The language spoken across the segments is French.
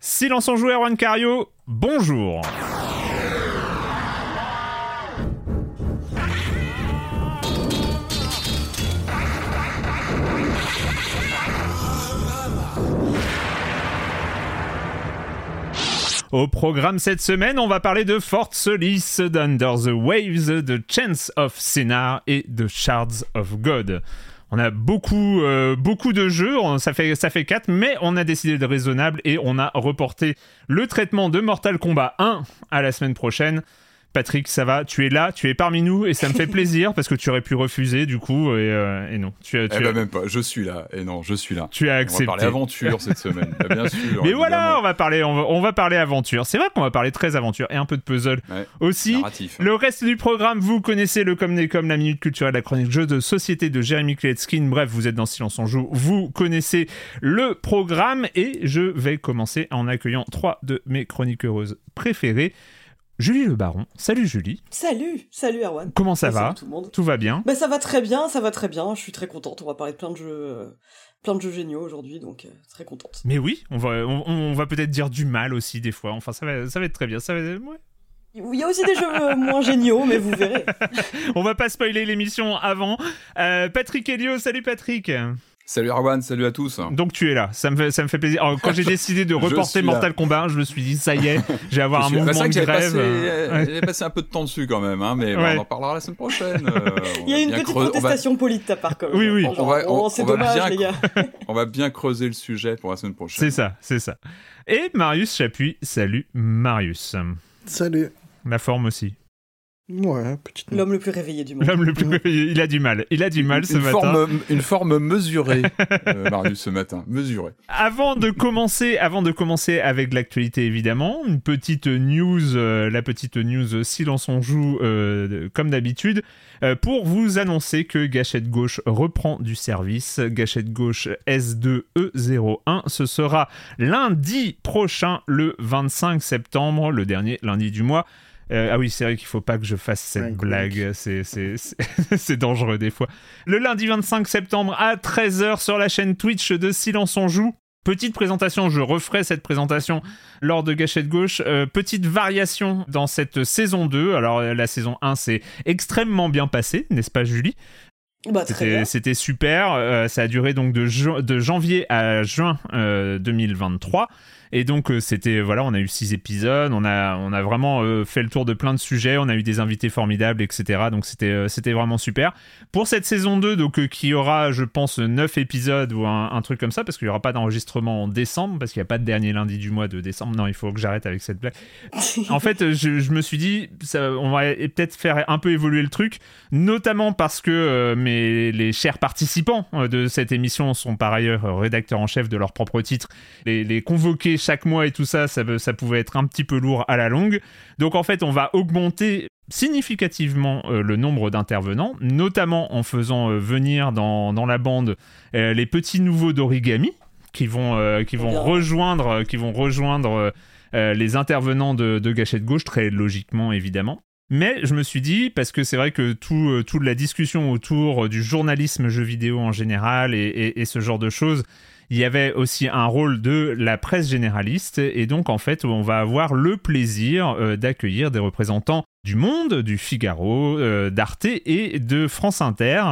Silence en joue, Erwan Cario, bonjour Au programme cette semaine, on va parler de Fort Solis, d'Under the Waves, de Chance of Sinar et de Shards of God. On a beaucoup, euh, beaucoup de jeux, ça fait, ça fait 4, mais on a décidé de raisonnable et on a reporté le traitement de Mortal Kombat 1 à la semaine prochaine. Patrick, ça va Tu es là, tu es parmi nous et ça me fait plaisir parce que tu aurais pu refuser du coup et, euh, et non. Tu, as- Eh tu, ben as- même pas, je suis là. Et non, je suis là. tu as On va accepté. parler aventure cette semaine, Bah, bien sûr. Mais voilà, évidemment. on va parler, on va, on va parler aventure. C'est vrai qu'on va parler très aventure et un peu de puzzle Ouais, aussi. narratif. Le reste du programme, vous connaissez le comme des comme, la minute culturelle, la chronique jeu de société de Jérémy Kletskin. Bref, vous êtes dans Silence en joue, vous connaissez le programme et je vais commencer en accueillant trois de mes chroniqueuses préférées. Julie Le Baron. Salut Julie. Salut, salut Erwan. Comment ça Et va tout le monde. Tout va bien Bah ça va très bien, ça va très bien. Je suis très contente. On va parler de plein de jeux, euh, plein de jeux géniaux aujourd'hui, donc euh, très contente. Mais oui, on va, on, on va peut-être dire du mal aussi des fois. Enfin, ça va, ça va être très bien. Ça va, ouais. Il y a aussi des jeux euh, moins géniaux, mais vous verrez. On va pas spoiler l'émission avant. Euh, Patrick Helio, salut Patrick. Salut Arwan, salut à tous. Donc tu es là, ça me fait, ça me fait plaisir. Alors, quand j'ai décidé de reporter là. Mortal Kombat, je me suis dit ça y est, je vais avoir un. Bah, mouvement vrai de grève. passé, ouais. passé un peu de temps dessus quand même, hein, mais Ouais. on en parlera la semaine prochaine. euh, Il y a va une bien petite creu- on va- protestation polie de ta part quand même. Oui, oui. Genre, On va- on- va dommage bien les gars. On va bien creuser le sujet pour la semaine prochaine. C'est ça, c'est ça. Et Marius Chapuis, salut Marius. Salut. La forme aussi. Ouais, petite. L'homme le plus réveillé du monde. L'homme le plus... Il a du mal, il a du mal ce une, matin. forme, une forme mesurée, euh, Marius, ce matin. Mesurée. Avant de commencer, avant de commencer avec l'actualité évidemment, une petite news, euh, la petite news silence on joue euh, comme d'habitude, euh, pour vous annoncer que Gâchette Gauche reprend du service. Gâchette Gauche S2E01, ce sera lundi prochain, le 25 septembre, le dernier lundi du mois. Euh, ah oui, c'est vrai qu'il faut pas que je fasse cette Ouais, blague, c'est, dangereux des fois. Le lundi 25 septembre à 13h sur la chaîne Twitch de Silence on joue. Petite présentation, je referai cette présentation lors de Gâchette Gauche. Euh, petite variation dans cette saison 2. Alors euh, la saison 1 c'est extrêmement bien passé, n'est-ce pas Julie? Bah c'était, super. euh, ça a duré donc de, janvier à juin euh, 2023. Et donc euh, c'était voilà, on a eu six épisodes, on a on a vraiment euh, fait le tour de plein de sujets, on a eu des invités formidables, etc. Donc c'était euh, c'était vraiment super. Pour cette saison 2, donc qui aura, je pense, neuf épisodes ou un, un truc comme ça, parce qu'il n'y aura pas d'enregistrement en décembre, parce qu'il n'y a pas de dernier lundi du mois de décembre. Non, il faut que j'arrête avec cette blague. En fait, je, je me suis dit, ça, on va peut-être faire un peu évoluer le truc, notamment parce que euh, mes, les chers participants de cette émission sont par ailleurs rédacteurs en chef de leur propre titre. Les, les convoquer chaque mois et tout ça, ça, ça pouvait être un petit peu lourd à la longue. Donc en fait, on va augmenter significativement euh, le nombre d'intervenants, notamment en faisant euh, venir dans, dans, la bande euh, les petits nouveaux d'origami qui vont, qui vont rejoindre, qui vont rejoindre les intervenants de, de Gâchette Gauche, très logiquement évidemment. Mais je me suis dit, parce que c'est vrai que tout, toute la discussion autour du journalisme jeu vidéo en général et, et, et ce genre de choses, il y avait aussi un rôle de la presse généraliste et donc en fait on va avoir le plaisir euh, d'accueillir des représentants du Monde, du Figaro, euh, d'Arte et de France Inter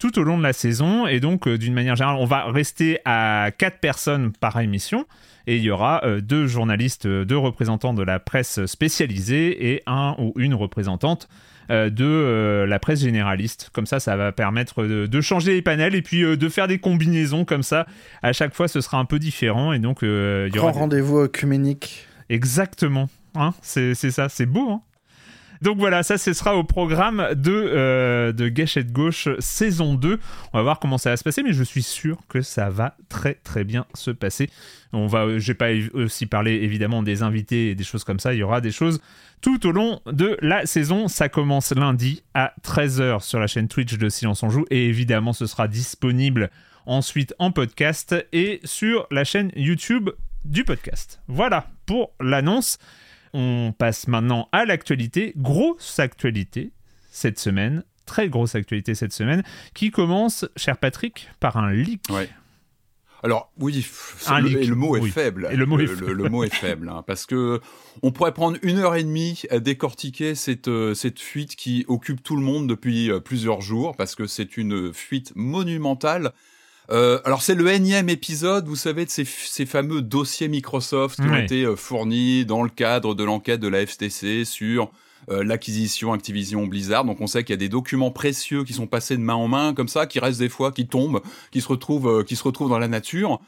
tout au long de la saison. Et donc euh, d'une manière générale on va rester à quatre personnes par émission et il y aura deux journalistes, deux représentants de la presse spécialisée et un ou une représentante de euh, la presse généraliste. Comme ça, ça va permettre de, changer les panels et puis euh, de faire des combinaisons comme ça. À chaque fois, ce sera un peu différent et donc il y aura. Grand rendez-vous œcuménique. Exactement. Hein c'est ça, c'est beau. Hein donc voilà, ça ce sera au programme de, euh, de Gâchette Gauche saison 2. On va voir comment ça va se passer, mais je suis sûr que ça va très très bien se passer. On va, j'ai pas aussi parlé évidemment des invités et des choses comme ça. Il y aura des choses tout au long de la saison. Ça commence lundi à 13h sur la chaîne Twitch de Silence on Joue et évidemment ce sera disponible ensuite en podcast et sur la chaîne YouTube du podcast. Voilà pour l'annonce. On passe maintenant à l'actualité. Grosse actualité cette semaine. Très grosse actualité cette semaine. Qui commence, cher Patrick, par un leak. Alors oui, le, mot est faible. le mot est faible. Le, mot est faible, hein, parce que on pourrait prendre une heure et demie à décortiquer cette euh, cette fuite qui occupe tout le monde depuis euh, plusieurs jours, parce que c'est une fuite monumentale euh, alors c'est le énième épisode, vous savez, de ces, ces fameux dossiers Microsoft qui ont été euh, fournis dans le cadre de l'enquête de la FTC sur euh, l'acquisition Activision Blizzard. Donc on sait qu'il y a des documents précieux qui sont passés de main en main comme ça, qui restent des fois, qui tombent, qui se retrouvent, qui se retrouvent dans la nature.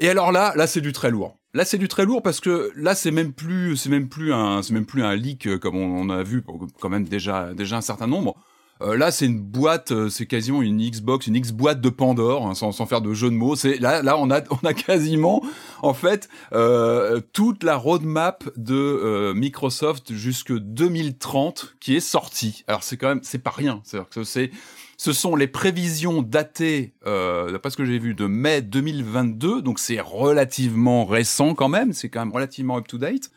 Et alors là, là c'est du très lourd. Là c'est du très lourd parce que là c'est même plus, c'est même plus un, c'est même plus un leak comme on, on a vu quand même déjà, déjà un certain nombre. Euh, là, c'est une boîte, euh, c'est quasiment une Xbox, une X boîte de Pandore, hein, sans, sans, faire de jeu de mots. C'est là, là, on a, on a quasiment, en fait, euh, toute la roadmap de euh, Microsoft jusque 2030 qui est sortie. Alors c'est quand même, c'est pas rien. C'est que c'est, ce sont les prévisions datées, euh, d'après ce que j'ai vu, de mai 2022. Donc c'est relativement récent quand même. C'est quand même relativement up to date.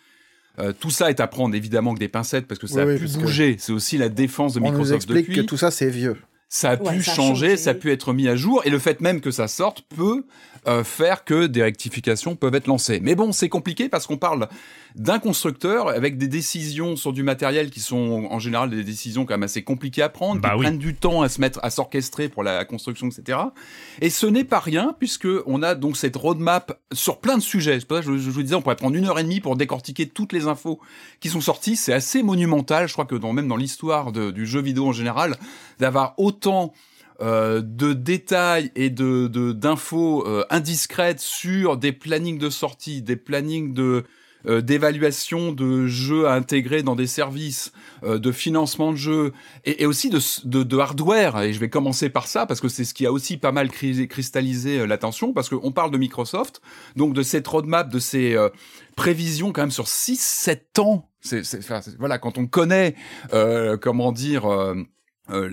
Euh, tout ça est à prendre évidemment que des pincettes parce que ça a pu bouger. C'est aussi la défense de Microsoft On nous explique que tout ça c'est vieux. Ça a pu changer, ça a pu être mis à jour, et le fait même que ça sorte peut euh, faire que des rectifications peuvent être lancées. Mais bon, c'est compliqué parce qu'on parle d'un constructeur avec des décisions sur du matériel qui sont en général des décisions quand même assez compliquées à prendre, bah qui prennent du temps à se mettre, à s'orchestrer pour la construction, etc. Et ce n'est pas rien puisque on a donc cette roadmap sur plein de sujets. C'est pour ça que je, je, vous disais, on pourrait prendre une heure et demie pour décortiquer toutes les infos qui sont sorties. C'est assez monumental. Je crois que dans, même dans l'histoire du jeu vidéo en général, d'avoir autant euh, de détails et de d'infos euh, indiscrètes sur des plannings de sortie, des plannings de euh, d'évaluation de jeux à intégrer dans des services, euh, de financement de jeux, et, et aussi de, de, de, hardware. Et je vais commencer par ça parce que c'est ce qui a aussi pas mal cristallisé euh, l'attention, parce qu'on parle de Microsoft, donc de cette roadmap, de ces prévisions quand même sur 6-7 ans. C'est, voilà, quand on connaît, comment dire. Euh,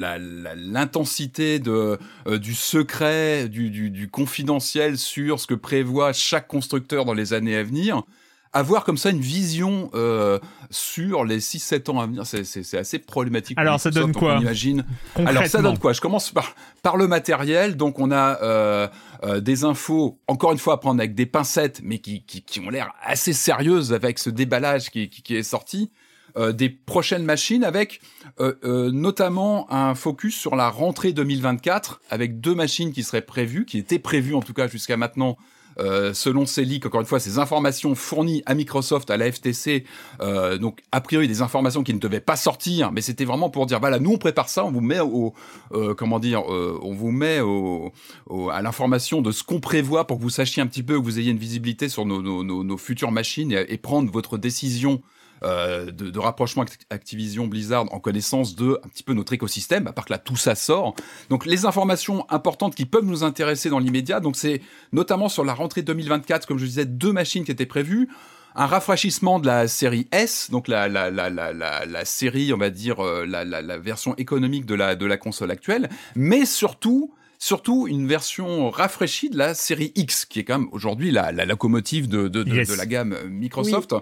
l'intensité de du secret, du, du, du, confidentiel sur ce que prévoit chaque constructeur dans les années à venir, avoir comme ça une vision euh, sur les 6-7 ans à venir, c'est assez problématique. Alors ça donne quoi imagine. Alors ça donne quoi? Je commence par, par le matériel. Donc on a euh, euh, des infos, encore une fois à prendre avec des pincettes, mais qui, qui, qui ont l'air assez sérieuses avec ce déballage qui, qui, qui est sorti. Euh, des prochaines machines avec euh, euh, notamment un focus sur la rentrée 2024 avec deux machines qui seraient prévues, qui étaient prévues en tout cas jusqu'à maintenant euh, selon leaks, encore une fois, ces informations fournies à Microsoft, à la FTC, euh, donc a priori des informations qui ne devaient pas sortir, mais c'était vraiment pour dire voilà, nous on prépare ça, on vous met au, euh, comment dire, euh, on vous met au, au à l'information de ce qu'on prévoit pour que vous sachiez un petit peu, que vous ayez une visibilité sur nos, nos, nos, futures machines et, prendre votre décision de, de, rapprochement Activision Blizzard en connaissance de un petit peu notre écosystème, à part que là tout ça sort. Donc les informations importantes qui peuvent nous intéresser dans l'immédiat, donc c'est notamment sur la rentrée 2024, comme je disais, deux machines qui étaient prévues. un rafraîchissement de la série S, donc la, la, la, la, la, série, on va dire, euh, la, version économique de la, de la console actuelle, mais surtout, surtout une version rafraîchie de la série X, qui est quand même aujourd'hui la, la locomotive de, de, de, Yes. de la gamme Microsoft.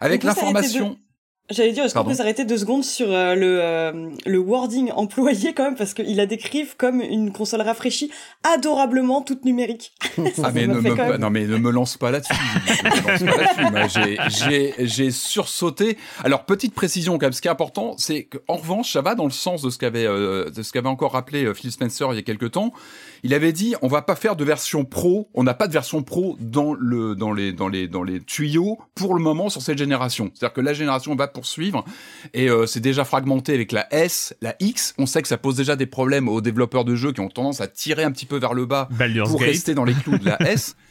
Avec l'information. J'allais dire, est-ce qu'on peut s'arrêter deux secondes sur euh, le, euh, le wording employé quand même, parce qu'il la décrivent comme une console rafraîchie, adorablement toute numérique. Ah mais ne me, même- non mais ne me lance pas là-dessus. J'ai- J'ai j'ai sursauté. Alors petite précision quand même, ce qui est important, c'est qu'en revanche, ça va dans le sens de ce qu'avait euh, de ce qu'avait encore rappelé euh, Phil Spencer il y a quelques temps. Il avait dit on va pas faire de version pro, on n'a pas de version pro dans le dans les dans les dans les tuyaux pour le moment sur cette génération. C'est-à-dire que la génération va poursuivre et euh, c'est déjà fragmenté avec la S, la X. On sait que ça pose déjà des problèmes aux développeurs de jeux qui ont tendance à tirer un petit peu vers le bas Baldur's pour Gate. rester dans les clous de la S.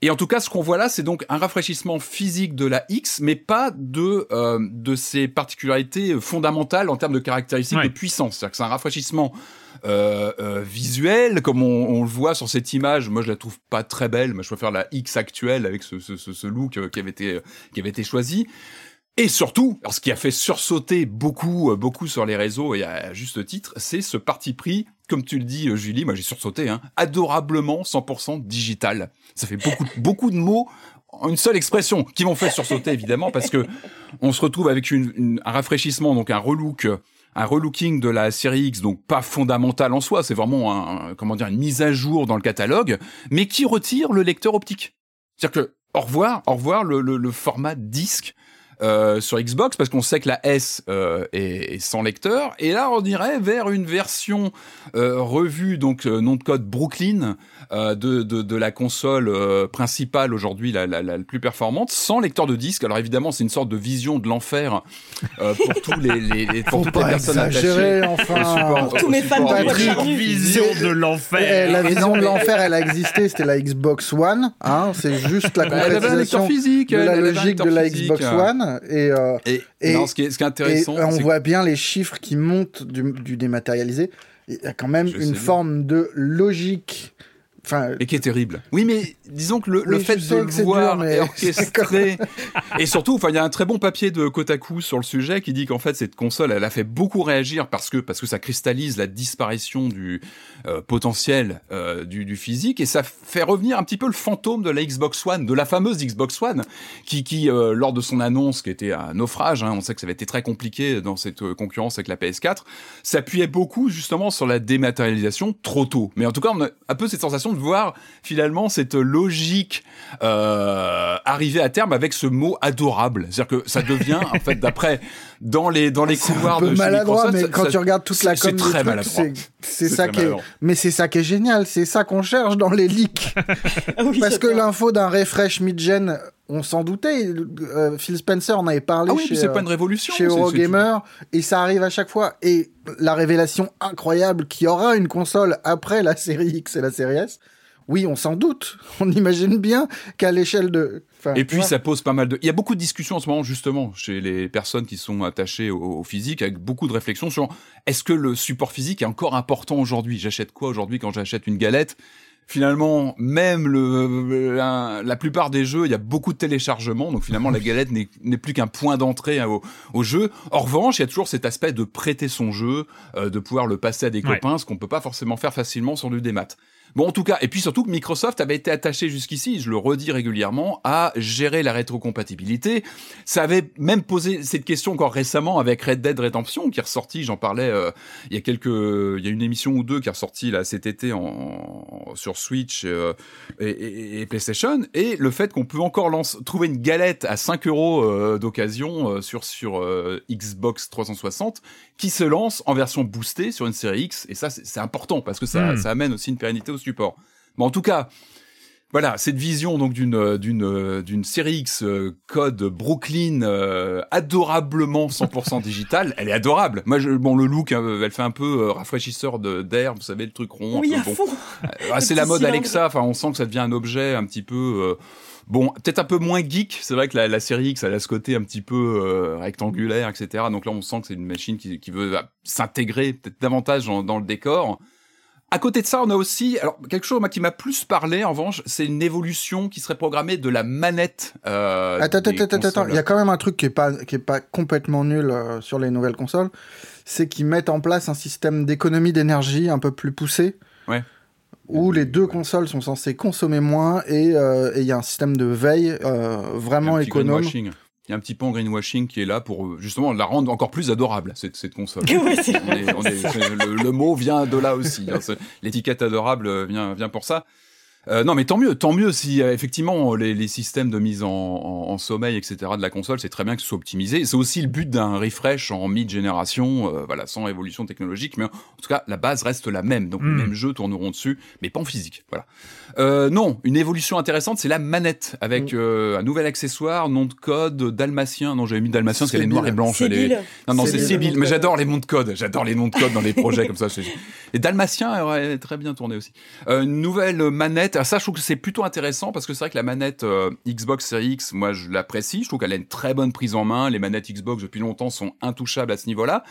Et en tout cas, ce qu'on voit là, c'est donc un rafraîchissement physique de la X, mais pas de euh, de ses particularités fondamentales en termes de caractéristiques Ouais. de puissance. C'est-à-dire que c'est un rafraîchissement euh, euh, visuel, comme on, on le voit sur cette image. Moi, je la trouve pas très belle. Moi, je préfère la X actuelle avec ce, ce, ce, look qui avait été qui avait été choisi. Et surtout, alors ce qui a fait sursauter beaucoup, euh, beaucoup sur les réseaux et à juste titre, c'est ce parti pris, comme tu le dis, euh, Julie, moi j'ai sursauté, hein, adorablement 100% digital. Ça fait beaucoup, beaucoup de mots en une seule expression qui m'ont fait sursauter évidemment parce que on se retrouve avec une, une- un rafraîchissement, donc un relook, un relooking de la série X, donc pas fondamental en soi, c'est vraiment un, comment dire, une mise à jour dans le catalogue, mais qui retire le lecteur optique. C'est-à-dire que au revoir, au revoir le, le, le format disque euh, sur Xbox parce qu'on sait que la S euh, est, est sans lecteur. Et là on irait vers une version euh, revue donc nom de code Brooklyn de, de, de la console euh, principale aujourd'hui la, la, la plus performante sans lecteur de disque alors évidemment c'est une sorte de vision de l'enfer euh, pour tous les, les, les- pour toutes les personnes attachées enfin. support- Pour tous mes fans de. Vision de Eh, l'enfer. la mais vision de l'enfer, elle a existé, c'était la Xbox One. Hein, c'est juste la concrétisation physique de la logique de la physique, Xbox euh, One. Et, euh, et, Et- non, ce qui est, ce qui est et intéressant euh, on voit bien les chiffres qui montent du, du dématérialisé. Il y a quand même Je une bien. forme de logique. Enfin, Et qui est terrible. Oui, mais disons que le, fait de le voir dur, mais- et orchestré, et surtout, enfin, il y a un très bon papier de Kotaku sur le sujet qui dit qu'en fait cette console, elle a fait beaucoup réagir parce que parce que ça cristallise la disparition du euh, potentiel euh, du, du physique et ça fait revenir un petit peu le fantôme de la Xbox One, de la fameuse Xbox One, qui qui euh, lors de son annonce, qui était un naufrage, hein, on sait que ça avait été très compliqué dans cette euh, concurrence avec la PS4, s'appuyait beaucoup justement sur la dématérialisation trop tôt. Mais en tout cas, on a un peu cette sensation de voir finalement cette logique euh, arriver à terme avec ce mot adorable. C'est-à-dire que ça devient, en fait, d'après dans les dans les couloirs un peu de chez maladroit, Microsoft, mais ça- quand ça- tu regardes toute la c'est com c'est c'est C'est ça qui est, mais c'est ça qui est génial, c'est ça qu'on cherche dans les leaks. Ah oui, Parce que l'info d'un refresh mid-gen, on s'en doutait. euh, Phil Spencer en avait parlé Ah oui, chez, puis c'est euh, pas une révolution. chez Eurogamer et ça arrive à chaque fois. Et la révélation incroyable qu'il y aura une console après la série X et la série S, oui, on s'en doute. On imagine bien qu'à l'échelle de. enfin, Et puis ça pose pas mal de. Il y a beaucoup de discussions en ce moment justement chez les personnes qui sont attachées au, au physique, avec beaucoup de réflexions sur est-ce que le support physique est encore important aujourd'hui? J'achète quoi aujourd'hui quand j'achète une galette? Finalement, même le, un- la plupart des jeux, il y a beaucoup de téléchargements, donc finalement la galette n'est n'est plus qu'un point d'entrée hein, au, au jeu. En revanche, il y a toujours cet aspect de prêter son jeu, euh, de pouvoir le passer à des Ouais. copains, ce qu'on peut pas forcément faire facilement sur du démat. Bon, en tout cas, et puis surtout que Microsoft avait été attaché jusqu'ici, je le redis régulièrement, à gérer la rétrocompatibilité. Ça avait même posé cette question encore récemment avec Red Dead Redemption, qui est ressorti, j'en parlais euh, il y a quelques, il y a une émission ou deux qui est ressortie là cet été sur Switch euh, et, PlayStation, et le fait qu'on peut encore trouver une galette à 5 euros euh, d'occasion sur Xbox 360 qui se lance en version boostée sur une série X, et ça c'est important parce que ça, Hmm. ça amène aussi une pérennité au support. Mais en tout cas, voilà, cette vision donc d'une euh, d'une euh, d'une série X euh, code Brooklyn euh, adorablement 100% digital, elle est adorable. Moi, je, bon, le look, hein, elle fait un peu euh, rafraîchisseur de d'air, vous savez, le truc rond. un Oui, peu à bon. fond. Ah, c'est la mode cylindre. Alexa. Enfin, on sent que ça devient un objet un petit peu. Bon, peut-être un peu moins geek. C'est vrai que la, la série X, elle a ce côté un petit peu euh, rectangulaire, etc. Donc là, on sent que c'est une machine qui, qui veut euh, s'intégrer peut-être davantage dans, dans le décor. À côté de ça, on a aussi alors quelque chose moi, qui m'a plus parlé en revanche, c'est une évolution qui serait programmée de la manette. Euh, attends, attends, attends. Il y a quand même un truc qui est pas qui est pas complètement nul euh, sur les nouvelles consoles, c'est qu'ils mettent en place un système d'économie d'énergie un peu plus poussé. Ouais. Où les deux consoles sont censées consommer moins et euh, il y a un système de veille euh, vraiment économe. Il y a un petit peu en greenwashing qui est là pour euh, justement la rendre encore plus adorable cette, cette console. Ouais, c'est On est- on est- le, le mot vient de là aussi. hein. L'étiquette adorable vient, vient pour ça. Euh, non, mais tant mieux, tant mieux si euh, effectivement les, les systèmes de mise en, en- en sommeil, etc. de la console, c'est très bien que ce soit optimisé. C'est aussi le but d'un refresh en mid-génération, euh, voilà, sans évolution technologique, mais en tout cas la base reste la même. Donc les mêmes jeux tourneront dessus, mais pas en physique. Voilà. Euh, non, une évolution intéressante, c'est la manette avec euh, un nouvel accessoire, nom de code, dalmatien. Non, j'avais mis dalmatien parce qu'elle est noire et blanche. elle est- non, non, c'est. Sébile. Mais j'adore les noms de code. J'adore les noms de code dans les projets comme ça. Les Dalmatiens auraient très bien tourné aussi. Euh, une nouvelle manette. Alors ça, je trouve que c'est plutôt intéressant parce que c'est vrai que la manette euh, Xbox Series X, moi, je l'apprécie. Je trouve qu'elle a une très bonne prise en main. Les manettes Xbox depuis longtemps sont intouchables à ce niveau-là.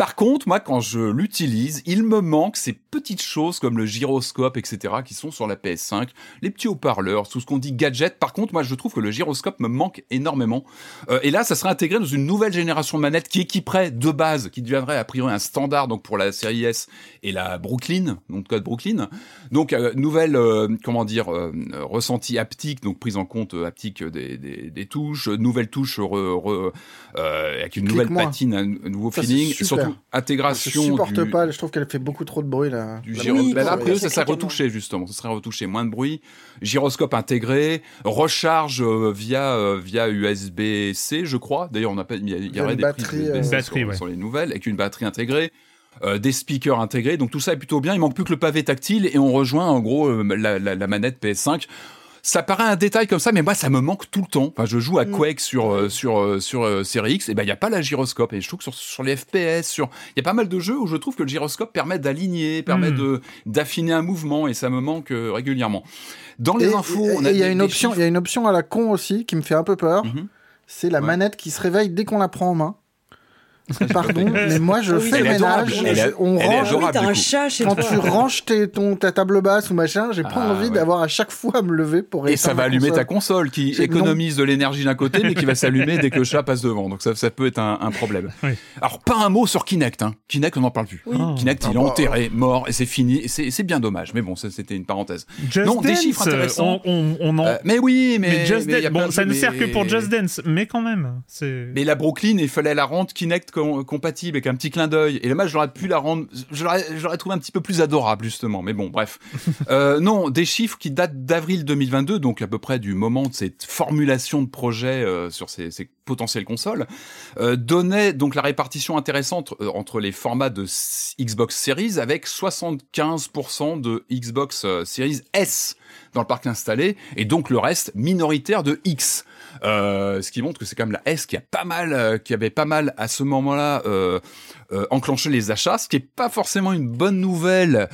Par contre, moi, quand je l'utilise, il me manque ces petites choses comme le gyroscope, etc., qui sont sur la PS5, les petits haut-parleurs, tout ce qu'on dit gadget. Par contre, moi, je trouve que le gyroscope me manque énormément. Euh, et là, ça serait intégré dans une nouvelle génération de manettes qui équiperait de base, qui deviendrait a priori un standard donc pour la série S et la Brooklyn, de code Brooklyn. Donc euh, nouvelle, euh, comment dire, euh, ressenti haptique, donc prise en compte euh, haptique des, des, des touches, nouvelle touche re- re- euh, avec une nouvelle patine, un, nouveau Ça, feeling, surtout Je intégration supporte du, pas, je trouve qu'elle fait beaucoup trop de bruit là. du La gyro- Oui, bah là, pour- après, ça serait retouché, justement. Ça serait retouché. Moins de bruit. Gyroscope intégré. Recharge euh, via, euh, via USB-C, je crois. D'ailleurs, on appelle, il y, a- il y aurait des batterie, prises euh, Batterie, sur, ouais. sur les nouvelles, avec une batterie intégrée. euh, des speakers intégrés, donc tout ça est plutôt bien. Il manque plus que le pavé tactile et on rejoint en gros euh, la, la- la manette PS5. Ça paraît un détail comme ça, mais moi ça me manque tout le temps. Enfin, je joue à Mm. Quake sur euh, sur euh, sur euh, Series X, et ben il y a pas la gyroscope. Et je trouve que sur, sur les FPS, sur il y a pas mal de jeux où je trouve que le gyroscope permet d'aligner, permet Mm. de d'affiner un mouvement, et ça me manque régulièrement. Dans les Et infos, et- on a y a des- une des option, il y a une option à la con aussi qui me fait un peu peur. Mhm. C'est la Ouais. manette qui se réveille dès qu'on la prend en main. Pardon, mais moi je Ah oui, fais elle le est ménage. Elle est- on elle est range. Ah oui, un chat chez Quand toi. tu ranges tes, ton, ta table basse ou machin, j'ai pas Ah, envie ouais. d'avoir à chaque fois à me lever pour Et ça va allumer console. ta console qui économise de l'énergie d'un côté mais qui va s'allumer dès que le chat passe devant. Donc ça, ça peut être un, un problème. Oui. Alors pas un mot sur Kinect. Hein. Kinect, on n'en parle plus. Oui. Oh. Kinect, il est Ah bah. enterré, mort, et c'est fini. Et c'est c'est bien dommage. Mais bon, ça c'était une parenthèse. Just Non, des chiffres intéressants. On, on, on en... Euh, mais oui, mais, Just Dance, bon, ça ne sert que pour Just Dance, mais quand même, c'est... Mais la Brooklyn, il fallait la rendre Kinect com- compatible avec un petit clin d'œil. Et là, moi, j'aurais pu la rendre, l'aurais trouvé un petit peu plus adorable, justement. Mais bon, bref. euh, non, des chiffres qui datent d'avril 2022, donc à peu près du moment de cette formulation de projet euh, sur ces, ces potentielles consoles, euh, donnaient donc la répartition intéressante euh, entre les formats de Xbox Series avec 75% de Xbox Series S dans le parc installé et donc le reste minoritaire de X. Euh, ce qui montre que c'est quand même la S qui a pas mal, euh, qui avait pas mal à ce moment-là euh, euh, enclenché les achats, ce qui est pas forcément une bonne nouvelle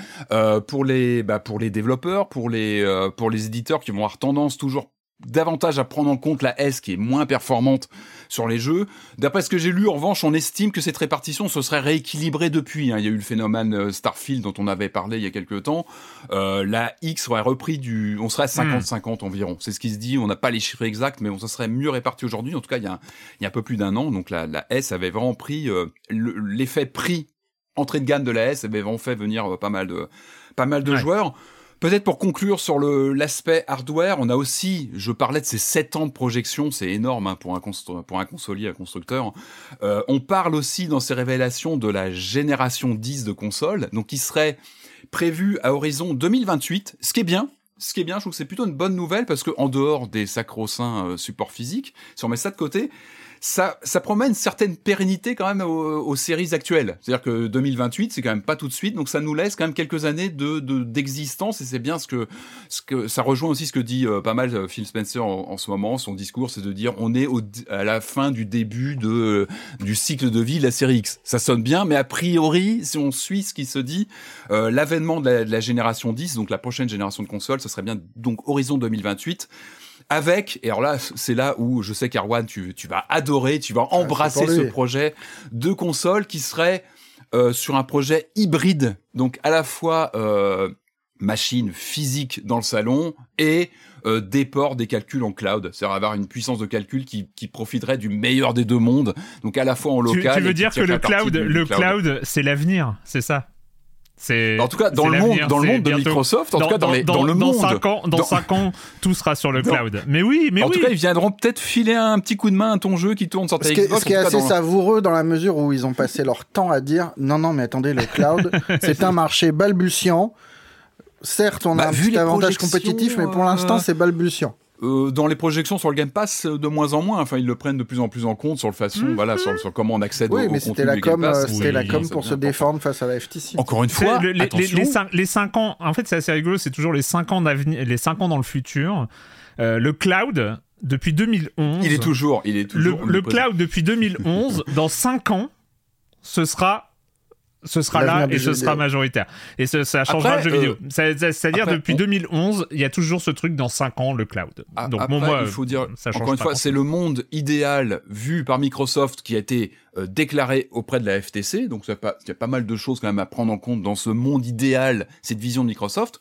pour les bah, pour les développeurs, pour les pour les éditeurs qui vont avoir tendance toujours davantage à prendre en compte la S qui est moins performante sur les jeux. D'après ce que j'ai lu, en revanche, on estime que cette répartition se serait rééquilibrée depuis. hein. Il y a eu le phénomène euh, Starfield dont on avait parlé il y a quelques temps. Euh, la X aurait repris du... On serait à 50-50 environ. C'est ce qui se dit. On n'a pas les chiffres exacts, mais on ça serait mieux réparti aujourd'hui. En tout cas, il y a un, il y a un peu plus d'un an. Donc la, la S avait vraiment pris euh, le- l'effet prix entrée de gamme de la S avait vraiment fait venir euh, pas mal de pas mal de Ouais. joueurs. Peut-être pour conclure sur l'aspect hardware, on a aussi, je parlais de ces 7 ans de projection, c'est énorme hein, pour un pour un consolier, un constructeur. Euh, on parle aussi dans ces révélations de la génération 10 de consoles, donc qui serait prévue à horizon 2028, ce qui est bien. Ce qui est bien, je trouve que c'est plutôt une bonne nouvelle parce que en dehors des sacro-saints euh, supports physiques, si on met ça de côté, ça, ça promet une certaine pérennité quand même aux, séries actuelles. C'est-à-dire que 2028, c'est quand même pas tout de suite, donc ça nous laisse quand même quelques années de de- d'existence et c'est bien ce que ce que ça rejoint aussi ce que dit euh, pas mal euh, Phil Spencer en, ce moment. Son discours, c'est de dire on est au, à la fin du début de du cycle de vie de la série X. Ça sonne bien, mais a priori, si on suit ce qui se dit, l'avènement de la, de la génération 10, donc la prochaine génération de consoles, ce serait bien donc horizon 2028 avec, et alors là, c'est là où je sais qu'Arwan, tu, tu vas adorer, tu vas embrasser pour ce projet de console qui serait euh, sur un projet hybride, donc à la fois euh, machine physique dans le salon et euh, déport des calculs en cloud, c'est-à-dire avoir une puissance de calcul qui, qui profiterait du meilleur des deux mondes, donc à la fois en Tu, local. tu veux et dire que le cloud, du- du le cloud, c'est l'avenir, c'est ça? En tout cas, dans c'est le monde, dans le monde de bientôt. Microsoft, en tout cas dans, les, dans, le dans monde. 5 ans, dans Dans- cinq ans, tout sera sur le Dans- cloud. Mais oui, mais en oui. tout cas, ils viendront peut-être filer un petit coup de main à ton jeu qui tourne sur ta Ce qui, est, Xbox. ce qui est en assez dans- savoureux dans la mesure où ils ont passé leur temps à dire non, non, mais attendez, le cloud, c'est un marché balbutiant. Certes, on a Bah, un vu petit les avantage compétitif, mais pour euh, l'instant, c'est balbutiant. Euh, dans les projections sur le Game Pass, euh, de moins en moins. Enfin, ils le prennent de plus en plus en compte sur le façon, voilà, sur, sur comment on accède au, Oui, au mais contenu c'était la du Game com, Pass. c'était Oui, la com pour se défendre face à la FTC. Encore une fois, le- les, les, attention. les, cinq, les cinq ans, en fait, c'est assez rigolo, c'est toujours les 5 ans d'avenir, les 5 ans dans le futur. Euh, le cloud, depuis 2011. il est toujours, il est le, toujours. le omniprésent. cloud depuis 2011, dans 5 ans, ce sera ce sera là et ce sera vidéo. majoritaire. Et ce- ça changera Après, le jeu vidéo. euh, Ça- ça- C'est-à-dire depuis on- 2011, il y a toujours ce truc dans 5 ans, le cloud. A- Donc Après, bon, moi, il faut dire, ça change encore une fois, c'est le monde idéal vu par Microsoft qui a été euh, déclaré auprès de la FTC. Donc, il y, a pas- mal de choses quand même à prendre en compte dans ce monde idéal, cette vision de Microsoft.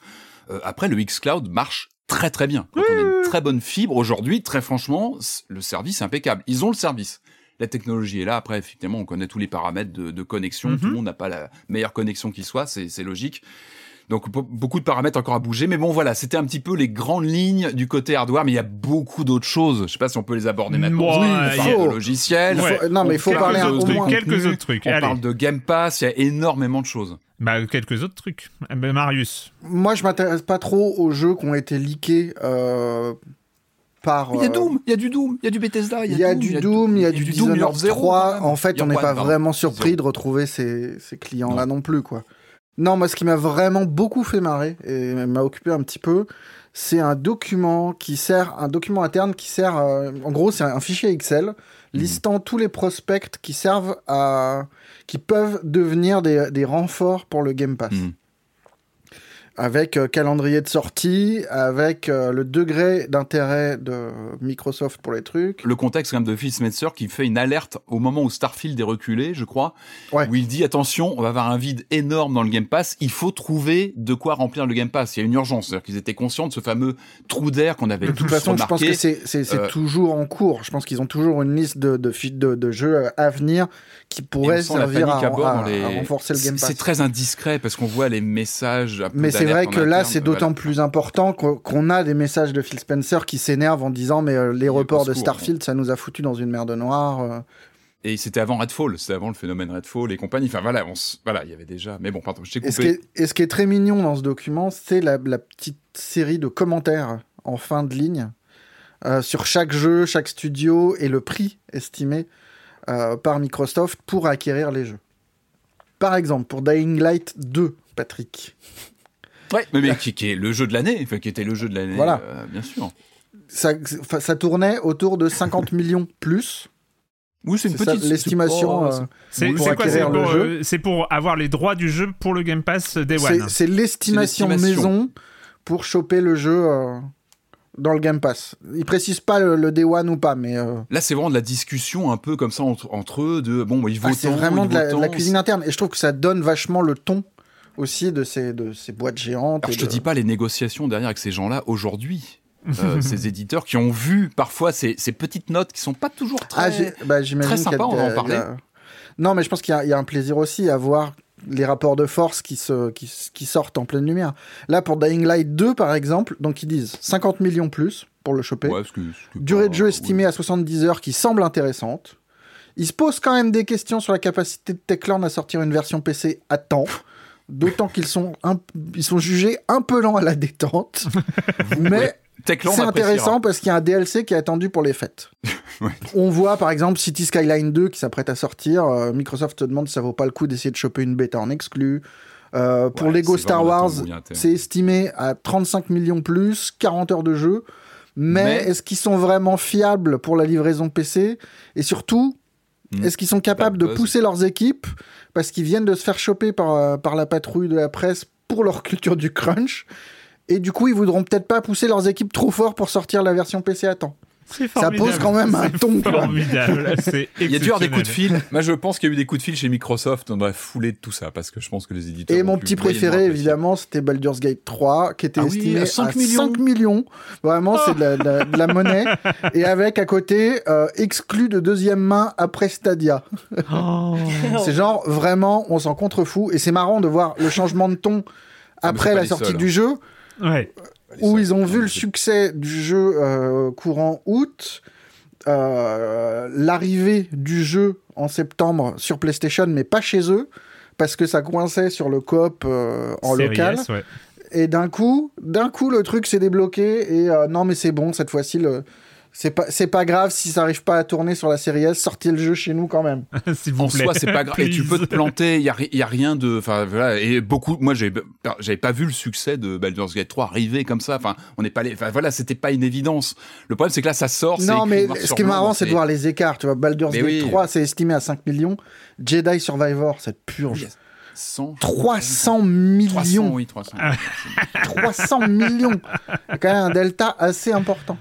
Euh, après, le xCloud marche très très bien. Quand on a une très bonne fibre aujourd'hui, très franchement, le service est impeccable. Ils ont le service. La technologie est là. Après, effectivement, on connaît tous les paramètres de, de connexion. Mhm. Tout le monde n'a pas la meilleure connexion qui soit. C'est logique. Donc be- beaucoup de paramètres encore à bouger, mais bon voilà, c'était un petit peu les grandes lignes du côté hardware, mais il y a beaucoup d'autres choses. Je sais pas si on peut les aborder maintenant. Ouais, on il y a- de. Ouais. Faut- non, mais il faut Quelques parler un- autres au moins. quelques contenu. autres trucs. On Allez. parle de Game Pass, il y a énormément de choses. Bah, quelques autres trucs. Eh ben, Marius. Moi, je m'intéresse pas trop aux jeux qui ont été leakés euh, par. Il y a euh, Doom, il y a du Doom, il y a du Bethesda, Il y a du Doom, il y a du Doom Dishonored Year Zero, 3. quand même. En fait, on n'est pas vraiment surpris Zero. de retrouver ces, ces clients-là non. plus, quoi. Non, moi, ce qui m'a vraiment beaucoup fait marrer et m'a occupé un petit peu, c'est un document qui sert, un document interne qui sert, euh, en gros, c'est un fichier Excel listant tous les prospects qui servent à, qui peuvent devenir des, des renforts pour le Game Pass. Mhm. Avec euh, calendrier de sortie, avec euh, le degré d'intérêt de Microsoft pour les trucs. Le contexte quand même de Phil Spencer qui fait une alerte au moment où Starfield est reculé, je crois, Ouais. où il dit attention, on va avoir un vide énorme dans le Game Pass, il faut trouver de quoi remplir le Game Pass. Il y a une urgence, c'est-à-dire qu'ils étaient conscients de ce fameux trou d'air qu'on avait De toute façon, je pense que c'est Euh, toujours en cours. Je pense qu'ils ont toujours une liste de, de, de, de jeux à venir qui la servir à, panique à bord à- dans les- à renforcer le Game C'est- Pass. C'est très indiscret parce qu'on voit les messages. un peu Mais c'est vrai que là, c'est d'autant voilà. plus important qu'on a des messages de Phil Spencer qui s'énervent en disant mais euh, les reports de. Starfield, ça nous a foutu dans une merde noire. euh. Et c'était avant Redfall, c'était avant le phénomène Redfall et compagnie. Enfin voilà, on s- voilà, il y avait déjà. Mais bon, pardon, je t'ai Et ce, qui coupé. est, et ce qui est très mignon dans ce document, c'est la, la petite série de commentaires en fin de ligne euh, sur chaque jeu, chaque studio et le prix estimé euh, par Microsoft pour acquérir les jeux. Par exemple, pour Dying Light 2, Patrick, Ouais, mais, mais qui, qui est le jeu de l'année, enfin, qui était le jeu de l'année, Voilà. euh, bien sûr. ça, tournait autour de 50 millions plus. Oui, c'est une petite l'estimation. c'est- euh, C'est Pour c'est quoi C'est acquérir le pour, jeu. euh, c'est pour avoir les droits du jeu pour le Game Pass Day c'est- One. c'est l'estimation C'est l'estimation. maison pour choper le jeu euh, dans le Game Pass. Ils précisent pas le, le Day One ou pas, mais euh, Là, c'est vraiment de la discussion un peu comme ça entre, entre eux de bon, il vaut ah, c'est vraiment de la, de cuisine interne. Et je trouve que ça donne vachement le ton aussi de ces, de ces boîtes géantes. Alors, je te de- dis pas les négociations derrière avec ces gens-là aujourd'hui. Euh, ces éditeurs qui ont vu parfois ces, ces petites notes qui sont pas toujours très. Ah, bah, très sympa, qu'il y a- on va en a- parler. Non, mais je pense qu'il y a un plaisir aussi à voir les rapports de force qui, se, qui, qui sortent en pleine lumière. Là, pour Dying Light 2, par exemple, donc ils disent 50 millions plus pour le choper. Ouais, parce que- parce que Durée pas- de jeu estimée à 70 heures qui semble intéressante. Ils se posent quand même des questions sur la capacité de Techland à sortir une version PC à temps. D'autant qu'ils sont, un- ils sont jugés un peu lents à la détente. mais c'est intéressant parce qu'il y a un DLC qui est attendu pour les fêtes. Ouais. On voit par exemple City Skyline 2 qui s'apprête à sortir. Euh, Microsoft se demande si ça vaut pas le coup d'essayer de choper une bêta en exclu. Euh, pour Ouais, Lego Star Wars, c'est estimé à 35 millions plus, 40 heures de jeu. Mais, Mais- est-ce qu'ils sont vraiment fiables pour la livraison PC Et surtout, Hmm. est-ce qu'ils sont capables de pousser leurs équipes parce qu'ils viennent de se faire choper par, euh, par la patrouille de la presse pour leur culture du crunch? Et du coup, ils voudront peut-être pas pousser leurs équipes trop fort pour sortir la version PC à temps. ça pose quand même un ton. Formidable. Il y a dû avoir des coups de fil. Moi, je pense qu'il y a eu des coups de fil chez Microsoft dans la foulée de tout ça, parce que je pense que les éditeurs. Et mon petit préféré, évidemment, c'était Baldur's Gate 3, qui était ah estimé à 5 millions. Vraiment, c'est de, la, monnaie. Et avec à côté, euh, exclu de deuxième main après Stadia. Oh. c'est genre, vraiment, on s'en contrefout. Et c'est marrant de voir le changement de ton ah, après la sortie du jeu. Ouais. Où ils ont vu le succès du jeu euh, courant août, euh, l'arrivée du jeu en septembre sur PlayStation, mais pas chez eux, parce que ça coinçait sur le coop euh, en local. Et d'un coup, d'un coup, le truc s'est débloqué et non, mais c'est bon, cette fois-ci, le, c'est pas c'est pas grave si ça arrive pas à tourner sur la série S, sortez le jeu chez nous quand même. S'il vous plaît. En soi, c'est pas grave et tu peux te planter, il y a, y a rien de enfin voilà et beaucoup moi j'ai j'avais pas vu le succès de Baldur's Gate 3 arriver comme ça, enfin on n'est pas enfin voilà, c'était pas une évidence. Le problème c'est que là ça sort Non mais ce qui est marrant c'est de voir les écarts, tu vois Baldur's Gate 3 c'est estimé à 5 millions, Jedi Survivor cette purge 300 millions. 300, oui, 300. 300 millions. C'est quand même un delta assez important.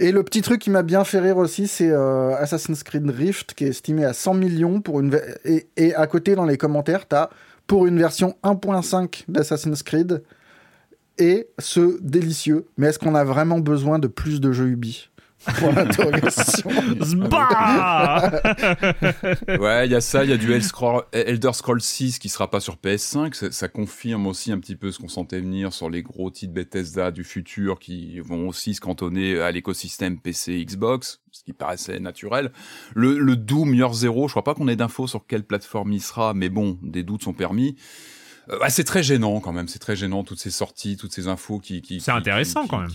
Et le petit truc qui m'a bien fait rire aussi, c'est euh, Assassin's Creed Rift, qui est estimé à 100 millions. Et, et à côté, dans les commentaires, t'as pour une version 1.5 d'Assassin's Creed et ce délicieux. Mais est-ce qu'on a vraiment besoin de plus de jeux Ubi? ouais, il y a ça, il y a du Elder Scrolls 6 qui sera pas sur PS5. Ça, confirme aussi un petit peu ce qu'on sentait venir sur les gros titres Bethesda du futur qui vont aussi se cantonner à l'écosystème PC Xbox, ce qui paraissait naturel. Le, le Doom Year Zero, je crois pas qu'on ait d'infos sur quelle plateforme il sera, mais bon, des doutes sont permis. Euh, c'est très gênant quand même, c'est très gênant toutes ces sorties, toutes ces infos qui. qui c'est intéressant quand même.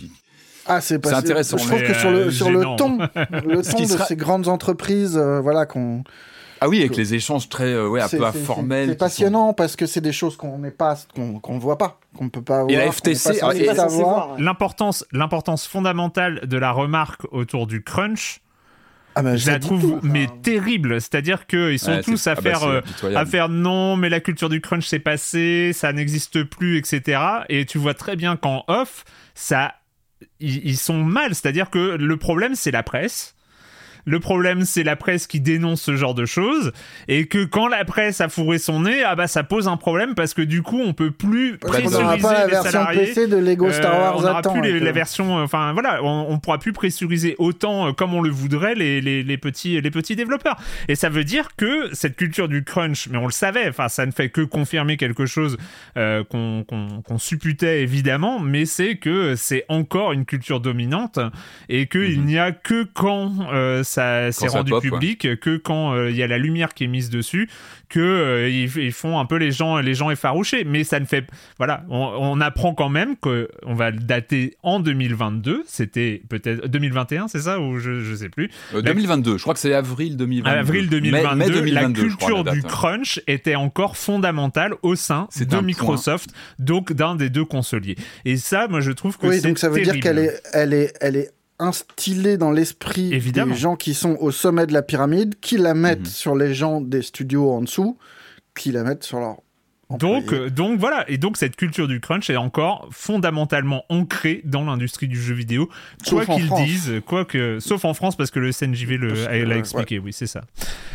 Ah, c'est intéressant. Je trouve que sur le, sur le ton, le ton de ces grandes entreprises, euh, voilà, qu'on. Ah oui, avec les échanges très, euh, ouais, un peu informels. C'est passionnant parce que c'est des choses qu'on n'est pas, qu'on ne voit pas, qu'on ne peut pas voir. Et la FTC, l'importance, l'importance fondamentale de la remarque autour du crunch. Ah ben, je la trouve mais terrible, c'est-à-dire qu'ils sont tous à ah bah, faire euh, à faire non, mais la culture du crunch s'est passée, ça n'existe plus, etc. Et tu vois très bien qu'en off, ça ils, sont mal. C'est-à-dire que le problème, c'est la presse. Le problème, c'est la presse qui dénonce ce genre de choses et que quand la presse a fourré son nez, ah bah ça pose un problème parce que du coup, on peut plus pressuriser on pas la version salariés. PC de Lego Star Wars. Euh, on n'aura plus la version, euh, enfin voilà, on, pourra plus pressuriser autant euh, comme on le voudrait les, les, petits les petits développeurs. Et ça veut dire que cette culture du crunch, mais on le savait, enfin ça ne fait que confirmer quelque chose qu'on supputait évidemment, mais c'est que c'est encore une culture dominante et qu'il mhm. n'y a que quand ça s'est rendu public que quand euh, il y a la lumière qui est mise dessus, que euh, ils, font un peu les gens, les gens effarouchés. Mais ça ne fait, voilà, on, apprend quand même que on va le dater en 2022. C'était peut-être 2021, c'est ça? Ou je, je sais plus. 2022. Euh, je crois que c'est avril 2022. Avril 2022. la culture du crunch était encore fondamentale au sein de Microsoft, donc d'un des deux consoliers. Et ça, moi, je trouve que oui, donc ça veut dire qu'elle est, elle est, elle est instillée dans l'esprit des gens qui sont au sommet de la pyramide, qui la mettent mhm. sur les gens des studios en dessous, qui la mettent sur leur donc, euh, donc voilà, et donc cette culture du crunch est encore fondamentalement ancrée dans l'industrie du jeu vidéo, quoi qu'ils disent, quoi que, sauf en France parce que le SNJV l'a expliqué, oui c'est ça.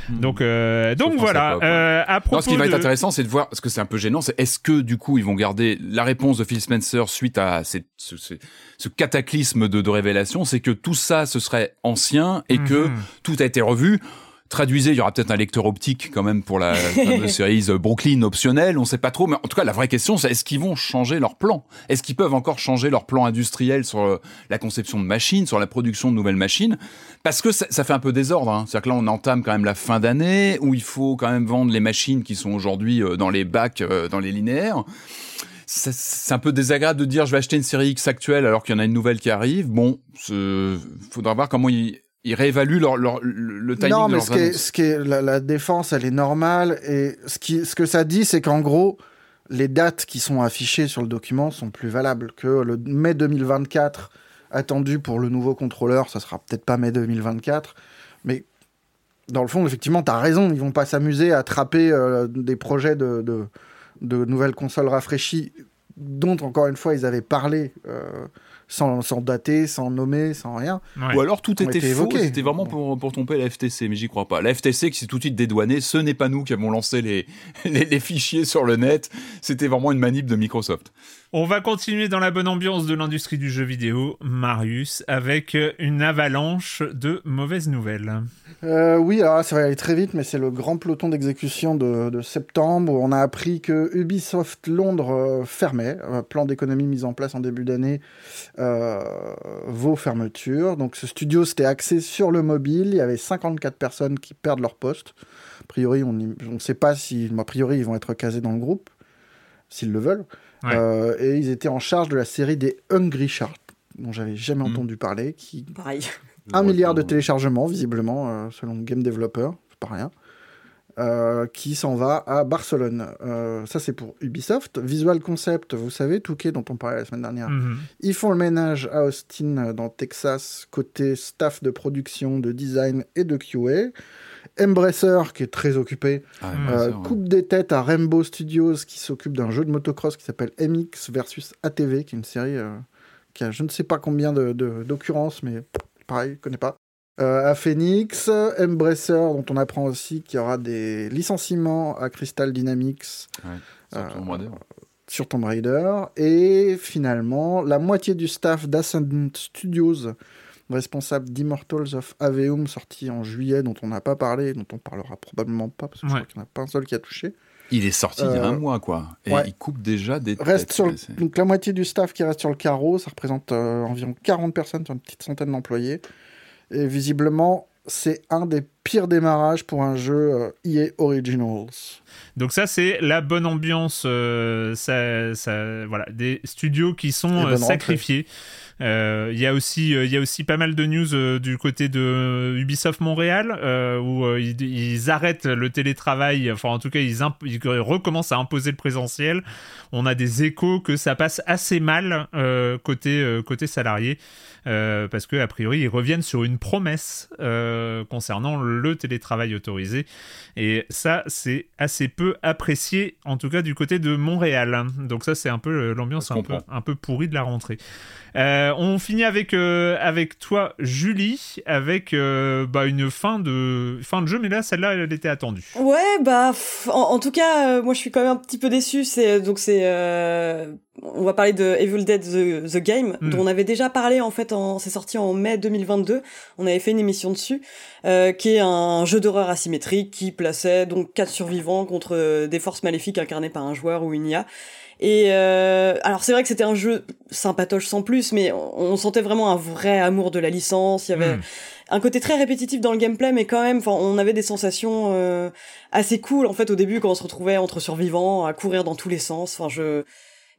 Hmm. Donc, euh, donc voilà. Euh, à propos ce qui va être intéressant, c'est de voir, parce que c'est un peu gênant, c'est est-ce que du coup ils vont garder la réponse de Phil Spencer suite à ce, ce, cataclysme de, de révélation, c'est que tout ça ce serait ancien et que mhm. tout a été revu traduisez, il y aura peut-être un lecteur optique quand même pour la série Brooklyn optionnelle, on sait pas trop, mais en tout cas la vraie question c'est est-ce qu'ils vont changer leur plan? Est-ce qu'ils peuvent encore changer leur plan industriel sur euh, la conception de machines, sur la production de nouvelles machines? Parce que ça, fait un peu désordre, hein. c'est-à-dire que là on entame quand même la fin d'année où il faut quand même vendre les machines qui sont aujourd'hui euh, dans les bacs, euh, dans les linéaires c'est un peu désagréable de dire je vais acheter une série X actuelle alors qu'il y en a une nouvelle qui arrive. Bon, faudra voir comment ils ils réévaluent leur, le timing non, mais ce, qui est, ce qui est la, défense, elle est normale. Et ce, qui, ce que ça dit, c'est qu'en gros, les dates qui sont affichées sur le document sont plus valables que le mai 2024 attendu pour le nouveau contrôleur. Ça sera peut-être pas mai 2024, mais dans le fond, effectivement, tu as raison. Ils vont pas s'amuser à attraper euh, des projets de, de, nouvelles consoles rafraîchies, dont encore une fois ils avaient parlé. Euh, sans, sans dater, sans nommer, sans rien. Ouais. Ou alors tout était été faux, c'était vraiment pour, pour tromper la FTC, mais j'y crois pas. La FTC qui s'est tout de suite dédouanée, ce n'est pas nous qui avons lancé les, les, les fichiers sur le net, c'était vraiment une manip de Microsoft. On va continuer dans la bonne ambiance de l'industrie du jeu vidéo, Marius, avec euh, une avalanche de mauvaises nouvelles. Euh, oui, alors ça va aller très vite, mais c'est le grand peloton d'exécution de, de septembre où on a appris que Ubisoft Londres euh, fermait. Un plan d'économie mis en place en début d'année euh, vaut fermeture. Donc ce studio s'était axé sur le mobile. Il y avait 54 personnes qui perdent leur poste. A priori, on ne sait pas si, a priori, ils vont être casés dans le groupe, s'ils le veulent. Ouais. Euh, et ils étaient en charge de la série des Hungry Shark, dont j'avais jamais Mhm. entendu parler, qui Pareil. un milliard de téléchargements, visiblement, euh, selon Game Developer, c'est pas rien, euh, qui s'en va à Barcelone. Euh, ça, c'est pour Ubisoft. Visual Concept, vous savez, Touquet, dont on parlait la semaine dernière, Mhm. ils font le ménage à Austin, dans Texas, côté staff de production, de design et de QA. Embracer, qui est très occupé, Ah, euh, coupe des têtes à Rainbow Studios, qui s'occupe d'un jeu de motocross qui s'appelle MX versus ATV, qui est une série euh, qui a je ne sais pas combien de- de- d'occurrences, mais pareil, je connais pas. Euh, à Phoenix, Embracer, dont on apprend aussi qu'il y aura des licenciements à Crystal Dynamics Raider. sur Tomb Raider. Et finalement, la moitié du staff d'Ascendant Studios, responsable d'Immortals of Aveum, sorti en juillet, dont on n'a pas parlé, dont on parlera probablement pas, parce que je Ouais. crois qu'il n'y en a pas un seul qui a touché. Il est sorti il y a Euh, un mois, quoi. Et ouais. il coupe déjà des Reste têtes. sur le- Donc la moitié du staff qui reste sur le carreau, ça représente euh, environ 40 personnes sur une petite centaine d'employés. Et visiblement, c'est un des pires démarrages pour un jeu euh, EA Originals. Donc ça, c'est la bonne ambiance. euh, ça, ça- voilà, des studios qui sont euh, sacrifiés. Euh, Il y a aussi, y a aussi pas mal de news du côté de Ubisoft Montréal où ils, ils arrêtent le télétravail. Enfin, en tout cas, ils, recommencent à imposer le présentiel. On a des échos que ça passe assez mal côté côté salarié. Euh, parce que a priori ils reviennent sur une promesse euh, concernant le télétravail autorisé. Et ça c'est assez peu apprécié en tout cas du côté de Montréal. Donc ça c'est un peu euh, l'ambiance peu, un peu pourrie de la rentrée Euh, on finit avec euh, avec toi Julie avec euh, bah, une fin de fin de jeu mais là celle-là elle était attendue Ouais, bah, en, en tout cas, euh, moi je suis quand même un petit peu déçu. C'est donc c'est, euh, on va parler de Evil Dead the, the Game, Mm. dont on avait déjà parlé en fait. En, c'est sorti en mai 2022. On avait fait une émission dessus, euh, qui est un jeu d'horreur asymétrique qui plaçait donc quatre survivants contre euh, des forces maléfiques incarnées par un joueur ou une IA. Et euh, alors c'est vrai que c'était un jeu sympatoche sans plus, mais on, on sentait vraiment un vrai amour de la licence. Il y avait Mm. un côté très répétitif dans le gameplay, mais quand même, enfin, on avait des sensations euh, assez cool en fait au début quand on se retrouvait entre survivants à courir dans tous les sens. Enfin, je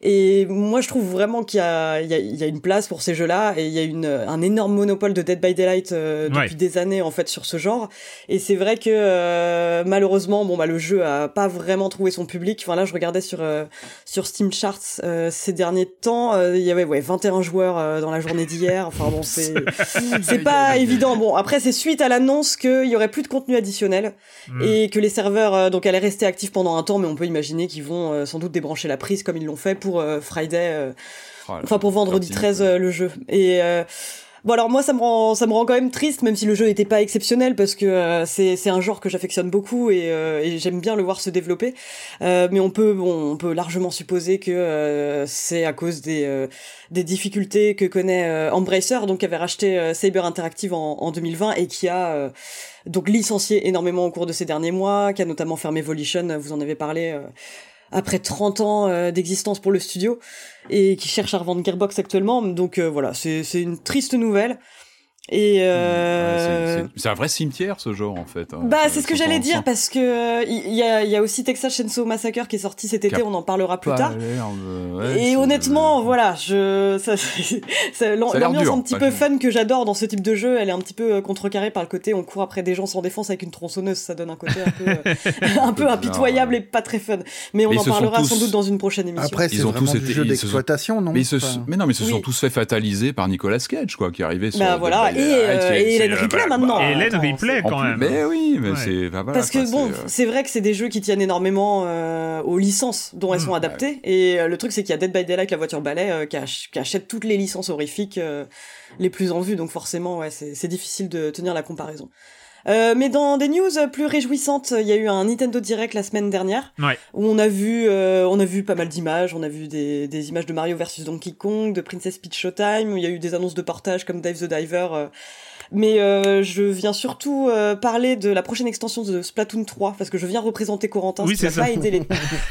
et moi, je trouve vraiment qu'il y a, il y, a, il y a une place pour ces jeux-là et il y a une, un énorme monopole de Dead by Daylight euh, depuis Ouais. des années en fait sur ce genre. Et c'est vrai que euh, malheureusement, bon bah le jeu a pas vraiment trouvé son public. Enfin là, je regardais sur euh, sur Steam Charts euh, ces derniers temps, euh, il y avait ouais 21 joueurs euh, dans la journée d'hier. Enfin bon, c'est c'est pas évident. Bon après, c'est suite à l'annonce qu'il y aurait plus de contenu additionnel Mm. et que les serveurs euh, donc allaient rester actifs pendant un temps, mais on peut imaginer qu'ils vont euh, sans doute débrancher la prise comme ils l'ont fait pour euh, Friday, euh, Oh enfin pour vendredi sorti, 13 euh, le jeu. Et bon alors moi ça me rend ça me rend quand même triste, même si le jeu n'était pas exceptionnel parce que euh, c'est c'est un genre que j'affectionne beaucoup et, euh, et j'aime bien le voir se développer. Euh, mais on peut bon on peut largement supposer que c'est à cause des des difficultés que connaît Embracer, donc qui avait racheté Saber Interactive en, en 2020 et qui a donc licencié énormément au cours de ces derniers mois, qui a notamment fermé Volition, vous en avez parlé, après 30 ans euh, d'existence pour le studio, et qui cherche à revendre Gearbox actuellement. Donc euh, voilà, c'est c'est une triste nouvelle. Et euh, Ouais, c'est- un vrai cimetière ce genre en fait. hein. bah, Euh, c'est ce que j'allais dire parce que euh, il y, a, il y a aussi Texas Chainsaw Massacre qui est sorti cet été, on en parlera plus tard. ouais, Et honnêtement, voilà, je, ça, l'ambiance un petit peu fun que j'adore dans ce type de jeu, elle est un petit peu euh, contrecarrée par le côté on court après des gens sans défense avec une tronçonneuse, ça donne un côté un peu, euh, un peu impitoyable ouais. et pas très fun. Mais on Mais en parlera sans doute dans une prochaine émission. Après, Ils c'est ont vraiment tous du été- jeu d'exploitation, non? Mais, Enfin, mais non, mais ils se sont Oui. tous fait fataliser par Nicolas Cage, quoi, qui arrivait sur. bah voilà, Et, euh, et Hélène Ripley maintenant. Et Hélène Ripley quand plus- même. Mais oui, mais Ouais. c'est. enfin, voilà, Parce quoi, que bon, c'est, euh, vrai que c'est des jeux qui tiennent énormément euh, aux licences dont elles Mm. sont adaptées. Et euh, le truc, c'est qu'il y a Dead by Daylight, la voiture balai, euh, qui, ach- qui achète toutes les licences horrifiques euh, les plus en vue. Donc forcément, ouais, c'est difficile de tenir la comparaison. Euh, mais dans des news plus réjouissantes, il y a eu un Nintendo Direct la semaine dernière Ouais. où on a vu, euh, on a vu pas mal d'images. On a vu des, des images de Mario versus Donkey Kong, de Princess Peach Showtime. Il y a eu des annonces de portage comme Dive the Diver. Mais euh, je viens surtout euh, parler de la prochaine extension de Splatoon 3 parce que je viens représenter Corentin. Oui, va ça. Pas aider les...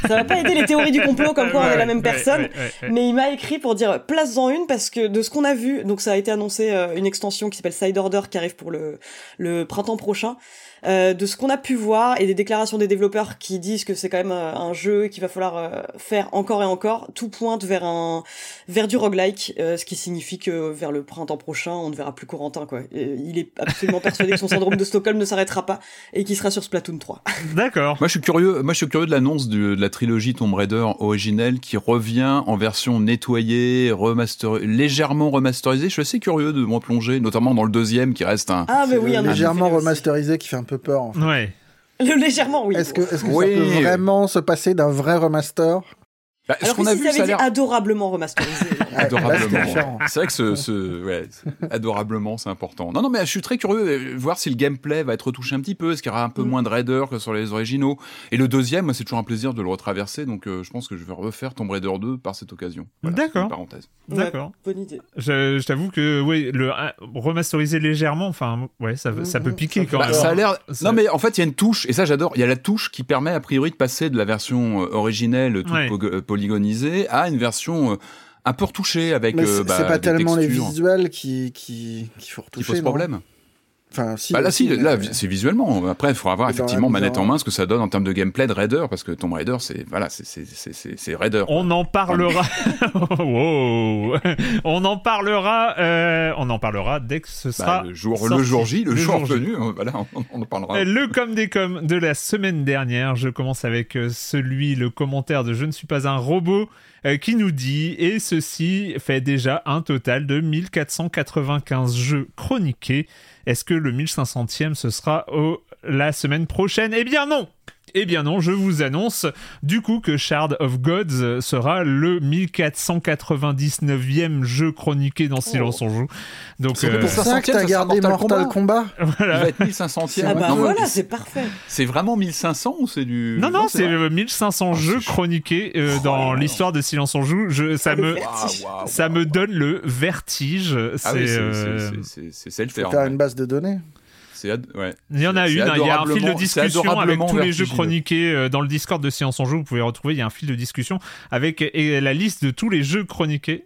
ça va pas aider les théories du complot comme quoi on est la même Ouais, personne. ouais. Mais il m'a écrit pour dire place-en une parce que de ce qu'on a vu, donc ça a été annoncé euh, une extension qui s'appelle Side Order qui arrive pour le, le printemps prochain. Euh, de ce qu'on a pu voir et des déclarations des développeurs qui disent que c'est quand même euh, un jeu qu'il va falloir euh, faire encore et encore, tout pointe vers un vers du roguelike, euh, ce qui signifie que vers le printemps prochain, on ne verra plus Corentin quoi. Et il est absolument persuadé que son syndrome de Stockholm ne s'arrêtera pas et qu'il sera sur Splatoon 3. D'accord. Moi, je suis curieux. Moi, je suis curieux de l'annonce de, de la trilogie Tomb Raider originelle qui revient en version nettoyée, remaster, légèrement remasterisée. Je suis assez curieux de m'en plonger, notamment dans le deuxième qui reste un. Ah mais oui, un légèrement remasterisé qui fait un peu peur. en fait. Ouais. Le légèrement oui. Est-ce que, est-ce que Oui. ça peut vraiment se passer d'un vrai remaster? Bah, ce Alors qu'on que a si vu, ça ça avait a dit l'air adorablement remasterisé. Adorablement. C'est vrai que ce, ce ouais, adorablement, c'est important. Non, non, mais je suis très curieux de voir si le gameplay va être retouché un petit peu. Est-ce qu'il y aura un peu Mm. moins de raiders que sur les originaux? Et le deuxième, moi, c'est toujours un plaisir de le retraverser. Donc, euh, je pense que je vais refaire Tomb Raider 2 par cette occasion. Voilà, D'accord. Parenthèse. D'accord. Ouais, bonne idée. Je, je t'avoue que oui, le euh, remasteriser légèrement, enfin, ouais, ça, ça peut Mhm. piquer Ça quand peut- même. Bah, ça a l'air. Non, mais en fait, il y a une touche, et ça j'adore. Il y a la touche qui permet a priori de passer de la version euh, originelle, toute Ouais. Polygonisée, à une version euh, un peu retouchée avec. Mais euh, c'est bah, pas des tellement les visuels qui, qui, qu'il faut qui retoucher. posent non? problème. Enfin, si. Bah là, aussi, si, là, mais- c'est visuellement. Après, il faudra voir effectivement manette en- main ce que ça donne en termes de gameplay de Raider, parce que Tomb Raider, c'est voilà, c'est Raider. On en parlera. wow. On en parlera. euh, on en parlera dès que ce Bah, sera. le jour sorti. le jour J, le, Le jour venu, euh, voilà, on, on en parlera. Euh, Le com des com de la semaine dernière. Je commence avec euh, celui, le commentaire de Je ne suis pas un robot, euh, qui nous dit Et ceci fait déjà un total de 1495 jeux chroniqués. Est-ce que le 1500e ce sera au, la semaine prochaine? Eh bien non eh bien non, je vous annonce du coup que Shard of Gods sera le 1499e jeu chroniqué dans Silence on joue. Donc C'est euh, pour ça que 500e, t'as ça gardé sera Mortal Mortal Kombat. Il voilà. va être 1500e. Ah bah Non, voilà, c'est- c'est parfait. C'est vraiment 1500 ou c'est du. Non, non, c'est vrai euh, 1500 Ah, jeux c'est chroniqués euh, Oh dans l'histoire de Silence on joue. Je, ça Ah, le me, ça me donne le vertige. Ah oui, C'est, c'est- euh, c'est- c'est- c'est c'est le Faut faire. faire ouais. une base de données. C'est ad- ouais. Il y en a une, hein, il y a un fil de discussion avec tous les jeux chroniqués euh, dans le Discord de Silence en Jeu. Vous pouvez retrouver, il y a un fil de discussion avec la liste de tous les jeux chroniqués.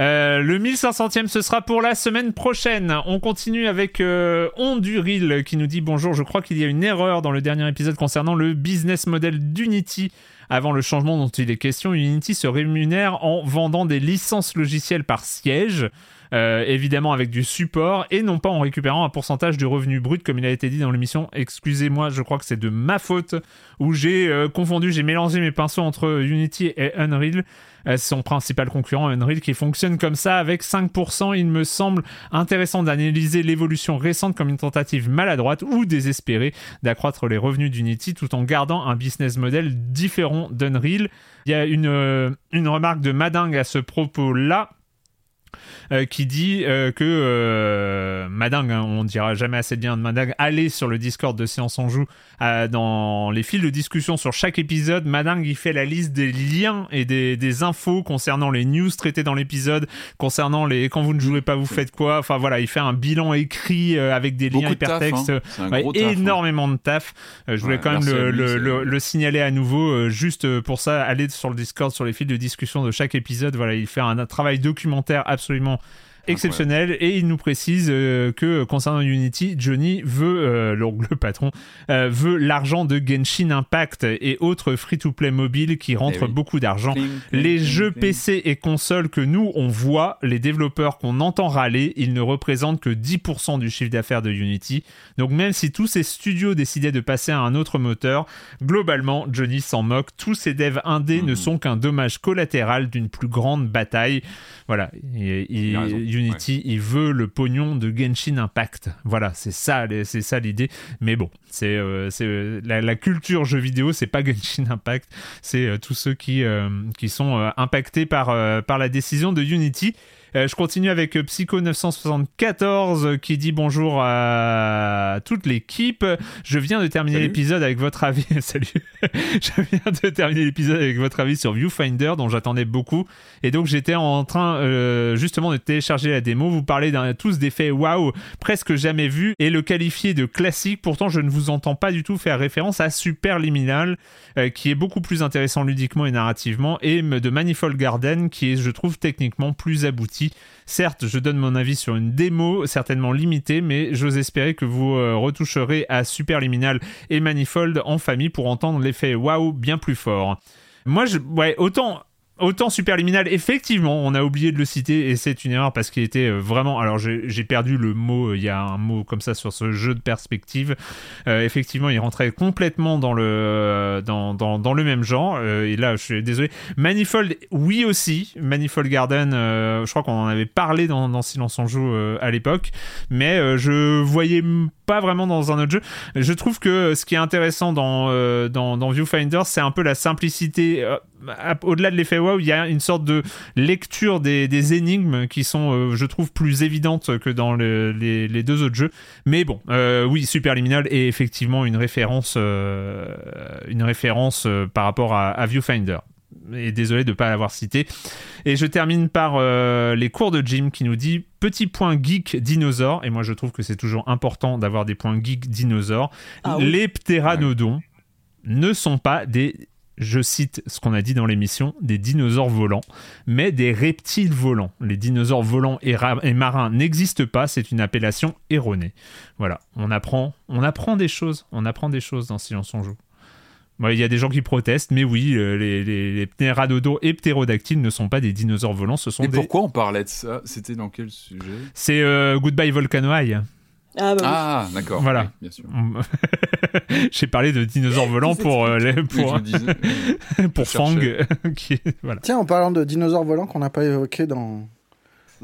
Euh, le 1500e, ce sera pour la semaine prochaine. On continue avec euh, Onduril qui nous dit bonjour. Je crois qu'il y a une erreur dans le dernier épisode concernant le business model d'Unity. Avant le changement dont il est question, Unity se rémunère en vendant des licences logicielles par siège. Euh, évidemment avec du support et non pas en récupérant un pourcentage du revenu brut comme il a été dit dans l'émission. Excusez-moi, je crois que c'est de ma faute où j'ai euh, confondu, j'ai mélangé mes pinceaux entre Unity et Unreal, euh, son principal concurrent Unreal qui fonctionne comme ça avec 5%. Il me semble intéressant d'analyser l'évolution récente comme une tentative maladroite ou désespérée d'accroître les revenus d'Unity tout en gardant un business model différent d'Unreal. Il y a une, une remarque de Madingue à ce propos-là. Euh, qui dit euh, que euh, Madingue, hein, on dira jamais assez bien de Madingue, allez sur le Discord de Séance en Joue euh, dans les fils de discussion sur chaque épisode. Madingue, il fait la liste des liens et des, des infos concernant les news traitées dans l'épisode, concernant les quand vous ne jouez pas, vous faites quoi. Enfin voilà, il fait un bilan écrit avec des liens Beaucoup de taf, hypertextes. hein. Ouais, taf, hein. énormément de taf. Je voulais Ouais, quand même le, lui, le- c'est- le- le signaler à nouveau, juste pour ça, allez sur le Discord, sur les fils de discussion de chaque épisode. Voilà, il fait un, un travail documentaire absolument absolument exceptionnel et il nous précise euh, que concernant Unity, Johnny veut, euh, le, patron, euh, veut l'argent de Genshin Impact et autres free-to-play mobiles qui rentrent Eh oui. beaucoup d'argent. Les cling, jeux cling. PC et consoles que nous, on voit, les développeurs qu'on entend râler, ils ne représentent que 10% du chiffre d'affaires de Unity. Donc même si tous ces studios décidaient de passer à un autre moteur, globalement, Johnny s'en moque. Tous ces devs indés ne Mhm. sont qu'un dommage collatéral d'une plus grande bataille. Voilà. Et- et Unity, il veut le pognon de Genshin Impact. Voilà, c'est ça, c'est ça l'idée. Mais bon, c'est c'est la, culture jeu vidéo, c'est pas Genshin Impact, c'est tous ceux qui qui sont impactés par par la décision de Unity. Euh, je continue avec euh, Psycho974 euh, qui dit bonjour à toute l'équipe. Je viens de terminer l'épisode avec votre avis. Salut. je viens de terminer l'épisode avec votre avis sur Viewfinder dont j'attendais beaucoup. Et donc j'étais en train justement de télécharger la démo. Vous parlez tous d'effets waouh presque jamais vus et le qualifier de classique. Pourtant, je ne vous entends pas du tout faire référence à Superliminal qui est beaucoup plus intéressant ludiquement et narrativement et de Manifold Garden qui est, je trouve, techniquement plus abouti Certes, je donne mon avis sur une démo certainement limitée, mais j'ose espérer que vous euh, retoucherez à Superliminal et Manifold en famille pour entendre l'effet waouh bien plus fort. Moi, je, ouais, autant Autant Superliminal, effectivement, on a oublié de le citer et c'est une erreur parce qu'il était euh, vraiment. Alors j'ai perdu le mot, euh, il y a un mot comme ça sur ce jeu de perspective. Euh, effectivement, il rentrait complètement dans le, dans, dans, dans le même genre. et là, je suis désolé. Manifold, oui aussi. Manifold Garden, je crois qu'on en avait parlé dans, dans Silence en Joue à l'époque. Mais je voyais pas vraiment dans un autre jeu. Je trouve que ce qui est intéressant dans, dans, dans Viewfinder, c'est un peu la simplicité au-delà de l'effet wow, il y a une sorte de lecture des, énigmes qui sont, euh, je trouve, plus évidentes que dans les, deux autres jeux. Mais bon, euh, oui, Superliminal est effectivement une référence, euh, une référence par rapport à, Viewfinder. Et désolé de ne pas l'avoir cité. Et je termine par les cours de Jim qui nous dit petit point geek dinosaure. Et moi, je trouve que c'est toujours important d'avoir des points geek dinosaures. Ah les ptéranodons ne sont pas des je cite ce qu'on a dit dans l'émission, des dinosaures volants, mais des reptiles volants. Les dinosaures volants et, marins n'existent pas, c'est une appellation erronée. Voilà, on apprend, on apprend des choses, on apprend des choses dans Silence on joue. Il y a des gens qui protestent, mais oui, euh, les, les, les et ptérodactyles ne sont pas des dinosaures volants, ce sont et des... pourquoi on parlait de ça? C'était dans quel sujet? C'est euh, Goodbye Volcano High. Ah, bah ah d'accord. Voilà. bien sûr. J'ai parlé de dinosaures volants pour euh, les, pour, pour Fang. qui voilà. Tiens, en parlant de dinosaures volants qu'on n'a pas évoqué dans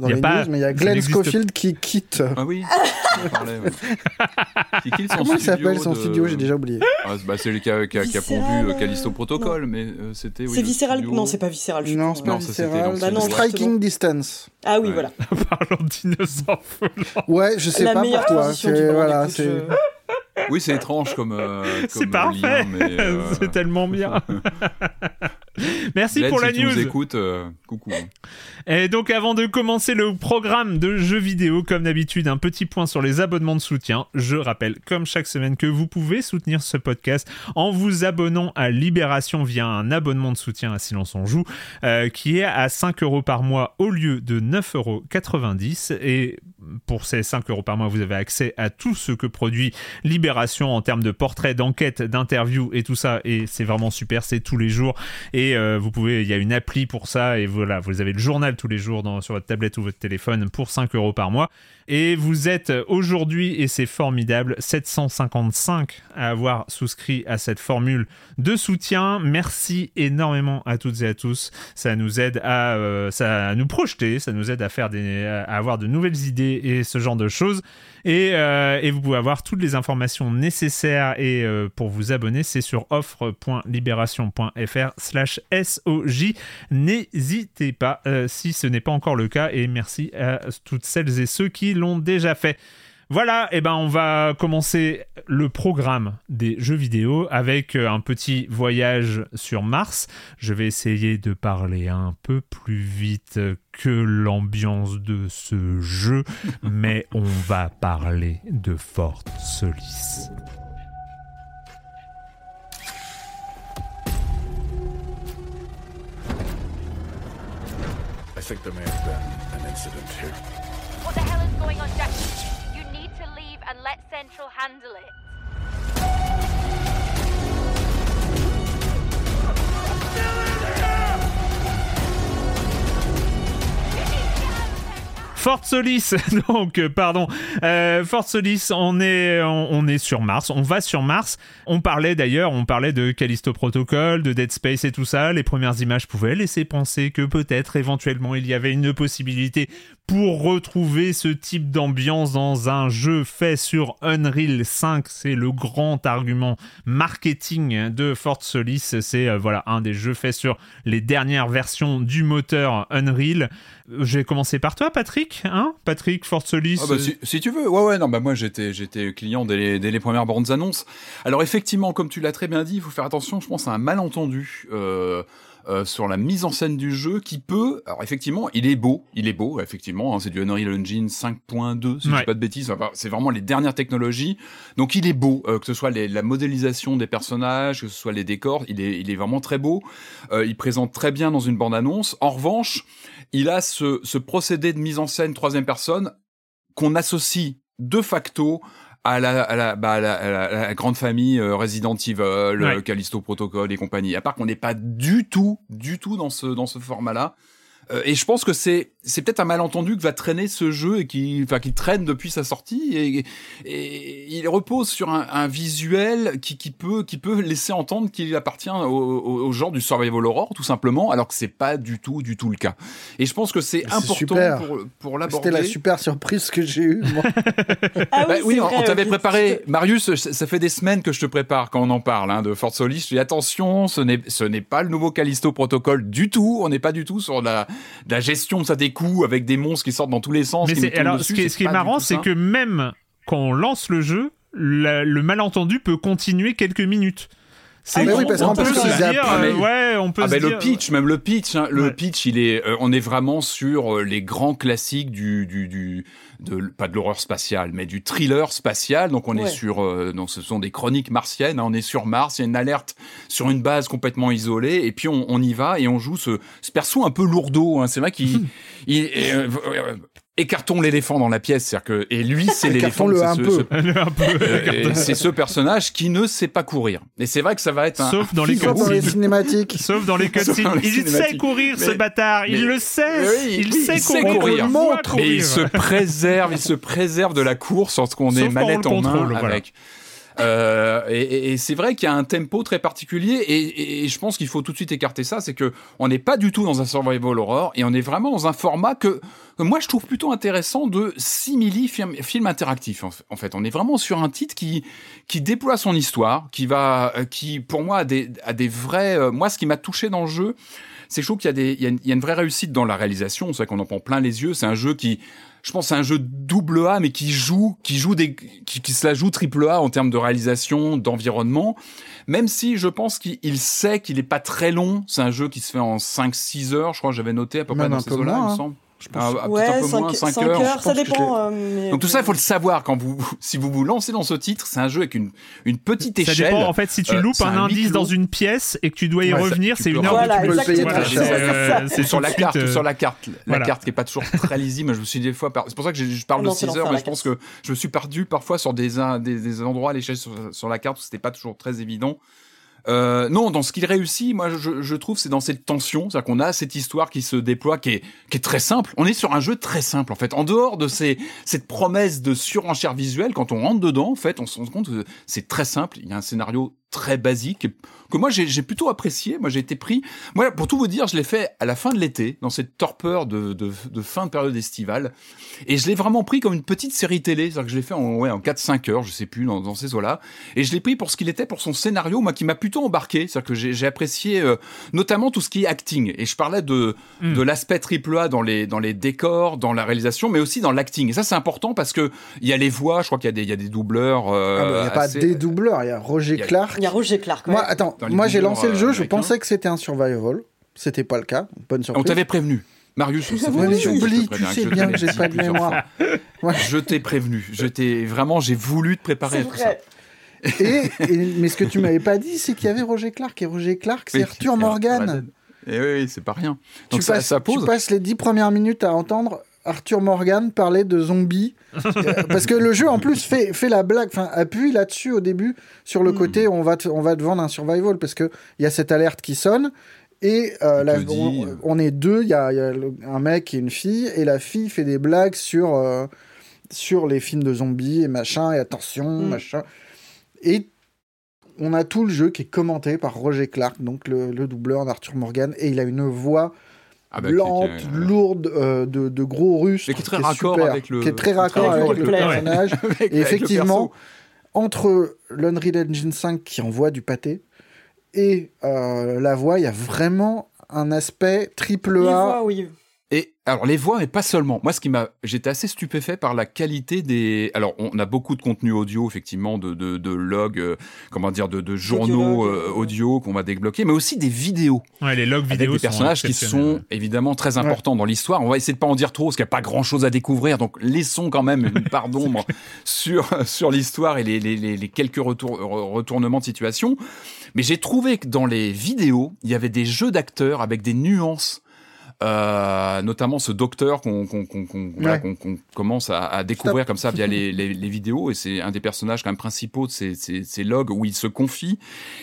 dans les news, mais il y a Glenn Schofield qui quitte. Ah oui. parlait, ouais. qui quitte son Comment il s'appelle son studio J'ai déjà oublié. Ah, bah, c'est lui qui a, qui a, qui a pourvu euh, Callisto Protocol, mais euh, c'était. Oui, c'est Visceral. Non, c'est pas Visceral. Non, c'est pas Visceral. Bah, non, Striking Distance. Ah oui, voilà. Parlons de dinosaures. Ouais, je sais pas pour toi. Voilà, c'est. Oui, c'est étrange comme. Euh, c'est parfait. Euh, c'est tellement bien. Merci pour la si news. Tu nous écoutes, euh, coucou. Et donc, avant de commencer le programme de jeux vidéo, comme d'habitude, un petit point sur les abonnements de soutien. Je rappelle, comme chaque semaine, que vous pouvez soutenir ce podcast en vous abonnant à Libération via un abonnement de soutien à Silence on Joue, qui est à 5 euros par mois au lieu de 9,90 euros. Et pour ces 5 euros par mois, vous avez accès à tout ce que produit Libération en termes de portraits, d'enquêtes, d'interviews et tout ça. Et c'est vraiment super, c'est tous les jours. Et euh, vous pouvez, il y a une appli pour ça. Et voilà, vous avez le journal tous les jours sur votre tablette ou votre téléphone pour 5 euros par mois. Et vous êtes aujourd'hui, et c'est formidable, 755 à avoir souscrit à cette formule de soutien. Merci énormément à toutes et à tous. Ça nous aide à, euh, ça nous projeter, ça nous aide à faire des, à avoir de nouvelles idées et ce genre de choses. Et, euh, et, vous pouvez avoir toutes les informations nécessaires et euh, pour vous abonner, c'est sur offre.libération.fr slash SOJ. N'hésitez pas si ce n'est pas encore le cas et merci à toutes celles et ceux qui l'ont déjà fait. Voilà, et eh ben on va commencer le programme des jeux vidéo avec euh, un petit voyage sur Mars. Je vais essayer de parler un peu plus vite que l'ambiance de ce jeu, mais on va parler de Fort Solis. I think there may have been an incident here. What the hell is going on, Jackie? And let Central handle it. Fort Solis, donc, euh, pardon. Euh, Fort Solis, on est, on, est sur Mars, on va sur Mars. On parlait d'ailleurs, on parlait de Callisto Protocol, de Dead Space et tout ça. Les premières images pouvaient laisser penser que peut-être éventuellement il y avait une possibilité pour retrouver ce type d'ambiance dans un jeu fait sur Unreal 5. C'est le grand argument marketing de Fort Solis. C'est euh, voilà un des jeux faits sur les dernières versions du moteur Unreal. Je vais commencer par toi, Patrick. Hein? Patrick, Fort Solis. Ah bah, si, tu veux. Ouais, ouais, non, bah moi j'étais, j'étais client dès les, dès les premières bandes annonces. Alors effectivement, comme tu l'as très bien dit, il faut faire attention, je pense, à un malentendu. Euh, euh, sur la mise en scène du jeu qui peut, alors effectivement, il est beau, il est beau, effectivement, hein, c'est du Unreal Engine 5.2, si je dis pas de bêtises, c'est vraiment les dernières technologies, donc il est beau, euh, que ce soit la modélisation des personnages, que ce soit les décors, il est, il est vraiment très beau, euh, il présente très bien dans une bande-annonce, en revanche, il a ce, ce procédé de mise en scène troisième personne qu'on associe de facto à la, à la, bah, la, grande famille euh, Resident Evil, euh, Callisto Protocol et compagnie. À part qu'on n'est pas du tout, du tout dans ce dans ce format-là. Euh, et je pense que c'est c'est peut-être un malentendu que va traîner ce jeu et qui enfin qui traîne depuis sa sortie et, et il repose sur un, un visuel qui, qui peut qui peut laisser entendre qu'il appartient au, au, genre du survival horror tout simplement alors que c'est pas du tout du tout le cas. Et je pense que c'est important pour pour l'aborder. C'était la super surprise que j'ai eue moi. ah oui, bah, oui on, t'avait préparé Marius ça fait des semaines que je te prépare quand on en parle hein, de Fort Solis. Je dis attention, ce n'est ce n'est pas le nouveau Callisto Protocol du tout, on n'est pas du tout sur la la gestion ça des coups avec des monstres qui sortent dans tous les sens. Mais alors, ce qui est, marrant, c'est que même quand on lance le jeu, le malentendu peut continuer quelques minutes. C'est ah oui, parce qu'en plus, dire, euh, ouais, on peut ah se le pitch, même le pitch, hein, le pitch, il est, euh, on est vraiment sur euh, les grands classiques du, du, du de, pas de l'horreur spatiale, mais du thriller spatial. Donc on est sur, donc ce sont des chroniques martiennes. Hein, on est sur Mars, il y a une alerte sur une base complètement isolée, et puis on, on y va et on joue ce, ce perso un peu lourdeau. Hein. C'est vrai qu'il, il, écartons l'éléphant dans la pièce, c'est-à-dire que et lui c'est l'éléphant, c'est ce, personnage qui ne sait pas courir. Et c'est vrai que ça va être un, sauf dans les, cinématiques, sauf dans les cutscenes. Il sait courir ce bâtard, il le sait, il, sait courir. Mais il se préserve, il se préserve de la course lorsqu'on est manette en main avec. Euh, et, c'est vrai qu'il y a un tempo très particulier et, je pense qu'il faut tout de suite écarter ça, c'est que on n'est pas du tout dans un survival horror et on est vraiment dans un format que, moi je trouve plutôt intéressant de simili film, interactif en fait. On est vraiment sur un titre qui qui déploie son histoire, qui va, qui pour moi a des, vrais. Euh, moi, ce qui m'a touché dans le jeu, c'est chaud qu'il y a des, y une, y a une vraie réussite dans la réalisation. C'est qu'on en prend plein les yeux. C'est un jeu qui je pense c'est un jeu double A mais qui joue qui joue des qui, qui se la joue triple A en termes de réalisation d'environnement même si je pense qu'il sait qu'il est pas très long c'est un jeu qui se fait en 5 6 heures je crois que j'avais noté à peu près dans ces eaux-là il me hein. semble je pense. Ah, ouais, un peu 5, moins, 5, heures. ça dépend. Euh, Donc tout ça, il faut le savoir quand vous, si vous vous lancez dans ce titre, c'est un jeu avec une, une petite échelle. Ça dépend. En fait, si tu euh, loupes un, indice dans une pièce et que tu dois y revenir, c'est une heure voilà, que tu peux C'est sur la carte, sur la carte, la carte qui est pas toujours très lisible. Je me suis des fois, c'est pour ça que je parle de 6 heures, mais je pense que je me suis perdu parfois sur des, des, endroits à l'échelle sur, sur la carte où c'était pas toujours très évident. Euh, non, dans ce qu'il réussit, moi je, je trouve, c'est dans cette tension, c'est-à-dire qu'on a cette histoire qui se déploie, qui est, qui est très simple. On est sur un jeu très simple en fait. En dehors de ces, cette promesse de surenchère visuelle, quand on rentre dedans, en fait, on se rend compte que c'est très simple. Il y a un scénario très basique que moi j'ai plutôt apprécié. Moi j'ai été pris. Moi pour tout vous dire, je l'ai fait à la fin de l'été dans cette torpeur de, de, de, fin de période estivale et je l'ai vraiment pris comme une petite série télé. C'est-à-dire que je l'ai fait en ouais en 4-5 heures, je sais plus dans, dans ces eaux-là. Et je l'ai pris pour ce qu'il était pour son scénario, moi qui m'a plutôt embarqué. C'est-à-dire que j'ai apprécié euh, notamment tout ce qui est acting. Et je parlais de hmm. de l'aspect triple A dans les dans les décors, dans la réalisation, mais aussi dans l'acting. Et ça c'est important parce que il y a les voix. Je crois qu'il y a des il y a des doubleurs. Euh, ah il n'y a pas des doubleurs. Il y a Roger Clark. Il y a Roger Clark. Moi attends moi, j'ai lancé le jeu, je pensais que c'était un survival. C'était pas le cas. Bonne surprise. On t'avait prévenu. Marius, j'oublie, tu sais bien que j'ai pas de mémoire. Je t'ai prévenu. Je t'ai vraiment, j'ai voulu te préparer à tout ça. Et, mais ce que tu m'avais pas dit, c'est qu'il y avait Roger Clark. Et Roger Clark, c'est Arthur Morgan. Et oui, c'est pas rien. Donc tu, ça, passes, ça pose... tu passes les dix premières minutes à entendre Arthur Morgan parlait de zombies. Euh, parce que le jeu, en plus, fait, fait la blague, enfin, appuie là-dessus au début, sur le hmm. côté, on va, te, on va te vendre un survival, parce qu'il y a cette alerte qui sonne, Et euh, la- on, euh, on est deux, il y a, il y a le- un mec et une fille, et la fille fait des blagues sur, euh, sur les films de zombies et machin, et attention, Mm. machin. Et on a tout le jeu qui est commenté par Roger Clark, donc le, le doubleur d'Arthur Morgan, et il a une voix Ah bah, qui- lente, qui- lourde, euh, de, de gros russes. Mais qui est très raccord avec le- Qui est très qui est très raccord avec le avec le personnage. avec- Et effectivement, entre l'Unreal Engine 5 qui envoie du pâté et euh, la voix, il y a vraiment un aspect triple A. voix, oui. Alors les voix, mais pas seulement. Moi, ce qui m'a, j'étais assez stupéfait par la qualité des. Alors, on a beaucoup de contenu audio, effectivement, de de, de logs, euh, comment dire, de, de journaux euh, audio qu'on va débloquer, mais aussi des vidéos Ouais, les logs avec vidéo des sont personnages qui sont évidemment très importants dans l'histoire. On va essayer de pas en dire trop, parce qu'il n'y a pas grand chose à découvrir. Donc, laissons quand même une part d'ombre sur sur l'histoire et les, les, les, les quelques retour- re- retournements de situation. Mais j'ai trouvé que dans les vidéos, il y avait des jeux d'acteurs avec des nuances. Euh, notamment ce docteur qu'on Ouais. commence à, à découvrir comme ça via les, les, les vidéos. Et c'est un des personnages quand même principaux de ces, ces, ces logs où il se confie.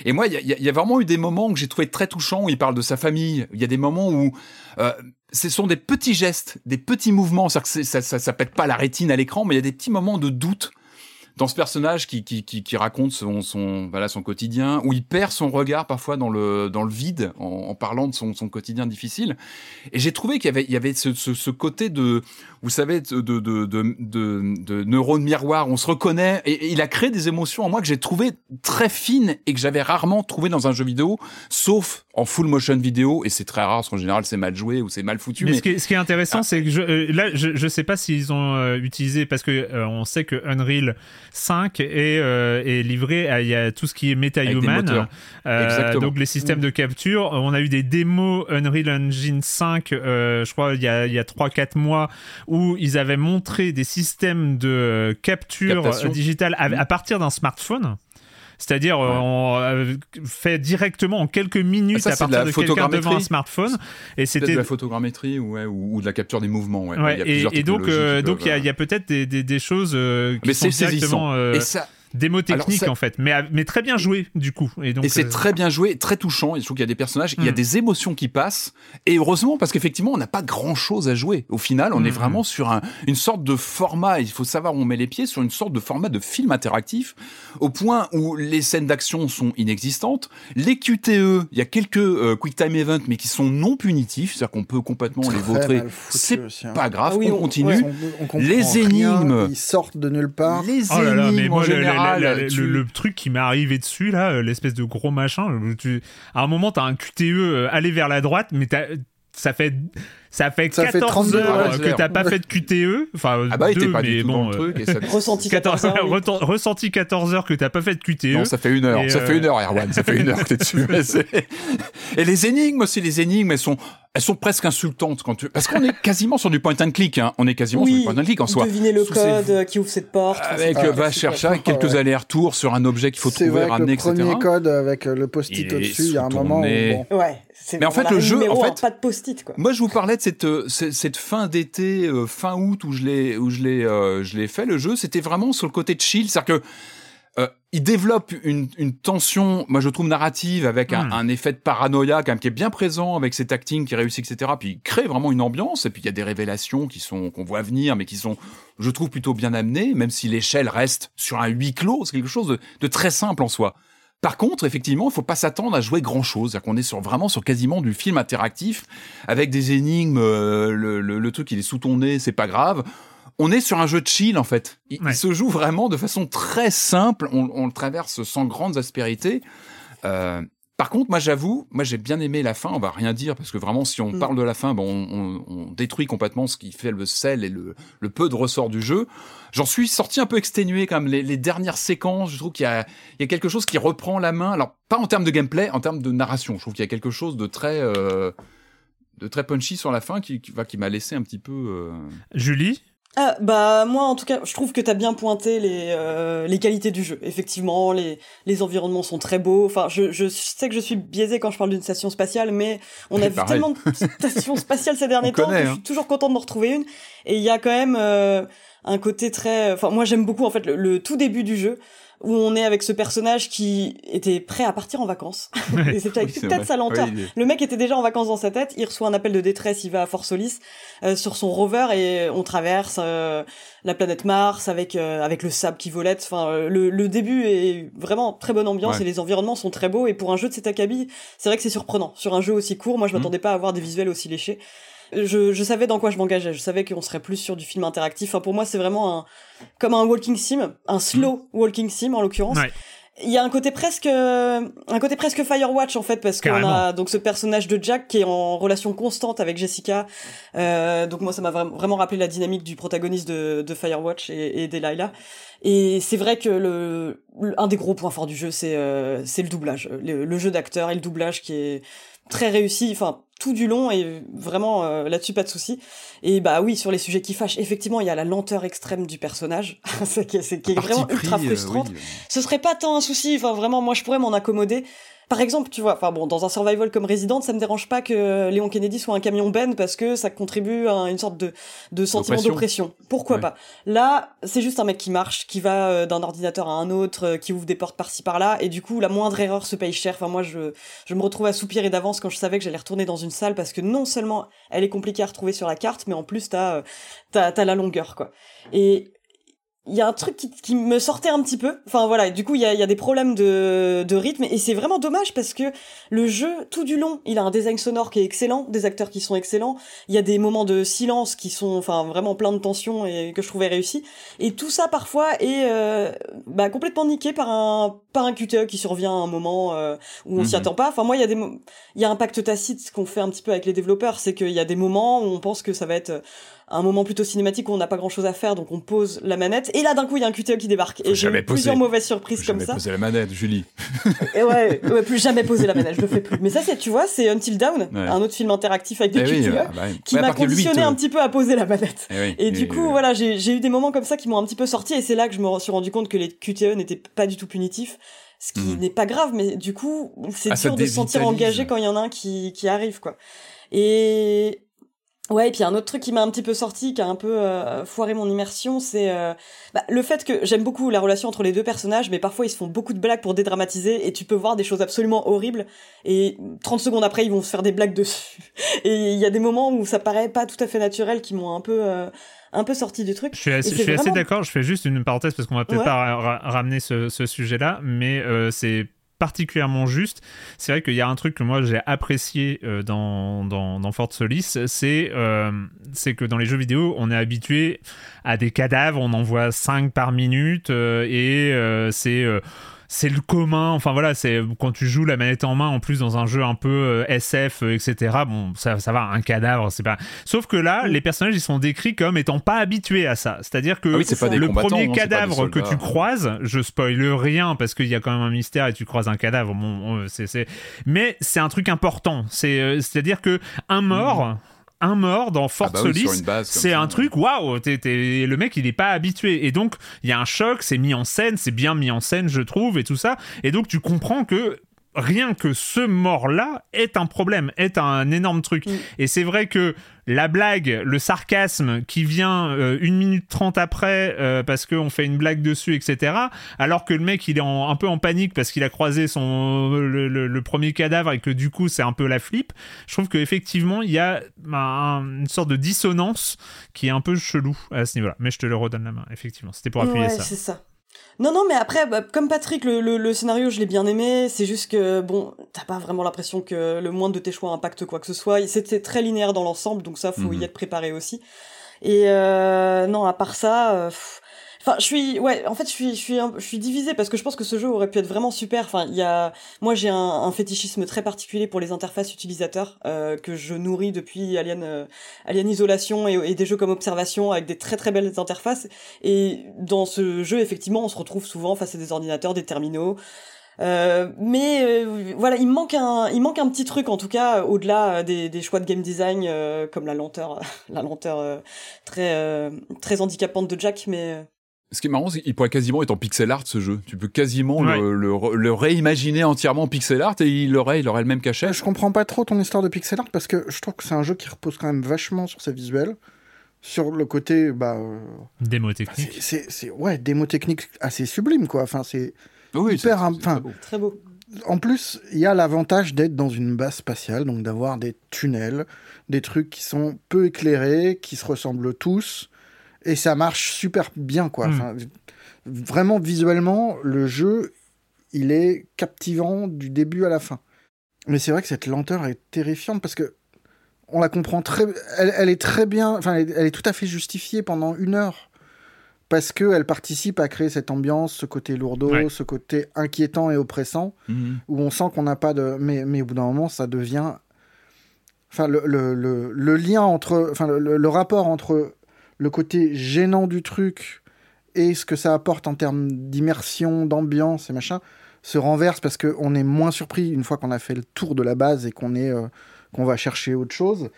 Et moi il y a, y a- vraiment eu des moments que j'ai trouvé très touchants où il parle de sa famille. Il y a des moments où euh, ce sont des petits gestes des petits mouvements. C'est-à-dire que ça, ça pète pas la rétine à l'écran mais il y a des petits moments de doute dans ce personnage qui, qui, qui, qui raconte son, son, voilà, son quotidien, où il perd son regard parfois dans le, dans le vide en, en parlant de son, son quotidien difficile. Et j'ai trouvé qu'il y avait, il y avait ce, ce, ce côté de, vous savez, de, de, de, de, de, neurones miroirs, on se reconnaît, et, et il a créé des émotions en moi que j'ai trouvé très fines et que j'avais rarement trouvé dans un jeu vidéo, sauf en full motion vidéo, et c'est très rare, parce qu'en général c'est mal joué ou c'est mal foutu. Mais, Mais, ce, qui est, ce qui est intéressant, c'est que je, euh, là, je, je sais pas s'ils ont euh, utilisé parce que euh, on sait que Unreal 5 est, euh, est livré à y a tout ce qui est MetaHuman, euh, donc les systèmes de capture. On a eu des démos Unreal Engine 5, euh, je crois il y a il y a trois quatre mois où ils avaient montré des systèmes de euh, capture Captation. digitale à, à partir d'un smartphone. C'est-à-dire, euh, Ouais. on euh, fait directement en quelques minutes ça, à de partir la de quelqu'un devant un smartphone. Et c'était de la photogrammétrie ou, ouais, ou, ou de la capture des mouvements. Ouais. Ouais, il y a et, donc, euh, donc il y a, a peut-être des, des, des choses euh, qui mais sont c'est directement saisissant. euh, et ça, démo ça- en fait, mais, mais très bien joué du coup. Et donc et c'est euh, très bien joué, très touchant. Et je trouve qu'il y a des personnages, il y a Mm. des émotions qui passent. Et heureusement, parce qu'effectivement, on n'a pas grand chose à jouer. Au final, on est Mm. vraiment sur un, une sorte de format. Il faut savoir où on met les pieds sur une sorte de format de film interactif, au point où les scènes d'action sont inexistantes. Les QTE, il y a quelques euh, quick time events, mais qui sont non punitifs, c'est-à-dire qu'on peut complètement les vautrer. C'est hein. pas grave, Ah oui, on on- continue. ouais. On- on comprend Les rien, énigmes. Ils sortent de nulle part. Les Oh là là, mais énigmes, moi, en le, le- truc qui m'est arrivé dessus, là, euh, l'espèce de gros machin, euh, tu, à un moment, t'as un QTE euh, aller vers la droite, mais t'as- ça fait, ça fait Ça fait 14 32 heures que t'as pas fait de QTE. Enfin, Ah bah, il deux, était pas mais du tout bon, dans le euh, truc. Et ça... Ressenti 14 14 heures, oui. ressenti 14 heures que t'as pas fait de QTE. Non, ça fait une heure. Ça euh, fait une heure, Erwan. Ça fait une heure que t'es dessus. Et les énigmes aussi, les énigmes, elles sont, elles sont presque insultantes quand tu, parce qu'on est quasiment sur du point and click, hein. On est quasiment sur du point and click en soi. deviner le ces- code euh, qui ouvre cette porte. Avec, euh, Ah, va chercher quelques ouais. allers-retours sur un objet qu'il faut trouver, vrai que ramener, le premier etc. code avec euh, le post-it Il est au-dessus, il y a un moment où, nez. bon, Ouais. Mais en fait, le jeu, en fait- pas de post-it quoi. Moi, je vous parlais cette, euh, cette, fin d'été, euh, fin août, où je l'ai, où je l'ai, euh, je l'ai fait. Le jeu, c'était vraiment sur le côté de chill, c'est-à-dire que euh, il développe une, une tension, moi je trouve narrative, avec un, Mm. un effet de paranoïa quand même qui est bien présent, avec cet acting qui réussit, etc. Puis il crée vraiment une ambiance, et puis il y a des révélations qui sont qu'on voit venir, mais qui sont, je trouve, plutôt bien amenées, même si l'échelle reste sur un huis clos, c'est quelque chose de, de très simple en soi. Par contre, effectivement, il faut pas s'attendre à jouer grand chose. C'est-à-dire qu'on est sur vraiment sur quasiment du film interactif avec des énigmes. euh, le, le, le truc il est sous ton nez, c'est pas grave. On est sur un jeu de chill en fait. Il, Ouais. il se joue vraiment de façon très simple. On, on le traverse sans grandes aspérités. Euh, par contre, moi j'avoue, moi j'ai bien aimé la fin. On va rien dire parce que vraiment, si on Mm. parle de la fin, bon, on, on- on détruit complètement ce qui fait le sel et le, le peu de ressort du jeu. J'en suis sorti un peu exténué quand même. Les, les dernières séquences, je trouve qu'il y a, il y a quelque chose qui reprend la main. Alors pas en termes de gameplay, en termes de narration. Je trouve qu'il y a quelque chose de très, euh, de très punchy sur la fin qui, qui, va- qui m'a laissé un petit peu. euh, Julie? Ah, bah moi en tout cas, je trouve que t'as bien pointé les euh, les qualités du jeu. Effectivement, les les environnements sont très beaux. Enfin, je je sais que je suis biaisé quand je parle d'une station spatiale, mais on a vu pareil. tellement de stations spatiales ces derniers On temps connaît, que je hein. suis toujours contente d'en retrouver une. Et il y a quand même euh, un côté très. Enfin, moi j'aime beaucoup en fait le, le tout début du jeu. Où on est avec ce personnage qui était prêt à partir en vacances. et c'est peut-être sa lenteur. Le mec était déjà en vacances dans sa tête, il reçoit un appel de détresse, il va à Fort Solis euh, sur son rover et on traverse euh, la planète Mars avec euh, avec le sable qui volette. Enfin, le, le, début est vraiment très bonne ambiance et les environnements sont très beaux. Et pour un jeu de cet acabit, c'est vrai que c'est surprenant. Sur un jeu aussi court, moi je mmh. m'attendais pas à avoir des visuels aussi léchés je, je savais dans quoi je m'engageais. Je savais qu'on serait plus sur du film interactif. Enfin, pour moi, c'est vraiment un, comme un walking sim, un slow mm. walking sim en l'occurrence. Il y a un côté presque, un côté presque Firewatch en fait, parce qu'on a donc ce personnage de Jack qui est en relation constante avec Jessica. Euh, donc moi, ça m'a vraiment rappelé la dynamique du protagoniste de, de Firewatch et, et Delilah. Et c'est vrai que le, un des gros points forts du jeu, c'est euh, c'est le doublage, le, le jeu d'acteur et le doublage qui est très réussi. Enfin, tout du long et vraiment euh, là-dessus pas de souci. Et bah oui, sur les sujets qui fâchent, effectivement, il y a la lenteur extrême du personnage, c'est qui est, vraiment ultra euh, frustrante. Ce serait pas tant un souci, enfin vraiment, moi je pourrais m'en accommoder. Par exemple, tu vois, enfin bon, dans un survival comme Resident, ça me dérange pas que Léon Kennedy soit un camion Ben parce que ça contribue à une sorte de, de sentiment d'oppression. Pourquoi pas? Là, c'est juste un mec qui marche, qui va euh, d'un ordinateur à un autre, euh, qui ouvre des portes par-ci par-là, et du coup, la moindre erreur se paye cher. Enfin, moi, je, je me retrouve à soupirer d'avance quand je savais que j'allais retourner dans une salle parce que non seulement elle est compliquée à retrouver sur la carte, mais en plus, t'as, euh, t'as, t'as la longueur, quoi. Et il y a un truc qui, qui, me sortait un petit peu. Enfin voilà, du coup il y a, y a, des problèmes de, de rythme et c'est vraiment dommage parce que le jeu tout du long, il a un design sonore qui est excellent, des acteurs qui sont excellents. Il y a des moments de silence qui sont enfin vraiment plein de tension et que je trouvais réussi. Et tout ça parfois est euh, bah, complètement niqué par un par un QTE qui survient à un moment euh, où on s'y mhm. attend pas. Enfin moi il y a des il y a un pacte tacite qu'on fait un petit peu avec les développeurs, c'est qu'il y a des moments où on pense que ça va être un moment plutôt cinématique où on n'a pas grand chose à faire, donc on pose la manette. Et là, d'un coup, il y a un QTE qui débarque. et j'ai plusieurs mauvaises surprises comme ça. poser la manette, Julie. et ouais, ouais, plus jamais poser la manette, je le fais plus. Mais ça, c'est, tu vois, c'est Until Down, un autre film interactif avec des eh QTE, ah bah qui m'a conditionné un petit peu à poser la manette. Eh et, du coup, voilà, j'ai eu des moments comme ça qui m'ont un petit peu sorti, et c'est là que je me suis rendu compte que les QTE n'étaient pas du tout punitifs ce qui mhm. n'est pas grave, mais du coup, c'est ah, dur de se sentir engagé quand il y en a un qui, qui arrive, quoi. Et Ouais, et puis un autre truc qui m'a un petit peu sorti, qui a un peu euh, foiré mon immersion, c'est euh, bah, le fait que j'aime beaucoup la relation entre les deux personnages, mais parfois ils se font beaucoup de blagues pour dédramatiser, et tu peux voir des choses absolument horribles, et 30 secondes après ils vont se faire des blagues dessus. Et il y a des moments où ça paraît pas tout à fait naturel, qui m'ont un peu... Euh, un peu sorti du truc. Je suis assez, d'accord. Je fais juste une parenthèse parce qu'on va peut-être pas ramener ce, ce sujet-là, mais c'est particulièrement juste. C'est vrai qu'il y a un truc que moi j'ai apprécié euh, dans, dans, dans, Fort Solis, c'est euh, que dans les jeux vidéo, on est habitué à des cadavres, on en voit 5 par minute, euh, et c'est c'est le commun. Enfin voilà, c'est quand tu joues la manette en main en plus dans un jeu un peu euh, SF, euh, etc. Bon, ça, ça va, un cadavre, c'est pas. Sauf que là, les personnages ils sont décrits comme étant pas habitués à ça. C'est-à-dire que ah le premier cadavre que tu croises, je spoil rien parce qu'il y a quand même un mystère et tu croises un cadavre. Bon, c'est, mais c'est un truc important. C'est, euh, c'est-à-dire que un mort. Mmh un mort dans Fort ah bah Solis, c'est un truc, waouh, le mec il est pas habitué. Et donc il y a un choc, c'est mis en scène, c'est bien mis en scène, je trouve, et tout ça. Et donc tu comprends que rien que ce mort-là est un problème, est un énorme truc. Mm. Et c'est vrai que la blague, le sarcasme qui vient euh, une minute trente après euh, parce qu'on fait une blague dessus, etc. Alors que le mec il est un peu en panique parce qu'il a croisé son le, premier cadavre et que du coup c'est un peu la flip. Je trouve qu'effectivement il y a une sorte de dissonance qui est un peu chelou à ce niveau-là. Mais je te le redonne la main, effectivement. C'était pour appuyer ouais, c'est ça. Non, non, mais après, bah, comme Patrick, le, le, scénario, je l'ai bien aimé. C'est juste que, bon, t'as pas vraiment l'impression que le moindre de tes choix impacte quoi que ce soit. C'était très linéaire dans l'ensemble, donc ça, faut y mhm. être préparé aussi. Et euh, non, à part ça, euh, Enfin, je suis, ouais, en fait, je suis, je suis, je suis divisée parce que je pense que ce jeu aurait pu être vraiment super. Enfin, il y a, moi, j'ai un, un, fétichisme très particulier pour les interfaces utilisateurs euh, que je nourris depuis Alien, euh, Alien Isolation et, des jeux comme Observation avec des très très belles interfaces. Et dans ce jeu, effectivement, on se retrouve souvent face à des ordinateurs, des terminaux. Euh, mais euh, voilà, il manque un, il manque un petit truc en tout cas au-delà des, des, choix de game design euh, comme la lenteur, la lenteur très très handicapante de Jack, mais ce qui est marrant, c'est qu'il pourrait quasiment être en pixel art ce jeu. Tu peux quasiment le, le, réimaginer entièrement en pixel art et il aurait, il aurait le même cachet. Je comprends pas trop ton histoire de pixel art parce que je trouve que c'est un jeu qui repose quand même vachement sur ses visuels. sur le côté bah, euh, démo technique. C'est ouais, démo technique assez sublime quoi. Enfin c'est oui, hyper. Enfin, très beau. Très beau. en plus, il y a l'avantage d'être dans une base spatiale, donc d'avoir des tunnels, des trucs qui sont peu éclairés, qui se ressemblent tous, et ça marche super bien, quoi. Mm. Enfin, vraiment, visuellement, le jeu, il est captivant du début à la fin. Mais c'est vrai que cette lenteur est terrifiante parce que on la comprend très, elle, elle est très bien, enfin, elle, est- elle est tout à fait justifiée pendant une heure. Parce qu'elle participe à créer cette ambiance, ce côté lourdeau, Ouais. ce côté inquiétant et oppressant Mhm. où on sent qu'on n'a pas de. Mais, mais au bout d'un moment, ça devient. Enfin, le, le, le, le lien entre. Enfin, le rapport entre le côté gênant du truc et ce que ça apporte en termes d'immersion, d'ambiance et machin se renverse parce qu'on est moins surpris une fois qu'on a fait le tour de la base et qu'on est. euh, qu'on va chercher autre chose.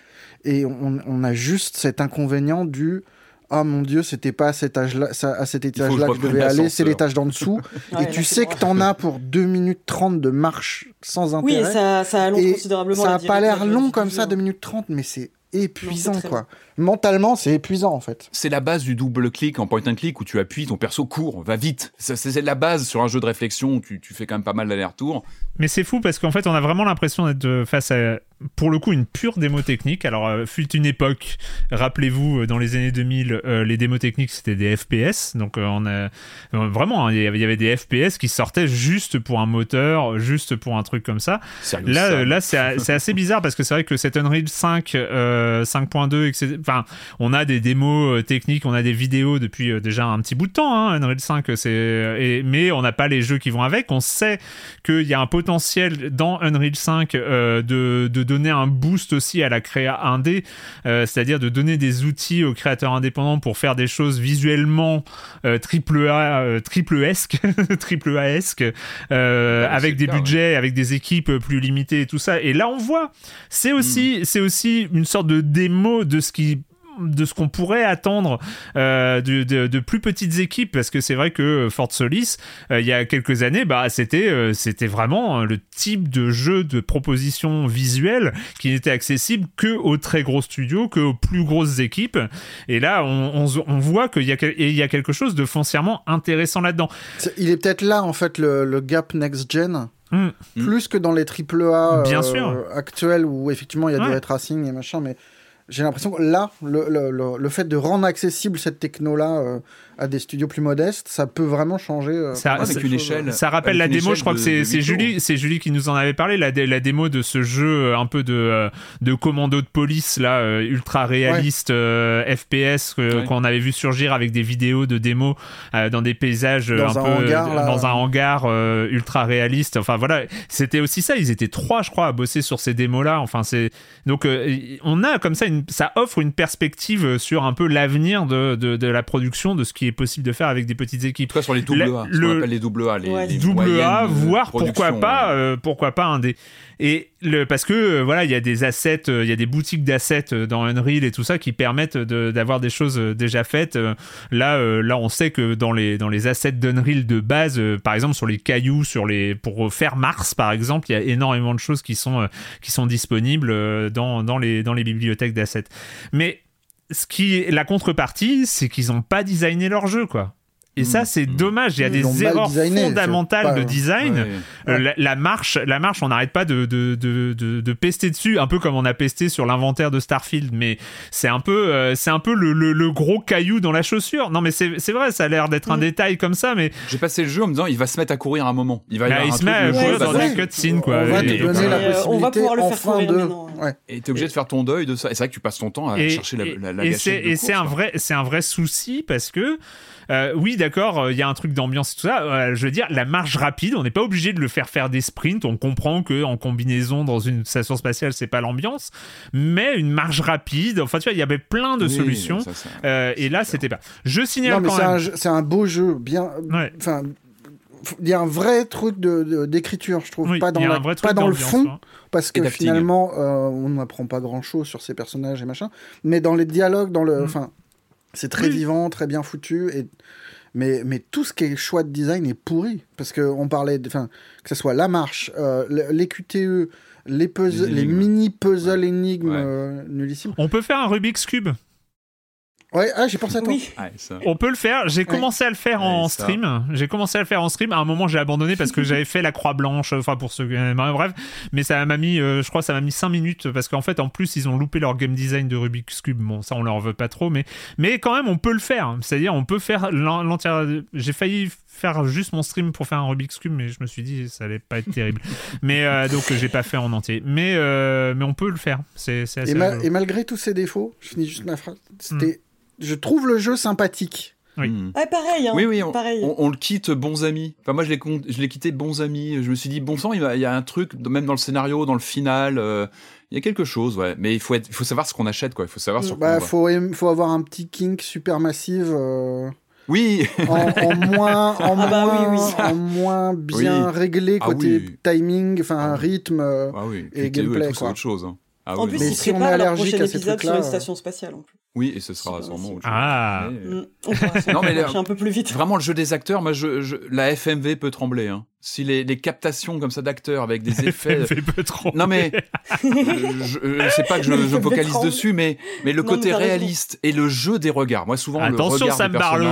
Et on, on a juste cet inconvénient du. Ah mon dieu, c'était pas à cet âge-là, à cet étage-là que je devais aller, c'est l'étage d'en dessous. Ouais, et tu sais que t'en as pour 2 minutes 30 de marche sans Oui, et intérêt. ça, ça allonge considérablement ça la a pas l'air long comme ça, hein. 2 minutes 30, mais c'est épuisant, Non, quoi. Mentalement, c'est épuisant, en fait. C'est la base du double clic en point and click où tu appuies, ton perso court, va vite. Ça, C'est la base sur un jeu de réflexion où tu, tu fais quand même pas mal d'allers-retours. Mais c'est fou parce qu'en fait, on a vraiment l'impression d'être face à, pour le coup, une pure démo technique. Alors, euh, fut une époque, rappelez-vous, euh, dans les années 2000, euh, les démos techniques, c'était des FPS. Donc, euh, on a vraiment, hein, il y avait- il y avait des FPS qui sortaient juste pour un moteur, juste pour un truc comme ça. Sérieux, Là, ça. là, c'est a- c'est assez bizarre parce que c'est vrai que cet Unreal 5, euh, 5.2, etc. Enfin, on a des démos techniques, on a des vidéos depuis déjà un petit bout de temps. Hein, Unreal 5, c'est, mais on n'a pas les jeux qui vont avec. On sait qu'il y a un potentiel dans Unreal 5 euh, de, de donner un boost aussi à la créa indé, euh, c'est-à-dire de donner des outils aux créateurs indépendants pour faire des choses visuellement euh, triple A, euh, triple esque, triple A esque, Ouais, avec des clair, ouais. budgets, avec des équipes plus limitées et tout ça. Et là, on voit, c'est aussi, c'est aussi une sorte de démo de ce qui de ce qu'on pourrait attendre euh, de, de- de plus petites équipes parce que c'est vrai que Fort Solis euh, il y a quelques années bah c'était euh, c'était vraiment euh, le type de jeu de proposition visuelle qui n'était accessible que aux très gros studios que aux plus grosses équipes et là on, on, on voit qu'il y a il y a quelque chose de foncièrement intéressant là-dedans Il est peut-être là, en fait, le, le gap next-gen. Mm. Plus que dans les euh, sûr. actuels où effectivement il y a du Ouais. tracing et machin, mais j'ai l'impression que là, le, le, le, fait de rendre accessible cette techno-là euh, à des studios plus modestes, ça peut vraiment changer. euh, Ça- avec une échelle. Ça rappelle Avec la une démo, je crois que de- c'est Julie, c'est Julie qui nous en avait parlé, la, dé- la démo de ce jeu euh, un peu de, euh, de commando de police, là, euh, ultra réaliste, euh, FPS, euh, Ouais. qu'on avait vu surgir avec des vidéos de démo euh, dans des paysages Dans un, un peu hangar, euh, là. dans un hangar euh, ultra réaliste. Enfin voilà, c'était aussi ça. Ils étaient trois, je crois, à bosser sur ces démos-là. Enfin c'est donc euh, on a comme ça, une, ça offre une perspective sur un peu l'avenir de, de, de la production, de ce qui est possible de faire avec des petites équipes. En tout cas, sur les double A, ce le- qu'on appelle les double A, les, Ouais, les double moyennes A, voire pourquoi pas, euh, pourquoi pas un des. Et le, parce que euh, voilà, il y a des assets, euh, il y a des boutiques d'assets euh, dans Unreal et tout ça qui permettent de- d'avoir des choses euh, déjà faites. Euh, Là, euh, là, on sait que dans les dans les assets d'Unreal de base, euh, par exemple sur les cailloux, sur les pour faire Mars, par exemple, il y a énormément de choses qui sont euh, qui sont disponibles euh, dans dans les dans les bibliothèques d'assets. Mais ce qui est la contrepartie, c'est qu'ils n'ont pas designé leur jeu, quoi. Et ça, c'est dommage. Il y a l'ont des erreurs designé, fondamentales pas- de design. Ouais. Euh, la, la marche, la marche, on n'arrête pas de, de, de, de, de pester dessus, un peu comme on a pesté sur l'inventaire de Starfield, mais c'est un peu, euh, c'est un peu le, le, le gros caillou dans la chaussure. Non, mais c'est c'est vrai, ça a l'air d'être un Mm. détail comme ça, mais J'ai passé le jeu en me disant, il va se mettre à courir un moment. Il va y Bah, avoir il un se met truc, à va dans des cutscenes, quoi. On va Et- te et- donner la Euh, on va possibilité pouvoir le faire courir de. Ouais. Et t'es obligé de faire ton deuil de ça. Et c'est vrai que tu passes ton temps à et, chercher la, et- la, et gâchette c'est un vrai c'est un vrai souci parce que euh, oui d'accord il y a un truc d'ambiance et tout ça euh, je veux dire la marche rapide on n'est pas obligé de le faire faire des sprints on comprend que en combinaison dans une station spatiale c'est pas l'ambiance mais une marche rapide enfin tu vois il y avait plein de Oui, solutions ça, ça- euh, et là c'était pas je signale Non, mais quand même c'est un beau jeu, bien. Ouais. Enfin, il y a un vrai truc de- de- d'écriture, je trouve, Oui, pas dans, la- pas le fond, hein. parce que finalement, euh, on n'apprend pas grand-chose sur ces personnages et machin, mais dans les dialogues, dans le, Mm. enfin, c'est très Oui. vivant, très bien foutu, et mais, mais tout ce qui est choix de design est pourri, parce que on parlait, de- enfin, que ce soit la marche, euh, le- les QTE, les puzzles, Les les, énigmes. mini puzzles énigmes Ouais. euh, nullissimes. on peut faire un Rubik's cube Ouais, ah, j'ai pensé à toi. Oui. Ouais, ça. On peut le faire. J'ai commencé à le faire en Ouais, ça. stream. J'ai commencé à le faire en stream. À un moment, j'ai abandonné parce que j'avais fait la croix blanche. Enfin, pour ceux. euh, bref, mais ça m'a mis. euh, je crois, ça m'a mis 5 minutes parce qu'en fait, en plus, ils ont loupé leur game design de Rubik's Cube. Bon, ça, on leur veut pas trop, mais mais quand même, on peut le faire. C'est-à-dire, on peut faire l'en- l'entière. J'ai failli faire juste mon stream pour faire un Rubik's Cube, mais je me suis dit ça allait pas être terrible. mais euh, donc, j'ai pas fait en entier. Mais euh, mais on peut le faire. C'est assez. Et, ma- et malgré tous ses défauts, je finis juste ma phrase. C'était, Hmm. Je trouve le jeu sympathique. Oui. Hmm. Ouais, pareil. Hein. Oui, oui, on, pareil. on- on le quitte bons amis. Enfin, moi, je l'ai, con- je l'ai quitté bons amis. Je me suis dit, bon sang, il y a, il y a un truc, même dans le scénario, dans le final, euh, il y a quelque chose, ouais. Mais il faut, être, il faut savoir ce qu'on achète, quoi. Il faut savoir sur quoi Bah, faut, aim- faut avoir un petit kink super massive. euh, Oui, en, en moins, en Ah bah oui, moins, oui. en moins bien Oui. réglé Ah côté oui. timing, enfin Ah oui. rythme. euh, ah oui. Et gameplay, tout, c'est quoi. autre chose. hein. Ah En oui, plus. Mais si on est allergique à ces épisode sur trucs-là, une euh, station spatiale. En plus. Oui, et ce sera C'est sûrement autre chose. Ah. Mais, euh, Mm. On pourra ça Non, mais le- un peu plus vite. Vraiment, le jeu des acteurs, moi, je, je- la FMV peut trembler. Hein. Si les, les captations comme ça d'acteurs avec des effets. fait peu trop. Non mais je, je- je sais pas que je, je FMV focalise tremble. dessus, mais mais le Non, mais côté réaliste et le jeu des regards. Moi souvent Attention, le regard Sam des Barlow.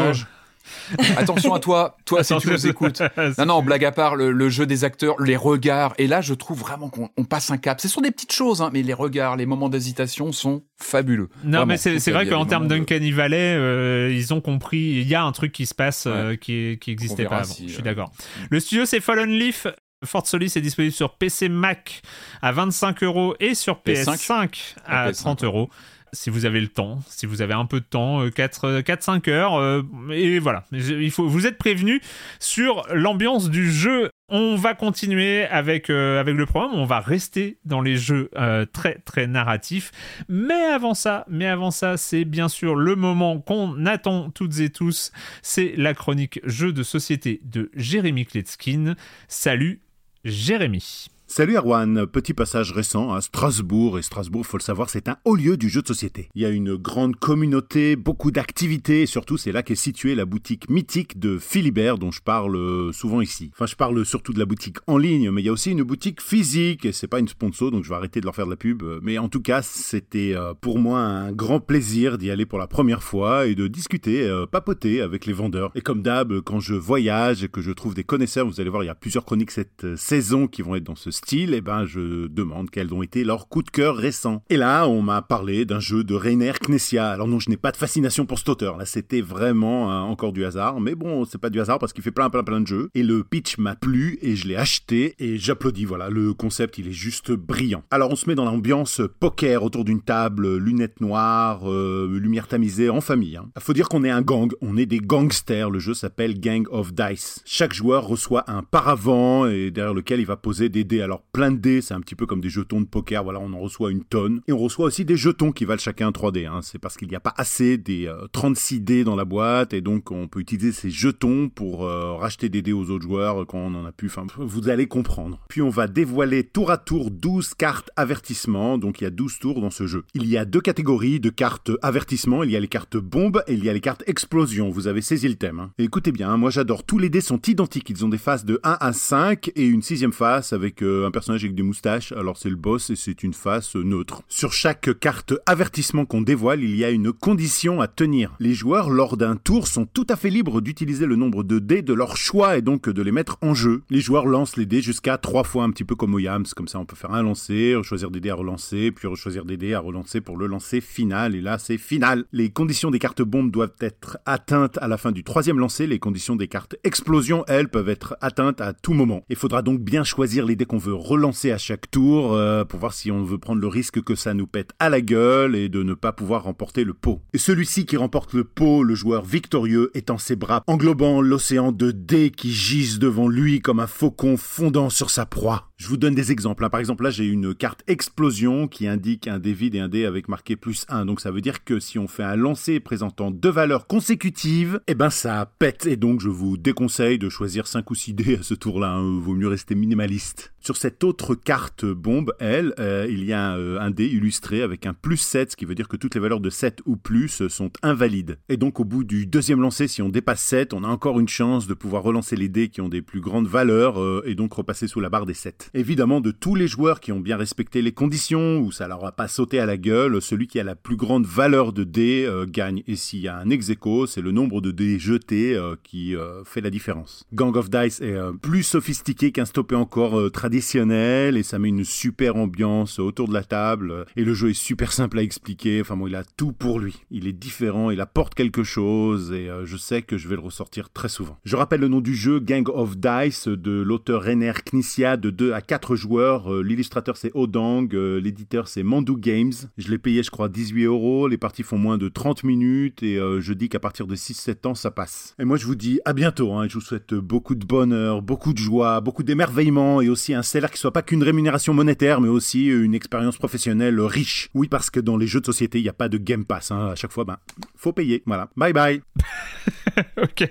Attention à toi, toi si tu nous écoutes. Non, non, blague à part, le, le jeu des acteurs, les regards. Et là, je trouve vraiment qu'on on passe un cap. Ce sont des petites choses, hein, mais les regards, les moments d'hésitation sont fabuleux. Non, Vraiment, mais c'est vrai qu'en termes d'Uncanny Valley, euh, ils ont compris, il y a un truc qui se passe euh, qui, qui existait pas avant. si, je suis euh, d'accord. Le studio, c'est Fallen Leaf. Fort Solis est disponible sur PC Mac à 25 euros et sur PS5 PS5 à PS5, 30 euros. Si vous avez le temps, si vous avez un peu de temps, 4-5 heures, euh, et voilà. Il faut, vous êtes prévenus sur l'ambiance du jeu. On va continuer avec, euh, avec le programme, on va rester dans les jeux euh, très très narratifs. Mais avant ça, mais avant ça, c'est bien sûr le moment qu'on attend toutes et tous. C'est la chronique jeux de société de Jérémy Kletskin. Salut Jérémy. Salut Erwan, petit passage récent à Strasbourg, et Strasbourg, faut le savoir, c'est un haut lieu du jeu de société. Il y a une grande communauté, beaucoup d'activités, et surtout c'est là qu'est située la boutique mythique de Philibert dont je parle euh, souvent ici. Enfin, je parle surtout de la boutique en ligne, mais il y a aussi une boutique physique, et c'est pas une sponsor, donc je vais arrêter de leur faire de la pub, euh, mais en tout cas, c'était euh, pour moi un grand plaisir d'y aller pour la première fois et de discuter, papoter avec les vendeurs. Et comme d'hab, quand je voyage et que je trouve des connaisseurs, vous allez voir, il y a plusieurs chroniques cette saison qui vont être dans ce style, et ben je demande quels ont été leurs coups de cœur récents. Et là, on m'a parlé d'un jeu de Rainer Knessia. Alors non, je n'ai pas de fascination pour cet auteur. Là, c'était vraiment euh, encore du hasard, mais bon, c'est pas du hasard parce qu'il fait plein plein plein de jeux. Et le pitch m'a plu et je l'ai acheté et j'applaudis. Voilà, le concept, il est juste brillant. Alors on se met dans l'ambiance poker autour d'une table, lunettes noires, euh, lumière tamisée en famille. Hein. Faut dire qu'on est un gang, on est des gangsters. Le jeu s'appelle Gang of Dice. Chaque joueur reçoit un paravent et derrière lequel il va poser des dés. Alors plein de dés, c'est un petit peu comme des jetons de poker. Voilà, on en reçoit une tonne. Et on reçoit aussi des jetons qui valent chacun 3 dés. Hein. C'est parce qu'il n'y a pas assez des euh, 36 dés dans la boîte et donc on peut utiliser ces jetons pour euh, racheter des dés aux autres joueurs quand on en a plus. Enfin, vous allez comprendre. Puis on va dévoiler tour à tour 12 cartes avertissement. Donc il y a 12 tours dans ce jeu. Il y a deux catégories de cartes avertissement. Il y a les cartes bombes et il y a les cartes explosion. Vous avez saisi le thème. hein. Écoutez bien, hein, moi j'adore. Tous les dés sont identiques. Ils ont des faces de 1 à 5 et une sixième face avec euh, un personnage avec des moustaches. Alors c'est le boss et c'est une face euh, neutre. Sur chaque carte avertissement qu'on dévoile, il y a une condition à tenir. Les joueurs, lors d'un tour, sont tout à fait libres d'utiliser le nombre de dés de leur choix et donc de les mettre en jeu. Les joueurs lancent les dés jusqu'à 3 fois, un petit peu comme au. Comme ça, on peut faire un lancer, choisir des dés à relancer, puis choisir des dés à relancer pour le lancer final. Et là, c'est final. Les conditions des cartes bombes doivent être atteintes à la fin du troisième lancer. Les conditions des cartes explosion, elles, peuvent être atteintes à tout moment. Il faudra donc bien choisir les dés qu'on veut relancer à chaque tour euh, pour voir si on veut prendre le risque que ça nous pète à la gueule et de ne pas pouvoir remporter le pot. Celui-ci qui remporte le pot, le joueur victorieux, étend ses bras, englobant l'océan de dés qui gisent devant lui comme un faucon fondant sur sa proie. Je vous donne des exemples. hein. Par exemple, là, j'ai une carte explosion qui indique un dé vide et un dé avec marqué plus 1. Donc ça veut dire que si on fait un lancer présentant deux valeurs consécutives, eh ben ça pète. Et donc je vous déconseille de choisir 5 ou 6 dés à ce tour-là. hein. Vaut mieux rester minimaliste. Sur cette autre carte bombe, elle, euh, il y a un, un, dé illustré avec un plus 7, ce qui veut dire que toutes les valeurs de 7 ou plus sont invalides. Et donc au bout du deuxième lancer, si on dépasse 7, on a encore une chance de pouvoir relancer les dés qui ont des plus grandes valeurs euh, et donc repasser sous la barre des 7. Évidemment, de tous les joueurs qui ont bien respecté les conditions, où ça leur a pas sauté à la gueule, celui qui a la plus grande valeur de dés euh, gagne. Et s'il y a un ex c'est le nombre de dés jetés euh, qui euh, fait la différence. Gang of Dice est euh, plus sophistiqué qu'un stoppé encore traditionnel et ça met une super ambiance autour de la table. Et le jeu est super simple à expliquer. Enfin bon, il a tout pour lui. Il est différent, il apporte quelque chose et je sais que je vais le ressortir très souvent. Je rappelle le nom du jeu, Gang of Dice, de l'auteur Rainer Knizia, de 2 à 4 joueurs. L'illustrateur c'est Odang, l'éditeur c'est Mandu Games. Je l'ai payé je crois 18 euros. Les parties font moins de 30 minutes et je dis qu'à partir de 6-7 ans, ça passe. Et moi, je vous dis à bientôt. Hein, je vous souhaite beaucoup de bonheur, beaucoup de joie, beaucoup d'émerveillement et aussi un salaire qui soit pas qu'une rémunération monétaire, mais aussi une expérience professionnelle riche. Oui, parce que dans les jeux de société, il n'y a pas de Game Pass. Hein. À chaque fois, ben, faut payer. Voilà. Bye bye. ok.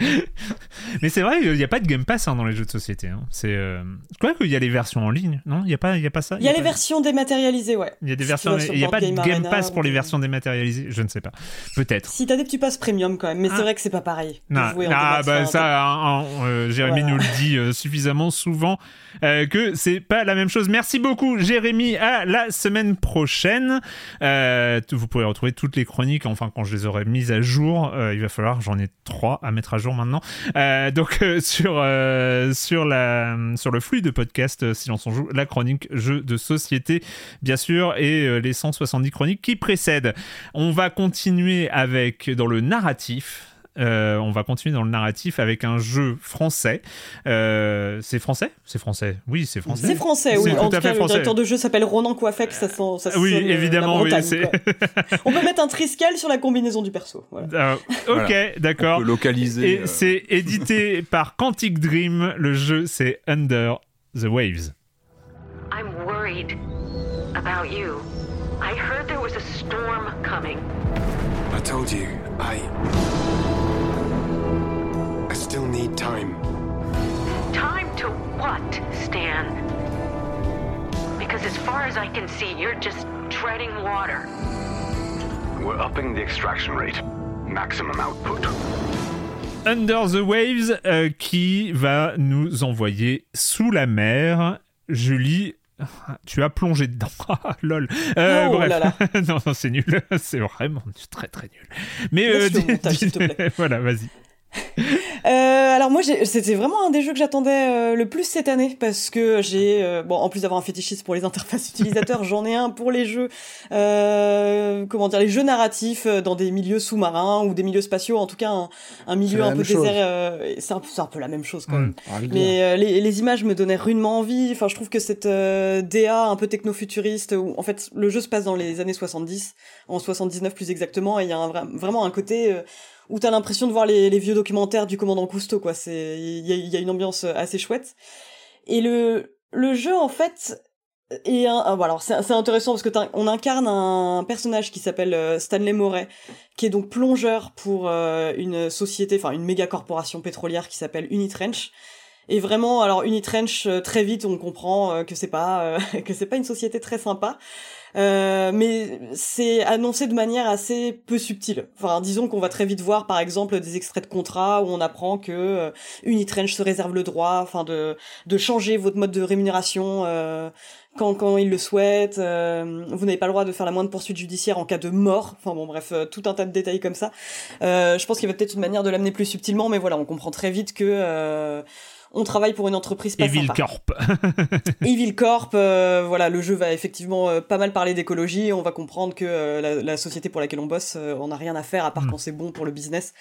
mais c'est vrai, il n'y a pas de Game Pass hein, dans les jeux de société. Hein. C'est, euh... je crois qu'il y a les versions en ligne. Non, il n'y a pas, il a pas ça? Il y, a, les pas... versions dématérialisées, ouais. Il y a des versions. Il n'y a pas de Game Pass pour les versions dématérialisées? Je ne sais pas. Peut-être. Si t'as des petits passes premium quand même, mais c'est vrai que c'est pas pareil. Non, ah, bah ça, euh, Jérémy voilà. nous le dit euh, suffisamment souvent euh, que c'est pas la même chose. Merci beaucoup, Jérémy. À la semaine prochaine. Euh, vous pourrez retrouver toutes les chroniques. Enfin, quand je les aurai mises à jour, euh, il va falloir. J'en ai trois à mettre à jour maintenant. Euh, donc sur sur la sur le flux de podcast Silence on joue, la chronique jeu de société, bien sûr, et les 170 chroniques qui précèdent. On va continuer avec dans le narratif. Euh, on va continuer dans le narratif avec un jeu français. Euh, c'est français? C'est français. Oui, c'est français. C'est français, oui. En tout, tout cas, le directeur de jeu s'appelle Ronan Coiffec. Ça sent, ça oui, évidemment. Oui, on peut mettre un triskel sur la combinaison du perso. Voilà. Euh, ok, voilà. d'accord. localiser. Et c'est édité par Quantic Dream. Le jeu, c'est Under the Waves. I'm worried about you. I heard there was a storm coming. I told you, I. I still need time. Time to what, Stan? Because as far as I can see, you're just treading water. We're upping the extraction rate. Maximum output. Under the Waves euh, qui va nous envoyer sous la mer. Julie, tu as plongé dedans. Ah, lol. Euh, oh bref. là là. non, non c'est nul. C'est vraiment très très nul. Mais euh, dis, montage, dis... voilà, vas-y. Euh, alors moi c'était vraiment un des jeux que j'attendais euh, le plus cette année parce que j'ai euh, bon en plus d'avoir un fétichisme pour les interfaces utilisateurs j'en ai un pour les jeux comment dire les jeux narratifs dans des milieux sous-marins ou des milieux spatiaux en tout cas un, un milieu un peu désert c'est un, un, peu la même chose quand même. mmh, mais les, les, images me donnaient rudement envie. Enfin je trouve que cette DA un peu techno-futuriste où en fait le jeu se passe dans les années 70 en 79 plus exactement et il y a un, vraiment un côté où t'as l'impression de voir les, vieux documentaires du commandant Cousteau, quoi. C'est, il y a, une ambiance assez chouette. Et le, le jeu, en fait, est un, bon, alors c'est, intéressant parce que on incarne un personnage qui s'appelle Stanley Moret, qui est donc plongeur pour euh, une société, enfin une méga corporation pétrolière qui s'appelle Unitrench. Et vraiment, alors Unitrench, très vite, on comprend que c'est pas que c'est pas une société très sympa. Euh, mais c'est annoncé de manière assez peu subtile. Enfin, disons qu'on va très vite voir, par exemple, des extraits de contrats où on apprend que euh, Unitrench se réserve le droit, enfin, de de changer votre mode de rémunération. Euh, quand, quand il le souhaite, euh, vous n'avez pas le droit de faire la moindre poursuite judiciaire en cas de mort. Enfin bon, bref, euh, tout un tas de détails comme ça. Je pense qu'il y avait peut-être une manière de l'amener plus subtilement, mais voilà, on comprend très vite que on travaille pour une entreprise pas Evil sympa. Corp. Evil Corp, euh, voilà, le jeu va effectivement euh, pas mal parler d'écologie. On va comprendre que euh, la, la, société pour laquelle on bosse, on n'a rien à faire à part mm. quand c'est bon pour le business.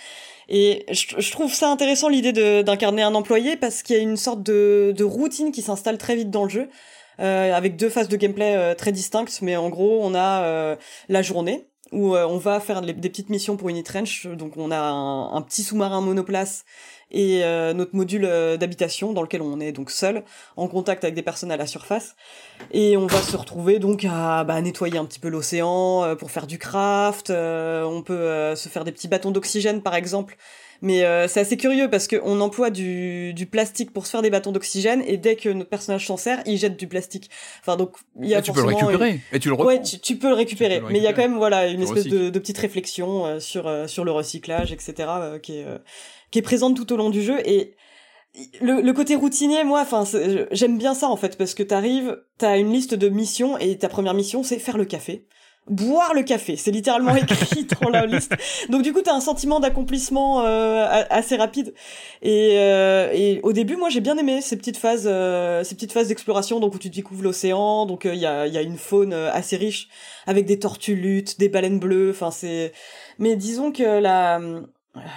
Et je, je trouve ça intéressant l'idée d'incarner un employé parce qu'il y a une sorte de, de routine qui s'installe très vite dans le jeu. avec deux phases de gameplay très distinctes, mais en gros, on a la journée, où on va faire des petites missions pour Unitrench. Donc on a un, un petit sous-marin monoplace et euh, notre module euh, d'habitation dans lequel on est donc seul, en contact avec des personnes à la surface. Et on va se retrouver donc à bah, nettoyer un petit peu l'océan euh, pour faire du craft. Euh, on peut euh, se faire des petits bâtons d'oxygène par exemple Mais euh, c'est assez curieux parce qu'on emploie du, du plastique pour se faire des bâtons d'oxygène et dès que notre personnage s'en sert, il jette du plastique. Enfin donc il y a Et tu peux le forcément une- récupérer. Et tu le. Ouais, tu, tu peux le récupérer, Tu peux le mais il y a quand récupérer. même voilà une espèce de, de petite réflexion euh, sur euh, sur le recyclage, etc. qui est euh, qui est présente tout au long du jeu et le, le côté routinier, moi, enfin, j'aime bien ça en fait parce que t'arrives, t'as une liste de missions et ta première mission c'est faire le café. Boire le café, c'est littéralement écrit dans la liste. Donc du coup, t'as un sentiment d'accomplissement euh, assez rapide. Et, euh, et au début, moi, j'ai bien aimé ces petites phases, euh, ces petites phases d'exploration, donc où tu découvres l'océan. Donc il y a, il y a une faune euh, assez riche avec des tortues luttes, des baleines bleues. Enfin, c'est. Mais disons que la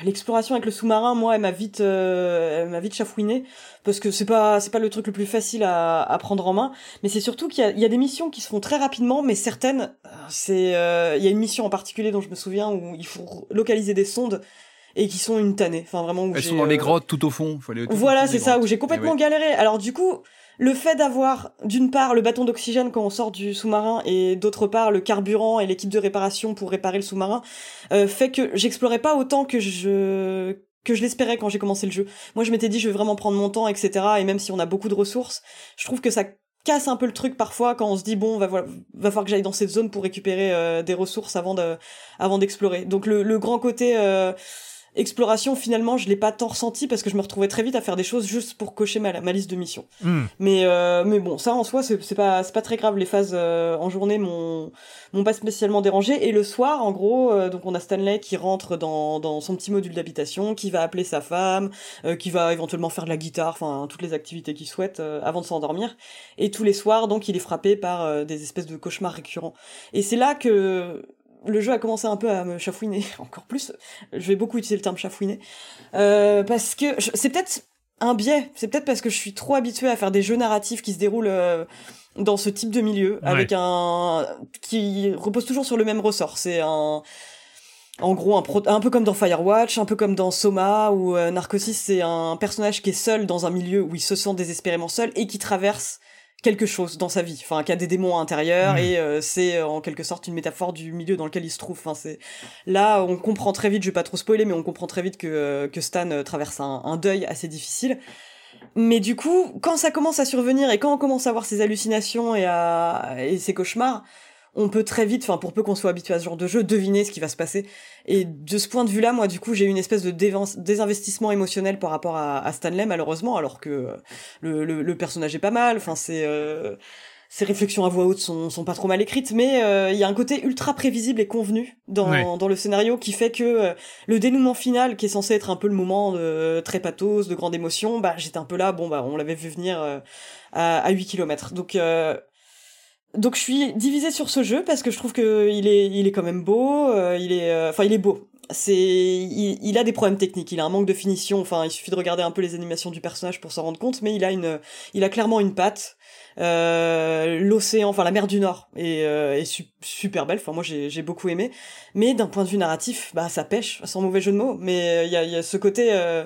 l'exploration avec le sous-marin, moi, elle m'a vite, euh, elle m'a vite chafouiné parce que c'est pas, c'est pas le truc le plus facile à, à prendre en main. Mais c'est surtout qu'il y a, il y a des missions qui se font très rapidement, mais certaines, euh, c'est, euh, il y a une mission en particulier dont je me souviens où il faut localiser des sondes et qui sont une tannée. Enfin, vraiment. Où Elles sont dans les euh, grottes tout au fond. Faut aller tout voilà, c'est ça, où j'ai complètement Eh ouais. galéré. Alors du coup, le fait d'avoir d'une part le bâton d'oxygène quand on sort du sous-marin et d'autre part le carburant et l'équipe de réparation pour réparer le sous-marin euh, fait que j'explorais pas autant que je que je l'espérais quand j'ai commencé le jeu. Moi, je m'étais dit je vais vraiment prendre mon temps, etc. Et même si on a beaucoup de ressources, je trouve que ça casse un peu le truc parfois quand on se dit bon va va, va falloir que j'aille dans cette zone pour récupérer euh, des ressources avant de d'explorer. Donc le, le grand côté euh, exploration finalement je l'ai pas tant ressenti parce que je me retrouvais très vite à faire des choses juste pour cocher ma, ma liste de missions. Hmm. Mais euh, mais bon ça en soi c'est pas c'est pas très grave les phases euh, en journée m'ont m'ont pas spécialement dérangé et le soir en gros euh, donc on a Stanley qui rentre dans dans son petit module d'habitation qui va appeler sa femme euh, qui va éventuellement faire de la guitare enfin toutes les activités qu'il souhaite euh, avant de s'endormir et tous les soirs donc il est frappé par euh, des espèces de cauchemars récurrents et c'est là que le jeu a commencé un peu à me chafouiner encore plus. Je vais beaucoup utiliser le terme chafouiner euh, parce que c'est peut-être un biais. C'est peut-être parce que je suis trop habituée à faire des jeux narratifs qui se déroulent euh, dans ce type de milieu Ouais. avec un qui repose toujours sur le même ressort. C'est un en gros, un, pro- un peu comme dans Firewatch, un peu comme dans Soma, où euh, Narcosis, c'est un personnage qui est seul dans un milieu où il se sent désespérément seul et qui traverse quelque chose dans sa vie, enfin qui a des démons intérieurs Mhm. et euh, c'est euh, en quelque sorte une métaphore du milieu dans lequel il se trouve. Enfin c'est là on comprend très vite, je vais pas trop spoiler, mais on comprend très vite que euh, que Stan traverse un, un deuil assez difficile. Mais du coup, quand ça commence à survenir et quand on commence à voir ses hallucinations et à et ses cauchemars, on peut très vite, enfin pour peu qu'on soit habitué à ce genre de jeu, deviner ce qui va se passer. Et de ce point de vue-là, moi, du coup, j'ai eu une espèce de désinvestissement émotionnel par rapport à, à Stanley, malheureusement, alors que euh, le, le, le personnage est pas mal. Enfin, c'est euh, ses réflexions à voix haute sont, sont pas trop mal écrites, mais euh, il y a un côté ultra prévisible et convenu dans, Ouais. dans le scénario qui fait que euh, le dénouement final, qui est censé être un peu le moment de très pathos, de grande émotion, bah j'étais un peu là, bon bah on l'avait vu venir euh, à, à 8 km. Donc euh, donc je suis divisée sur ce jeu parce que je trouve que il est il est quand même beau, euh, il est euh, enfin il est beau. C'est il, il a des problèmes techniques, il a un manque de finition, enfin il suffit de regarder un peu les animations du personnage pour s'en rendre compte, mais il a une il a clairement une patte. Euh, l'océan, enfin la mer du Nord est, euh, est su- super belle. Enfin moi j'ai j'ai beaucoup aimé, mais d'un point de vue narratif, bah ça pêche, sans mauvais jeu de mots. Mais il y a, y a ce côté, euh,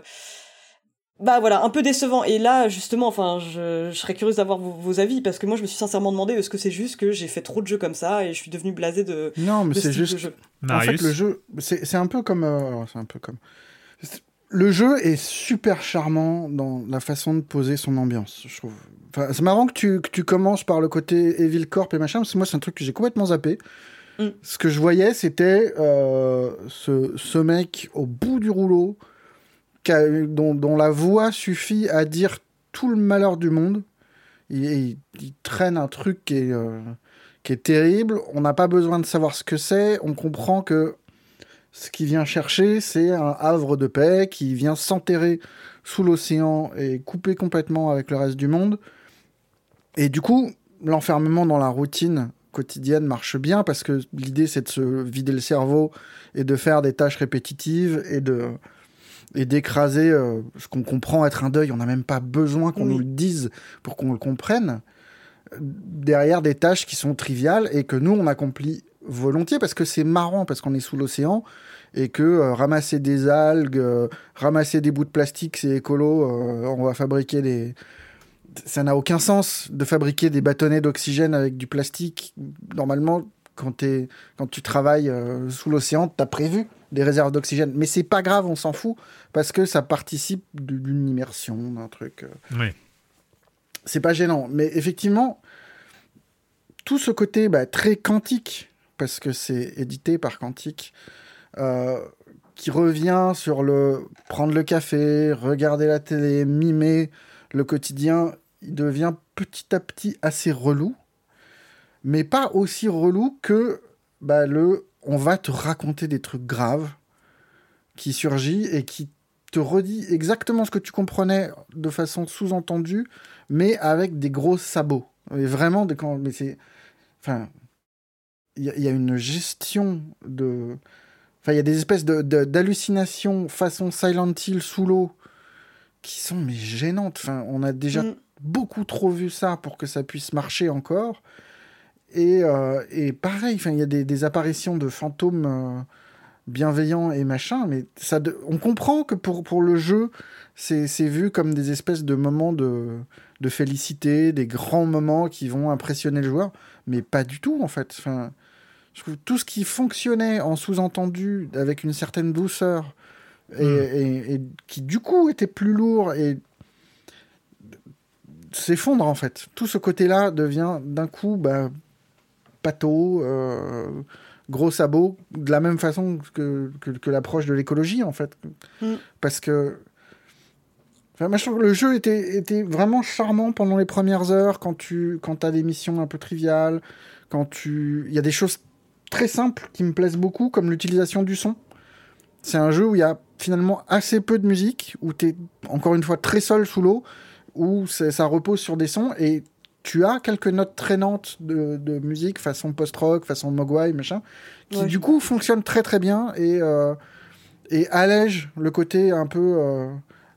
bah voilà, un peu décevant. Et là justement, enfin je, je serais curieuse d'avoir vos, vos avis parce que moi je me suis sincèrement demandé est-ce que c'est juste que j'ai fait trop de jeux comme ça et je suis devenu blasé de. Non, mais ce c'est juste. jeu. En fait, le jeu, c'est c'est un peu comme. euh, c'est un peu comme. Le jeu est super charmant dans la façon de poser son ambiance, je trouve. Enfin, c'est marrant que tu, que tu commences par le côté Evil Corp et machin, parce que moi, c'est un truc que j'ai complètement zappé. Mm. Ce que je voyais, c'était euh, ce, ce mec au bout du rouleau, dont, la voix suffit à dire tout le malheur du monde. Il traîne un truc qui est, euh, qui est terrible. On n'a pas besoin de savoir ce que c'est. On comprend que ce qu'il vient chercher, c'est un havre de paix qui vient s'enterrer sous l'océan et couper complètement avec le reste du monde. Et du coup, l'enfermement dans la routine quotidienne marche bien parce que l'idée c'est de se vider le cerveau et de faire des tâches répétitives et de et d'écraser euh, ce qu'on comprend être un deuil. On n'a même pas besoin qu'on Oui. nous le dise pour qu'on le comprenne. Derrière des tâches qui sont triviales et que nous on accomplit volontiers parce que c'est marrant parce qu'on est sous l'océan et que euh, ramasser des algues, euh, ramasser des bouts de plastique, c'est écolo. euh, on va fabriquer des. Ça n'a aucun sens de fabriquer des bâtonnets d'oxygène avec du plastique. Normalement, quand, quand tu travailles euh, sous l'océan, tu as prévu des réserves d'oxygène. Mais c'est pas grave, on s'en fout, parce que ça participe d'une immersion, d'un truc. euh, Oui. c'est pas gênant. Mais effectivement, tout ce côté bah, très quantique, parce que c'est édité par Quantique, euh, qui revient sur le prendre le café, regarder la télé, mimer le quotidien, il devient petit à petit assez relou, mais pas aussi relou que bah, le on va te raconter des trucs graves qui surgit et qui te redit exactement ce que tu comprenais de façon sous-entendue, mais avec des gros sabots. Et vraiment, des, quand, mais c'est, enfin, il y, a- il y a une gestion de, enfin, il y a des espèces de, de- d'hallucinations façon Silent Hill sous l'eau qui sont mais gênantes. Enfin, on a déjà Mm. beaucoup trop vu ça pour que ça puisse marcher encore. Et, euh, et pareil, il y a des, des apparitions de fantômes euh, bienveillants et machin, mais ça, de- on comprend que pour, pour le jeu, c'est vu comme des espèces de moments de, de félicité, des grands moments qui vont impressionner le joueur, mais pas du tout en fait. Enfin, je trouve tout ce qui fonctionnait en sous-entendu avec une certaine douceur et, et- et qui du coup était plus lourd et s'effondre en fait. Tout ce côté-là devient d'un coup bah, pâteau, euh, gros sabot, de la même façon que, que, que l'approche de l'écologie en fait. Mm. Parce que Enfin, moi, je trouve que le jeu était, était vraiment charmant pendant les premières heures, quand tu quand as des missions un peu triviales, quand tu... Il y a des choses très simples qui me plaisent beaucoup, comme l'utilisation du son. C'est un jeu où il y a finalement assez peu de musique, où tu es encore une fois très seul sous l'eau, où ça repose sur des sons, et tu as quelques notes traînantes de, de musique, façon post-rock, façon Mogwai, machin, qui Ouais, du coup fonctionnent très très bien, et, euh, et allègent le côté un peu... euh,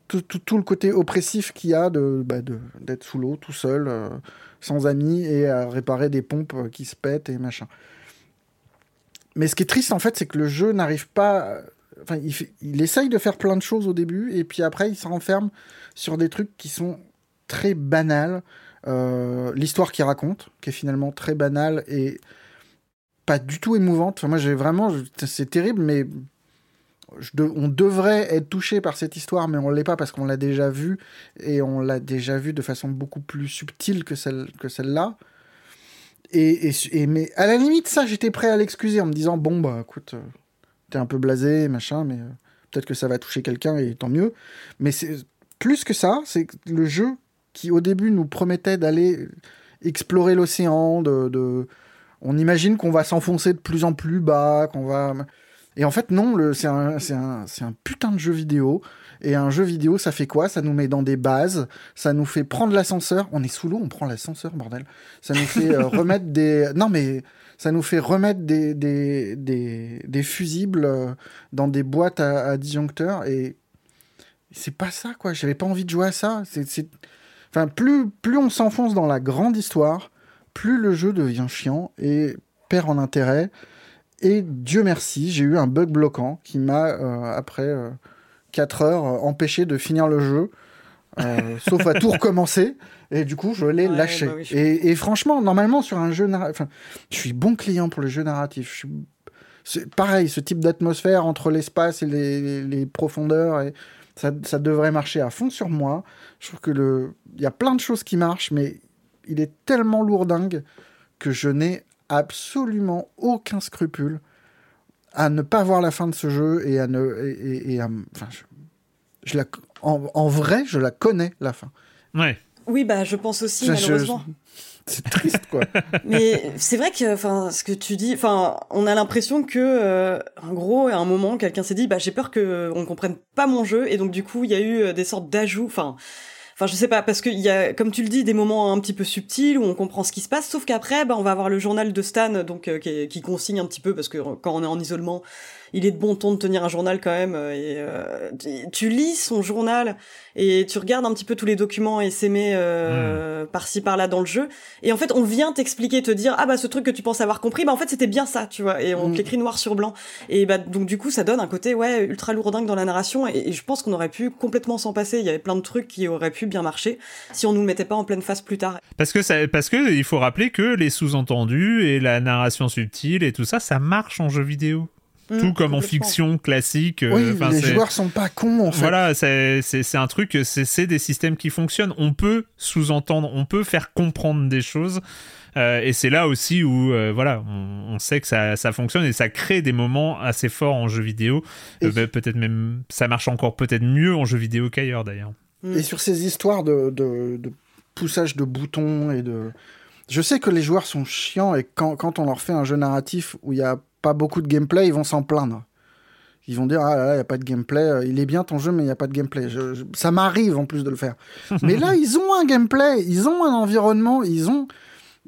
tout, tout, tout le côté oppressif qu'il y a de bah, de- d'être sous l'eau tout seul, euh, sans amis, et à réparer des pompes qui se pètent et machin. Mais ce qui est triste en fait, c'est que le jeu n'arrive pas. Enfin, il, fait- il essaye de faire plein de choses au début, et puis après, il se renferme sur des trucs qui sont très banals. Euh, L'histoire qu'il raconte, qui est finalement très banale et pas du tout émouvante. Enfin, moi, j'ai vraiment. C'est terrible, mais on devrait être touché par cette histoire, mais on l'est pas parce qu'on l'a déjà vu et on l'a déjà vu de façon beaucoup plus subtile que celle que celle-là. Et, mais à la limite, ça, j'étais prêt à l'excuser en me disant bon bah écoute, euh, t'es un peu blasé, machin, mais euh, peut-être que ça va toucher quelqu'un et tant mieux. Mais c'est plus que ça, c'est le jeu qui au début nous promettait d'aller explorer l'océan, de, de- on imagine qu'on va s'enfoncer de plus en plus bas, qu'on va et en fait, non, c'est un, putain de jeu vidéo. Et un jeu vidéo, ça fait quoi? Ça nous met dans des bases, ça nous fait prendre l'ascenseur. On est sous l'eau, on prend l'ascenseur, bordel. Ça nous fait euh, remettre des. Non, mais ça nous fait remettre des, des, des, des fusibles euh, dans des boîtes à, à disjoncteurs. Et c'est pas ça, quoi. J'avais pas envie de jouer à ça. C'est... Enfin, plus, plus on s'enfonce dans la grande histoire, plus le jeu devient chiant et perd en intérêt. Et Dieu merci, j'ai eu un bug bloquant qui m'a, euh, après 4 heures, euh, empêché de finir le jeu, euh, sauf à tout recommencer. Et du coup, je l'ai Ouais, lâché. bah oui, je- et, et franchement, normalement, sur un jeu narratif, je suis bon client pour les jeux narratifs. Je suis... C'est pareil, ce type d'atmosphère entre l'espace et les, les- les profondeurs, et ça, ça devrait marcher à fond sur moi. Je trouve que le, il y a plein de choses qui marchent, mais il est tellement lourdingue que je n'ai absolument aucun scrupule à ne pas voir la fin de ce jeu et à ne et, et- et à m- enfin je, je la en, en vrai je la connais la fin Ouais. Oui, bah, je pense aussi, Je- je- malheureusement. C'est triste quoi Mais c'est vrai que, enfin, ce que tu dis, enfin, on a l'impression que, euh, en gros, à un moment, quelqu'un s'est dit, bah, j'ai peur que on comprenne pas mon jeu, et donc du coup, il y a eu euh, des sortes d'ajouts, enfin. Enfin, je sais pas, parce qu'il y a, comme tu le dis, des moments un petit peu subtils où on comprend ce qui se passe, sauf qu'après, bah, on va avoir le journal de Stan, donc, euh, qui, consigne un petit peu, parce que euh, quand on est en isolement, il est de bon ton de tenir un journal quand même, euh, et euh, tu- tu lis son journal, et tu regardes un petit peu tous les documents et s'aimer euh, par-ci par-là dans le jeu, et en fait, on vient t'expliquer, te dire, ah bah ce truc que tu penses avoir compris, bah en fait c'était bien ça, tu vois, et on Mm. te l'écrit noir sur blanc. Et bah donc du coup, ça donne un côté ouais ultra lourdingue dans la narration, et, et je pense qu'on aurait pu complètement s'en passer. Il y avait plein de trucs qui auraient pu bien marcher si on nous le mettait pas en pleine face plus tard. Parce que, ça, parce que il faut rappeler que les sous-entendus et la narration subtile et tout ça, ça marche en jeu vidéo. Mmh, tout comme en fiction classique. euh, Oui, les joueurs sont pas cons en fait. Voilà, c'est un truc, c'est des systèmes qui fonctionnent. On peut sous-entendre, on peut faire comprendre des choses. euh, et c'est là aussi où, euh, voilà, on, on sait que ça, ça fonctionne et ça crée des moments assez forts en jeu vidéo. Euh, bah, peut-être même, ça marche encore peut-être mieux en jeu vidéo qu'ailleurs d'ailleurs. Et sur ces histoires de, de, de poussage de boutons et de. Je sais que les joueurs sont chiants et quand, quand on leur fait un jeu narratif où il n'y a pas beaucoup de gameplay, ils vont s'en plaindre. Ils vont dire Ah là là, il n'y a pas de gameplay, euh, il est bien ton jeu, mais il n'y a pas de gameplay. Je- je- ça m'arrive en plus de le faire. mais là, ils ont un gameplay, ils ont un environnement, ils ont.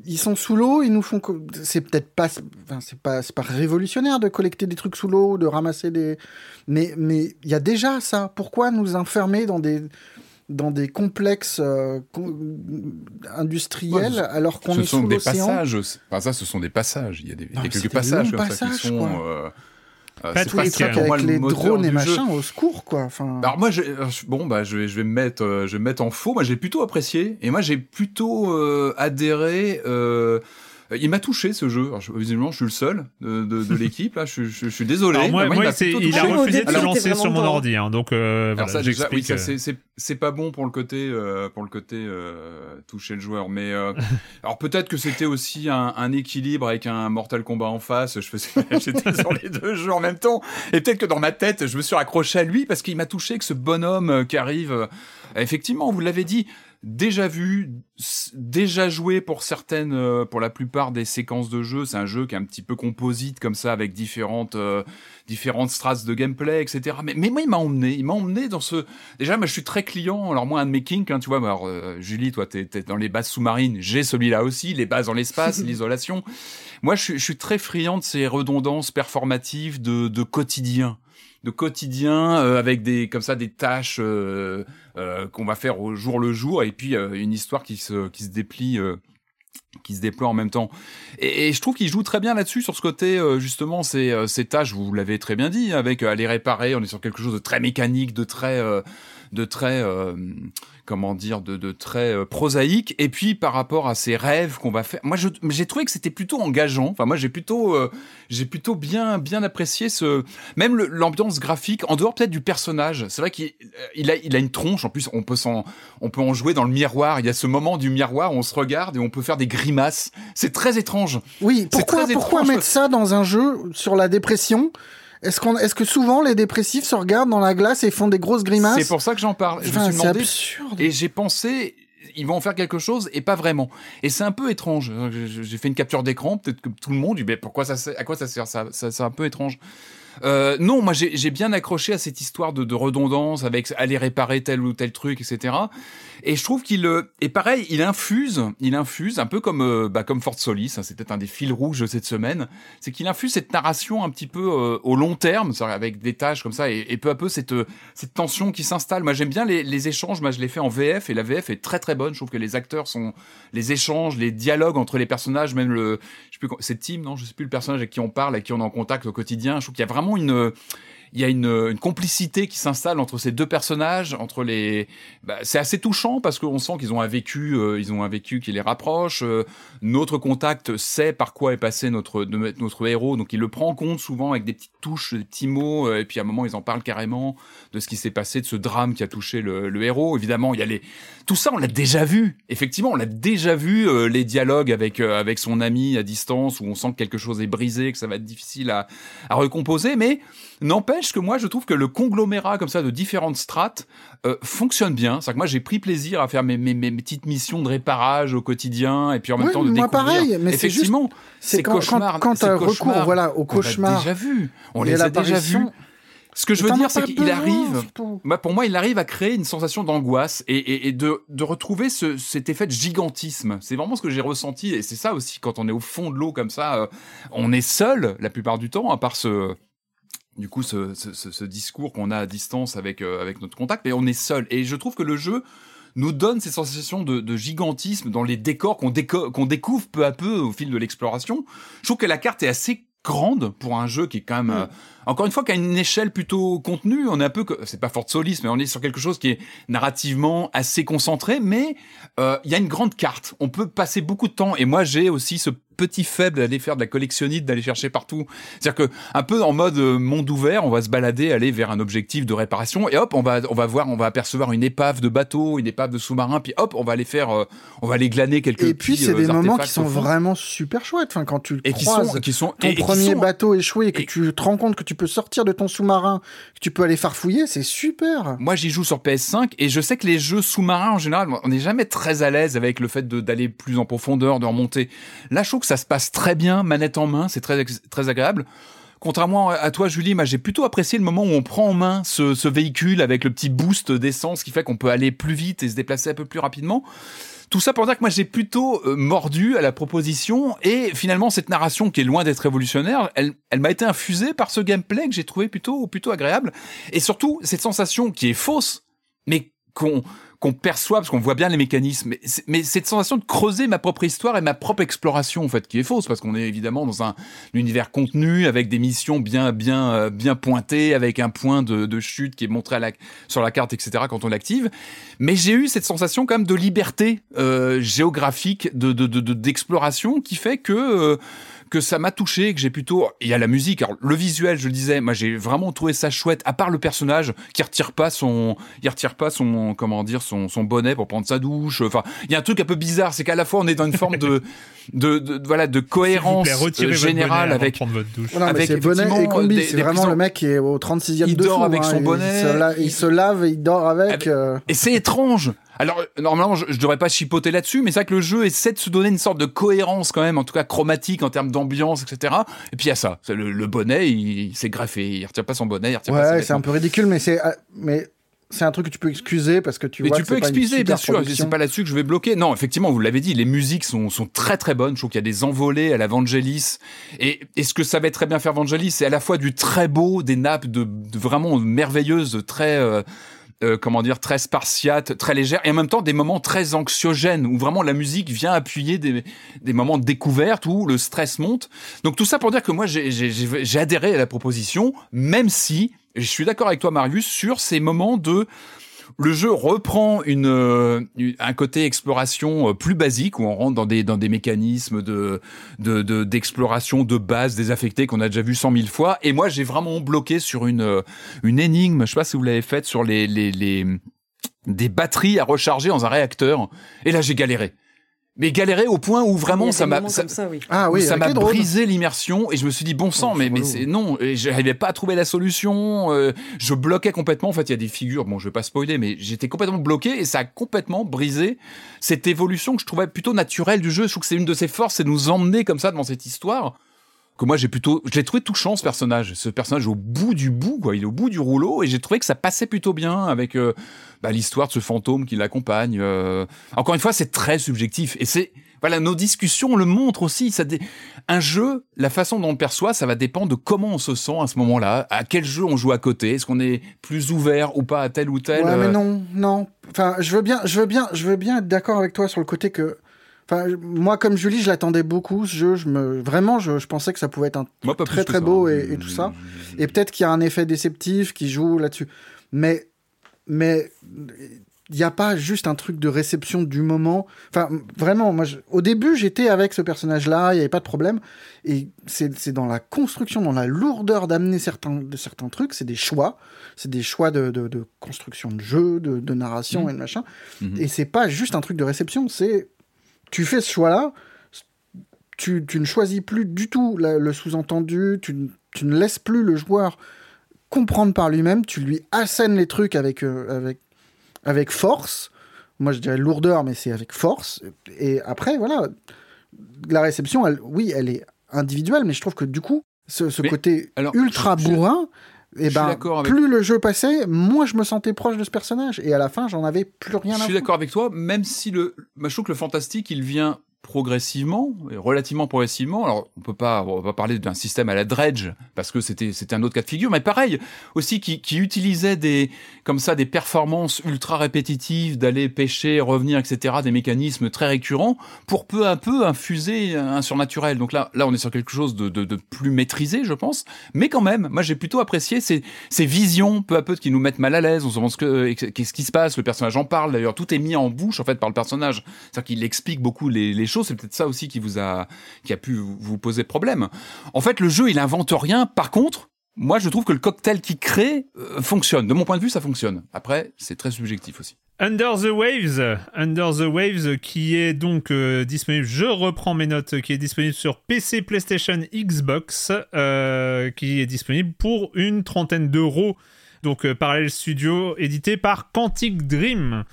Ils sont sous l'eau, ils nous font. C'est peut-être pas. Enfin, c'est pas, c'est pas révolutionnaire de collecter des trucs sous l'eau, de ramasser des. Mais mais il y a déjà ça. Pourquoi nous enfermer dans des dans des complexes euh, industriels Ouais, alors qu'on ce est sont sous des passages. Enfin, ça, ce sont des passages. Il y a, des, il y a Non, quelques passages comme ça passages, qui sont. quoi. euh, euh, Pas tous les trucs moi avec le les drones et machin au secours quoi. Enfin, Alors moi, euh, je- bon bah je vais, je vais me mettre, euh, je vais me mettre en faux. Moi, j'ai plutôt apprécié et moi j'ai plutôt euh, adhéré. euh, il m'a touché ce jeu. Alors, je- visiblement, je suis le seul de, de, de l'équipe. Là, je, je- je suis désolé. Alors moi, moi, plutôt il a refusé de début, se lancer sur mon ordi, hein, donc euh, voilà, ça, oui, j'explique. ça euh, c'est- c'est c'est pas bon pour le côté euh, pour le côté euh, toucher le joueur, mais euh, alors peut-être que c'était aussi un, un équilibre avec un Mortal Kombat en face. Je faisais, j'étais sur les deux jeux en même temps, et peut-être que dans ma tête, je me suis raccroché à lui parce qu'il m'a touché que ce bonhomme euh, qui arrive. euh, effectivement, vous l'avez dit, déjà vu, déjà joué pour certaines, euh, pour la plupart des séquences de jeu. C'est un jeu qui est un petit peu composite comme ça, avec différentes, euh, différentes strates de gameplay, etc. Mais, mais moi, il m'a emmené, il m'a emmené dans ce. Déjà, moi, je suis très client. Alors moi, un de mes kinks, hein, tu vois. Alors, euh, Julie, toi, t'es es dans les bases sous-marines. J'ai celui-là aussi, les bases dans l'espace, l'isolation. Moi, je suis, je suis très friand de ces redondances performatives de, de quotidien de quotidien euh, avec des comme ça des tâches euh, euh, qu'on va faire au jour le jour et puis euh, une histoire qui se qui se déplie euh, qui se déploie en même temps. Et, je trouve qu'il joue très bien là-dessus sur ce côté euh, justement ces, ces tâches. Vous l'avez très bien dit avec euh, aller réparer. On est sur quelque chose de très mécanique, de très de très euh, comment dire de, de très euh, prosaïque et puis par rapport à ces rêves qu'on va faire moi j'ai trouvé que c'était plutôt engageant. Enfin moi j'ai plutôt euh, j'ai plutôt bien bien apprécié ce même l'ambiance graphique en dehors peut-être du personnage. C'est vrai qu'il euh, il a il a une tronche. En plus on peut s'en on peut en jouer dans le miroir. Il y a ce moment du miroir où on se regarde et on peut faire des grimaces. C'est très étrange. Oui, pourquoi pourquoi étrange. mettre ça dans un jeu sur la dépression? Est-ce qu'on est-ce que souvent les dépressifs se regardent dans la glace et font des grosses grimaces c'est pour ça que j'en parle je me suis demandé absurde. Et j'ai pensé, ils vont en faire quelque chose et pas vraiment. Et c'est un peu étrange. J'ai fait une capture d'écran, peut-être que tout le monde dit, mais pourquoi ça, à quoi ça sert ça, ça C'est un peu étrange. Euh, non, moi j'ai bien accroché à cette histoire de, de redondance avec aller réparer tel ou tel truc, etc. Et je trouve qu'il euh, et pareil, il infuse, il infuse un peu comme euh, bah, comme Fort Solis. hein, peut-être un des fils rouges de cette semaine, c'est qu'il infuse cette narration un petit peu euh, au long terme, avec des tâches comme ça et, peu à peu cette cette tension qui s'installe. Moi j'aime bien les, les échanges. Moi je l'ai fait en VF et la VF est très très bonne. Je trouve que les acteurs sont les échanges, les dialogues entre les personnages, même le je sais c'est Tim non, je sais plus le personnage avec qui on parle, avec qui on est en contact au quotidien. Je trouve qu'il y a vraiment une il y a une, une complicité qui s'installe entre ces deux personnages, entre les. Bah, c'est assez touchant parce qu'on sent qu'ils ont un vécu, euh, ils ont un vécu qui les rapproche. Euh, notre contact sait par quoi est passé notre notre héros, donc il le prend en compte souvent avec des petites touches, des petits mots, euh, et puis à un moment ils en parlent carrément de ce qui s'est passé, de ce drame qui a touché le, le héros. Évidemment, il y a les tout ça, on l'a déjà vu. Effectivement, on l'a déjà vu euh, les dialogues avec euh, avec son ami à distance où on sent que quelque chose est brisé, que ça va être difficile à à recomposer, mais N'empêche que moi, je trouve que le conglomérat comme ça de différentes strates euh, fonctionne bien. C'est que moi, j'ai pris plaisir à faire mes, mes, mes petites missions de réparage au quotidien et puis en même temps de moi découvrir. pareil, mais Effectivement, c'est ces quand- quand- cauchemars, quand ces t'as recours, cauchemars voilà, au qu'on a cauchemar déjà vu. On les a déjà vus. Ce que je veux dire, c'est qu'il arrive. Bah, pour moi, il arrive à créer une sensation d'angoisse et, et, et de, de retrouver ce, cet effet de gigantisme. C'est vraiment ce que j'ai ressenti et c'est ça aussi quand on est au fond de l'eau comme ça, euh, on est seul la plupart du temps, à part ce du coup ce, ce, ce- discours qu'on a à distance avec euh, avec notre contact, mais on est seul. Et je trouve que le jeu nous donne ces sensations de, de gigantisme dans les décors qu'on déco- qu'on découvre peu à peu au fil de l'exploration. Je trouve que la carte est assez grande pour un jeu qui est quand même euh, encore une fois qui a une échelle plutôt contenue on est un peu que c'est pas Fort Solis mais on est sur quelque chose qui est narrativement assez concentré mais euh, il y a une grande carte on peut passer beaucoup de temps et moi j'ai aussi ce petit faible d'aller faire de la collectionnite, d'aller chercher partout. C'est-à-dire que un peu en mode euh, monde ouvert, on va se balader, aller vers un objectif de réparation et hop, on va on va voir, on va apercevoir une épave de bateau, une épave de sous-marin, puis hop, on va aller faire, euh, on va aller glaner quelques. Et puis c'est euh, des moments qui sont vraiment super chouettes. Enfin, quand tu le et qui croises, sont qui sont ton et- et qui premier sont- bateau échoué et que et- tu te rends compte que tu peux sortir de ton sous-marin, que tu peux aller farfouiller, c'est super. Moi, j'y joue sur PS5 et je sais que les jeux sous-marins en général, on n'est jamais très à l'aise avec le fait d'aller plus en profondeur, de remonter. Là, je trouve que ça se passe très bien, manette en main, c'est très très agréable. Contrairement à toi, Julie, moi j'ai plutôt apprécié le moment où on prend en main ce véhicule avec le petit boost d'essence qui fait qu'on peut aller plus vite et se déplacer un peu plus rapidement. Tout ça pour dire que moi j'ai plutôt euh, mordu à la proposition et finalement cette narration qui est loin d'être révolutionnaire, elle, elle m'a été infusée par ce gameplay que j'ai trouvé plutôt plutôt agréable. Et surtout cette sensation qui est fausse mais qu'on qu'on perçoit parce qu'on voit bien les mécanismes. Mais, cette sensation de creuser ma propre histoire et ma propre exploration en fait qui est fausse parce qu'on est évidemment dans un univers contenu avec des missions bien bien euh, bien pointées avec un point de, chute qui est montré sur la carte etc quand on l'active. Mais j'ai eu cette sensation quand même de liberté euh, géographique de- d'exploration qui fait que euh, que ça m'a touché, que j'ai plutôt. Il y a la musique. Alors le visuel, je le disais, moi j'ai vraiment trouvé ça chouette. À part le personnage qui retire pas son, il retire pas son, comment dire, son, son bonnet pour prendre sa douche. Enfin, il y a un truc un peu bizarre, c'est qu'à la fois on est dans une forme de, de, de- voilà, de cohérence plaît, euh, générale avec. votre douche. Avec c'est bonnet et combi, c'est vraiment prisons- le mec qui est au 36e Il dessous. dort avec hein, son il bonnet, se la- il, il- se lave et il dort avec. Avec- euh, Et c'est étrange. Alors euh, normalement, je, je devrais pas chipoter là-dessus, mais c'est vrai que le jeu essaie de se donner une sorte de cohérence quand même, en tout cas chromatique en termes d'ambiance, etc. Et puis il y a ça, le, le bonnet, il, il s'est greffé, il retire pas son bonnet, il retire pas ses Ouais, c'est un peu ridicule, mais c'est euh, mais c'est un truc que tu peux excuser parce que tu Mais vois tu que peux excuser, bien sûr. C'est pas là-dessus que je vais bloquer. Non, effectivement, vous l'avez dit, les musiques sont, sont très très bonnes. Je trouve qu'il y a des envolées à la Vangelis. Et, et ce que savait très bien faire Vangelis, c'est à la fois du très beau, des nappes de, de vraiment merveilleuses, très euh, euh, comment dire, très spartiates, très légères, et en même temps des moments très anxiogènes où vraiment la musique vient appuyer des, des moments de découverte où le stress monte. Donc tout ça pour dire que moi j'ai- adhéré à la proposition, même si je suis d'accord avec toi Marius sur ces moments de le jeu reprend une, euh, un côté exploration euh, plus basique où on rentre dans des dans des mécanismes de de de- d'exploration de, base désaffectés qu'on a déjà vu cent mille fois. Et moi j'ai vraiment bloqué sur une euh, une énigme je sais pas si vous l'avez faite sur les les les des batteries à recharger dans un réacteur. Et là j'ai galéré mais galéré au point où vraiment ça m'a ça, comme ça, oui. Ah oui, ça m'a brisé l'immersion et je me suis dit bon sang Oh, mais mais c'est non et j'arrivais pas à trouver la solution euh, je bloquais complètement. En fait il y a des figures bon je vais pas spoiler mais j'étais complètement bloqué et ça a complètement brisé cette évolution que je trouvais plutôt naturelle du jeu. Je trouve que c'est une de ses forces c'est de nous emmener comme ça devant cette histoire que moi j'ai plutôt je l'ai trouvé touchant ce personnage ce personnage au bout du bout quoi il est au bout du rouleau et j'ai trouvé que ça passait plutôt bien avec euh, bah, l'histoire de ce fantôme qui l'accompagne euh. encore une fois c'est très subjectif et c'est voilà nos discussions le montrent aussi ça dé- un jeu la façon dont on le perçoit ça va dépendre de comment on se sent à ce moment-là à quel jeu on joue à côté est-ce qu'on est plus ouvert ou pas à tel ou tel Ouais, euh, mais non, non. Enfin, je veux bien, je veux bien, je veux bien être d'accord avec toi sur le côté que. Enfin, moi, comme Julie, je l'attendais beaucoup, ce jeu. Je me, vraiment, je, je pensais que ça pouvait être un moi, très très beau et, et tout ça. Et peut-être qu'il y a un effet déceptif qui joue là-dessus. Mais, mais il n'y a pas juste un truc de réception du moment. Enfin, vraiment, moi, je- au début, j'étais avec ce personnage-là, il n'y avait pas de problème. Et c'est dans la construction, dans la lourdeur d'amener certains, de certains trucs, c'est des choix. C'est des choix de, de, de construction de jeu, de, de narration Mhm. et de machin. Mhm. Et c'est pas juste un truc de réception, c'est tu fais ce choix-là, tu, tu ne choisis plus du tout la- le sous-entendu, tu, ne- tu ne laisses plus le joueur comprendre par lui-même, tu lui assènes les trucs avec, euh, avec, avec force. Moi, je dirais lourdeur, mais c'est avec force. Et après, voilà, la réception, elle, oui, elle est individuelle, mais je trouve que du coup, ce, côté alors, ultra je- bourrin, je suis ben, d'accord avec- plus le jeu passait, moins je me sentais proche de ce personnage. Et à la fin, j'en avais plus rien Je à suis foutre. d'accord avec toi, même si le, moi, je trouve que le fantastique, il vient progressivement, relativement progressivement. Alors, on peut pas, on va parler d'un système à la dredge parce que c'était, c'était un autre cas de figure, mais pareil aussi qui, qui utilisait des, comme ça, des performances ultra répétitives d'aller pêcher, revenir, etc., des mécanismes très récurrents pour peu à peu infuser un surnaturel. Donc là, là, on est sur quelque chose de, de, de plus maîtrisé, je pense, mais quand même, moi, j'ai plutôt apprécié ces, ces visions peu à peu qui nous mettent mal à l'aise. On se demande ce que, qu'est-ce qui se passe. Le personnage en parle. D'ailleurs, tout est mis en bouche en fait par le personnage. C'est-à-dire qu'il explique beaucoup les, les choses. C'est peut-être ça aussi qui vous a, qui a pu vous poser problème. En fait, le jeu, il invente rien. Par contre, moi, je trouve que le cocktail qui crée euh, fonctionne. De mon point de vue, ça fonctionne. Après, c'est très subjectif aussi. Under the Waves, Under the Waves, qui est donc euh, disponible. Je reprends mes notes, qui est disponible sur PC, PlayStation, Xbox, euh, qui est disponible pour une trentaine d'euros. Donc Parallel Studio, édité par Quantic Dream.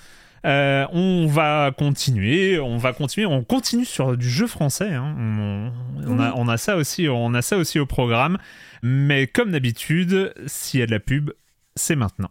On va continuer, on va continuer, on continue sur du jeu français. Hein. On, a, on, a, ça aussi, on a ça aussi au programme. Mais comme d'habitude, s'il y a de la pub, c'est maintenant.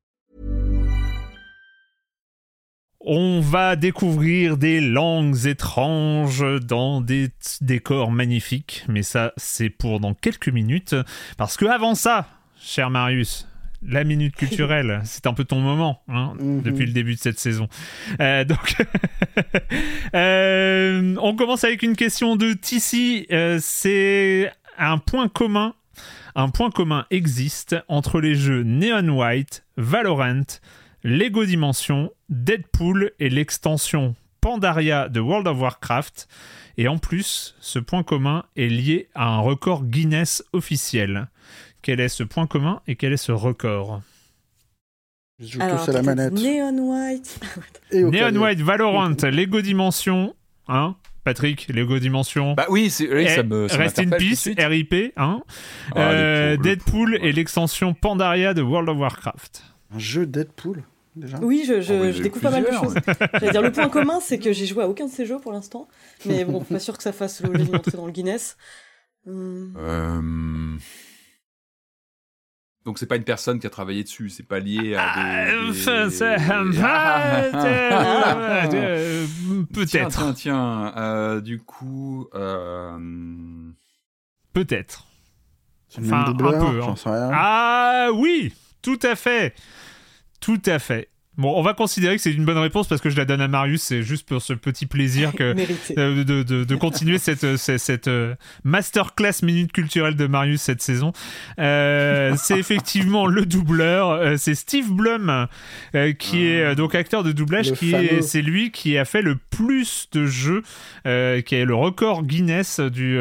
On va découvrir des langues étranges dans des décors magnifiques, mais ça c'est pour dans quelques minutes parce que avant ça, cher Marius, la minute culturelle. C'est un peu ton moment hein, mhm. depuis le début de cette saison. Euh, donc, euh, on commence avec une question de Tissi. Euh, c'est un point commun. Un point commun existe entre les jeux Neon White, Valorant, Lego Dimension, Deadpool et l'extension Pandaria de World of Warcraft. Et en plus, ce point commun est lié à un record Guinness officiel. Quel est ce point commun et quel est ce record? Je joue tous à la manette. Neon White. Neon White, Valorant, Lego Dimension, hein Patrick, Lego Dimension. Bah oui, ça me ça Rest in Peace, RIP, hein ah, euh, Deadpool, et l'extension Pandaria de World of Warcraft. Un jeu Deadpool? Déjà? Oui, je, je, ah je découvre pas mal de choses. Dire, le point commun, c'est que j'ai joué à aucun de ces jeux pour l'instant. Mais bon, pas sûr que ça fasse l'objet d'une entrée dans le Guinness. Hum. Euh... Donc c'est pas une personne qui a travaillé dessus, c'est pas lié à des... Peut-être. Tiens, tiens, tiens. Euh, du coup, euh... peut-être. Enfin, un peu. Hein. Ah oui, tout à fait, tout à fait. Bon, on va considérer que c'est une bonne réponse parce que je la donne à Marius. C'est juste pour ce petit plaisir que euh, de, de, de, continuer cette, euh, cette, cette euh, masterclass minute culturelle de Marius cette saison. Euh, c'est effectivement le doubleur. c'est Steve Blum qui est ah. donc acteur de doublage. qui est, c'est lui qui a fait le plus de jeux, qui a le record Guinness du,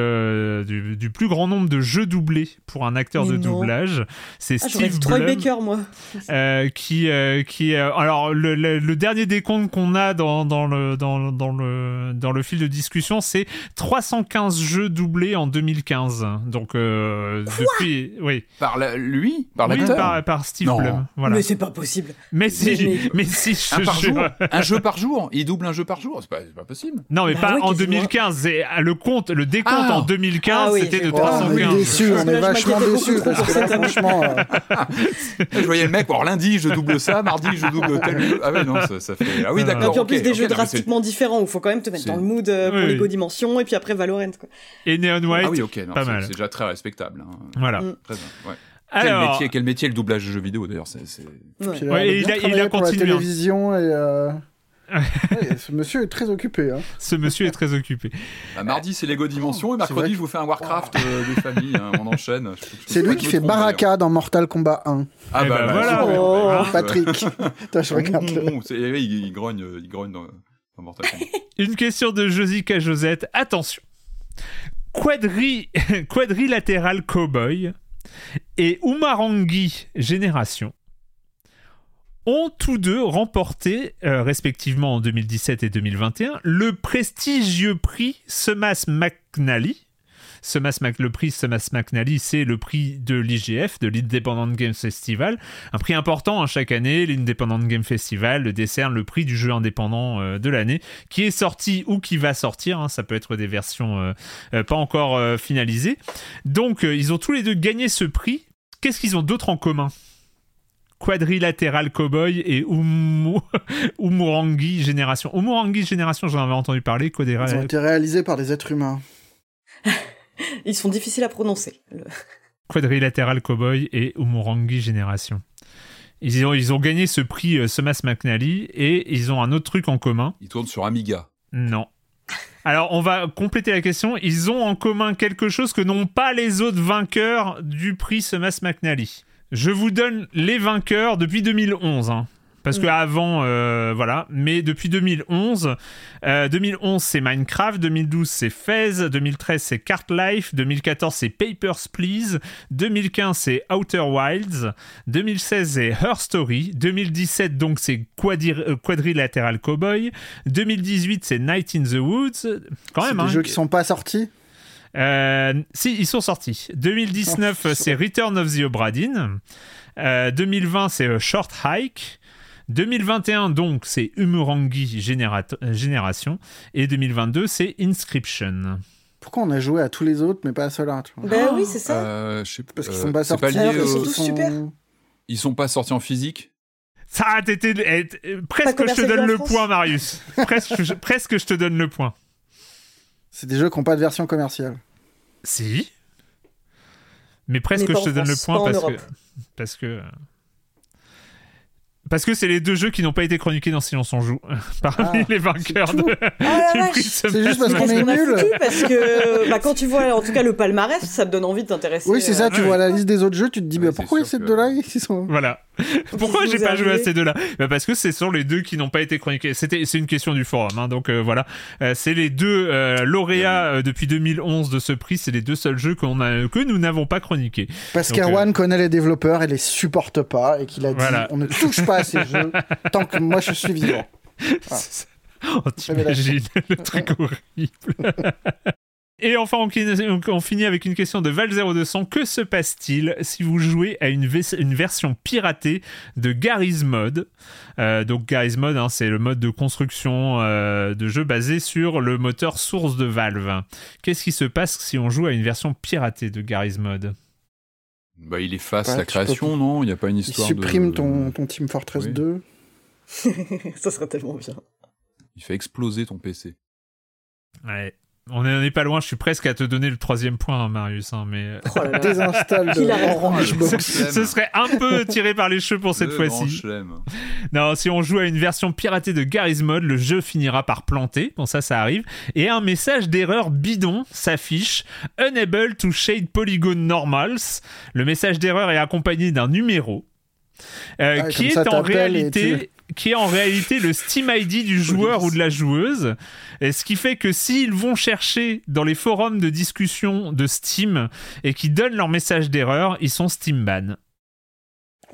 du, du, plus grand nombre de jeux doublés pour un acteur de doublage. C'est ah, Steve Blum. Troy Baker, moi. qui qui alors le, le, dernier décompte qu'on a dans, dans, le, dans, dans, le, dans le fil de discussion, c'est 315 jeux doublés en 2015. Donc euh, depuis, oui. Par lui, par oui, par, par, Steve Blum. Voilà. Mais c'est pas possible. Mais si, mais, si, un, par jour, un jeu par jour? Il double un jeu par jour? C'est pas, pas possible. Non, mais bah pas en 2015. Le compte, le décompte ah. en 2015, ah c'était de 315. on est déçus, on est vachement déçus parce que là, franchement. Euh, je voyais le mec. Alors lundi, je double ça. Mardi, je double ah oui, non, ça, fait. Ah oui, d'accord. Et puis en plus, des jeux drastiquement différents où il faut quand même te mettre dans le mood euh, pour Lego Dimension et puis après Valorant. Quoi. Et Neon White. Ah oui, ok, pas mal. C'est déjà très respectable. Hein. Voilà. Mm. Très bien, ouais. Alors... Quel, métier, quel métier le doublage de jeux vidéo d'ailleurs c'est, Ouais. ouais, il, a, il a continué. La télévision et. Euh ce monsieur est très occupé. Hein. Ce monsieur est très occupé. Bah, mardi, c'est Lego Dimension et mercredi, je vous fais un Warcraft euh, de famille. Hein, on enchaîne. C'est lui qui fait Baraka dans Mortal Kombat 1. Ah, eh bah, ben, bah, voilà. Oh, Patrick. je regarde. il, grogne, il grogne dans, Mortal Kombat. Une question de Josica Josette. Attention. Quadri... Quadrilatéral Cowboy et Umarangi Génération ont tous deux remporté, euh, respectivement en 2017 et 2021, le prestigieux prix Semas McNally. Le prix Semas McNally, c'est le prix de l'IGF, de l'Independent Game Festival. Un prix important hein, chaque année. L'Independent Game Festival décerne le prix du jeu indépendant euh, de l'année, qui est sorti ou qui va sortir. Hein. ça peut être des versions euh, pas encore finalisées. Donc, ils ont tous les deux gagné ce prix. Qu'est-ce qu'ils ont d'autre en commun? Quadrilatéral Cowboy et Umu... Umurangi Génération. Umurangi Génération, j'en avais entendu parler. Ils ont été réalisés par des êtres humains. Ils sont difficiles à prononcer. Le- Quadrilatéral Cowboy et Umurangi Génération. Ils ont, ils ont gagné ce prix euh, Somas McNally et ils ont un autre truc en commun. Il tourne sur Amiga. Non. Alors, on va compléter la question. Ils ont en commun quelque chose que n'ont pas les autres vainqueurs du prix Somas McNally. Je vous donne les vainqueurs depuis 2011. hein. Parce que avant, euh, voilà, mais depuis 2011, euh, 2011 c'est Minecraft, 2012 c'est Fez, 2013 c'est Cart Life, 2014 c'est Papers, Please, 2015 c'est Outer Wilds, 2016 c'est Her Story, 2017 donc c'est Quadri- euh, Quadrilateral Cowboy, 2018 c'est Night in the Woods, quand C'est même. des hein. jeux qui sont pas sortis. Euh, si, ils sont sortis. 2019, Oh, c'est Return of the Obra Dinn. Euh, 2020, c'est euh, Short Hike. 2021, donc, c'est Umurangi Générat- euh, Génération. Et 2022, c'est Inscription. Pourquoi on a joué à tous les autres, mais pas à ceux-là Ben oui, c'est ça. Euh, je sais Parce qu'ils euh, sont pas c'est sortis. lié Alors qu'ils au- sont tous super. Ils sont pas sortis en physique Ça a été. eh, euh, presque je te donne le France point, Marius. presque, je- presque je te donne le point. C'est des jeux qui n'ont pas de version commerciale. Si. Mais presque Mais je te donne le point parce que, parce que. Parce que c'est les deux jeux qui n'ont pas été chroniqués dans Silence on joue. Parmi Ah, les vainqueurs c'est de. Ah la du vache. C'est juste parce qu'on est nul. parce que bah, quand tu vois en tout cas le palmarès, ça te donne envie de t'intéresser. Oui, c'est ça, euh, tu ouais. vois la liste des autres jeux, tu te dis, Ouais, mais pourquoi ces que- deux-là, ils sont... Voilà. Pourquoi j'ai pas joué à ces deux-là? Bah Parce que ce sont les deux qui n'ont pas été chroniqués. C'était, c'est une question du forum, hein, donc euh, voilà. Euh, c'est les deux euh, lauréats euh, depuis 2011 de ce prix. C'est les deux seuls jeux qu'on a, que nous n'avons pas chroniqués. Parce qu'Erwan connaît les développeurs et les supporte pas, et qu'il a dit, Voilà. on ne touche pas à ces jeux tant que moi je suis vivant. Oh, t'imagines le truc horrible. Et enfin, on, on finit avec une question de Val0200. Que se passe-t-il si vous jouez à une version piratée de Garry's Mod? Euh, Donc, Garry's Mod, hein, c'est le mode de construction euh, de jeu basé sur le moteur source de Valve. Qu'est-ce qui se passe si on joue à une version piratée de Garry's Mod? Bah, il efface Bah, la peux- création, non? Il n'y a pas une Il histoire supprime de... ton, ton Team Fortress Oui. 2. ça serait tellement bien. Il fait exploser ton PC. Ouais. On n'est pas loin, je suis presque à te donner le troisième point, hein, Marius, hein, mais... Oh là là. Désinstalle Qu'il de arrête. Orange Box. Ce serait un peu tiré par les cheveux pour cette fois-ci. Non, si on joue à une version piratée de Garry's Mod, le jeu finira par planter. Bon, ça, ça arrive. Et un message d'erreur bidon s'affiche. Unable to shade polygon normals. Le message d'erreur est accompagné d'un numéro. euh, Ah, qui ça, est en réalité qui est en réalité le Steam ID du joueur ou de la joueuse. Et ce qui fait que s'ils vont chercher dans les forums de discussion de Steam et qui donnent leur message d'erreur ils sont Steam ban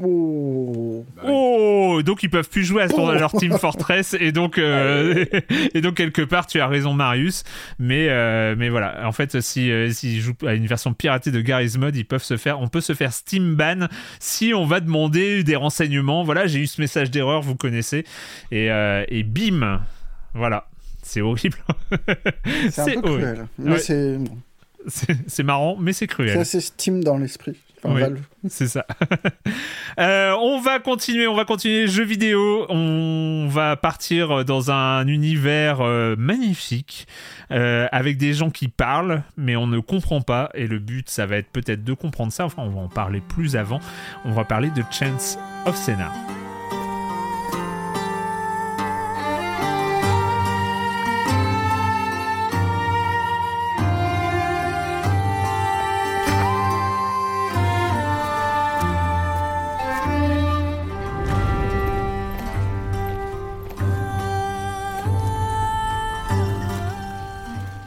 Oh. Bah oui. Oh, donc ils peuvent plus jouer à, son- Oh. leur Team Fortress et donc euh, et donc quelque part tu as raison Marius, mais euh, mais voilà en fait si euh, s'ils jouent à une version piratée de Garry's Mod ils peuvent se faire on peut se faire Steam ban si on va demander des renseignements voilà j'ai eu ce message d'erreur vous connaissez et euh, et bim voilà c'est horrible C'est un peu horrible. cruel. Mais Ouais. c'est. C'est c'est marrant mais c'est c'est cruel assez Steam dans l'esprit. Enfin, Oui. Valve. C'est ça. Euh, on va continuer, on va continuer jeux vidéo. On va partir dans un univers euh, magnifique euh, avec des gens qui parlent, mais on ne comprend pas. Et le but, ça va être peut-être de comprendre ça. Enfin, on va en parler plus avant. On va parler de Chance of Senna.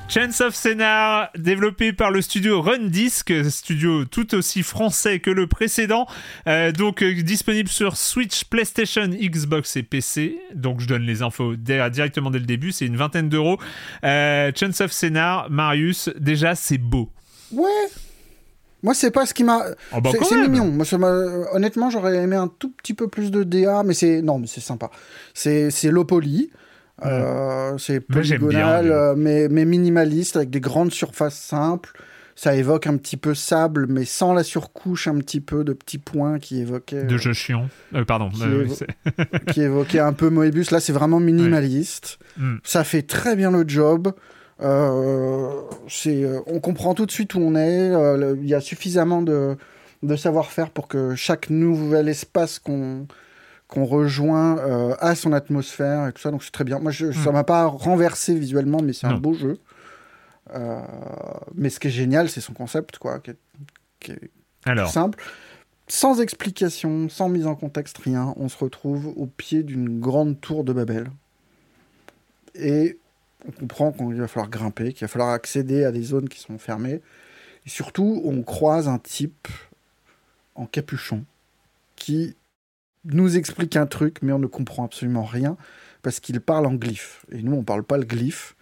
Chance of Scénar, développé par le studio Run Disc, studio tout aussi français que le précédent, Euh, donc euh, disponible sur Switch, PlayStation, Xbox et PC. Donc je donne les infos directement dès le début, c'est une vingtaine d'euros. Euh, Chance of Scénar, Marius, déjà c'est beau. Ouais. Moi, c'est pas ce qui m'a. Oh bah, c'est mignon. Moi, honnêtement, j'aurais aimé un tout petit peu plus de DA, mais c'est non, mais c'est sympa. C'est c'est low poly. Euh, c'est polygonal, mais- euh, mais, mais minimaliste, avec des grandes surfaces simples. ça évoque un petit peu sable, mais sans la surcouche un petit peu de petits points qui évoquaient. De jeux chiants. Euh, pardon. Qui, euh, évo- qui évoquait un peu Moebius. Là, c'est vraiment minimaliste. Mm. Ça fait très bien le job. Euh, c'est, euh, on comprend tout de suite où on est. Euh, Il y a suffisamment de, de savoir-faire pour que chaque nouvel espace qu'on qu'on rejoint euh, a son atmosphère et tout ça. Donc c'est très bien. Moi, je, ça Mm. m'a pas renversé visuellement, mais c'est un beau jeu. Euh, mais ce qui est génial, c'est son concept, quoi, qui est, qui est Alors, simple. Sans explication, sans mise en contexte, rien, on se retrouve au pied d'une grande tour de Babel. Et on comprend qu'il va falloir grimper, qu'il va falloir accéder à des zones qui sont fermées. Et surtout, on croise un type en capuchon qui nous explique un truc, mais on ne comprend absolument rien parce qu'il parle en glyphe. Et nous, on parle pas le glyphe.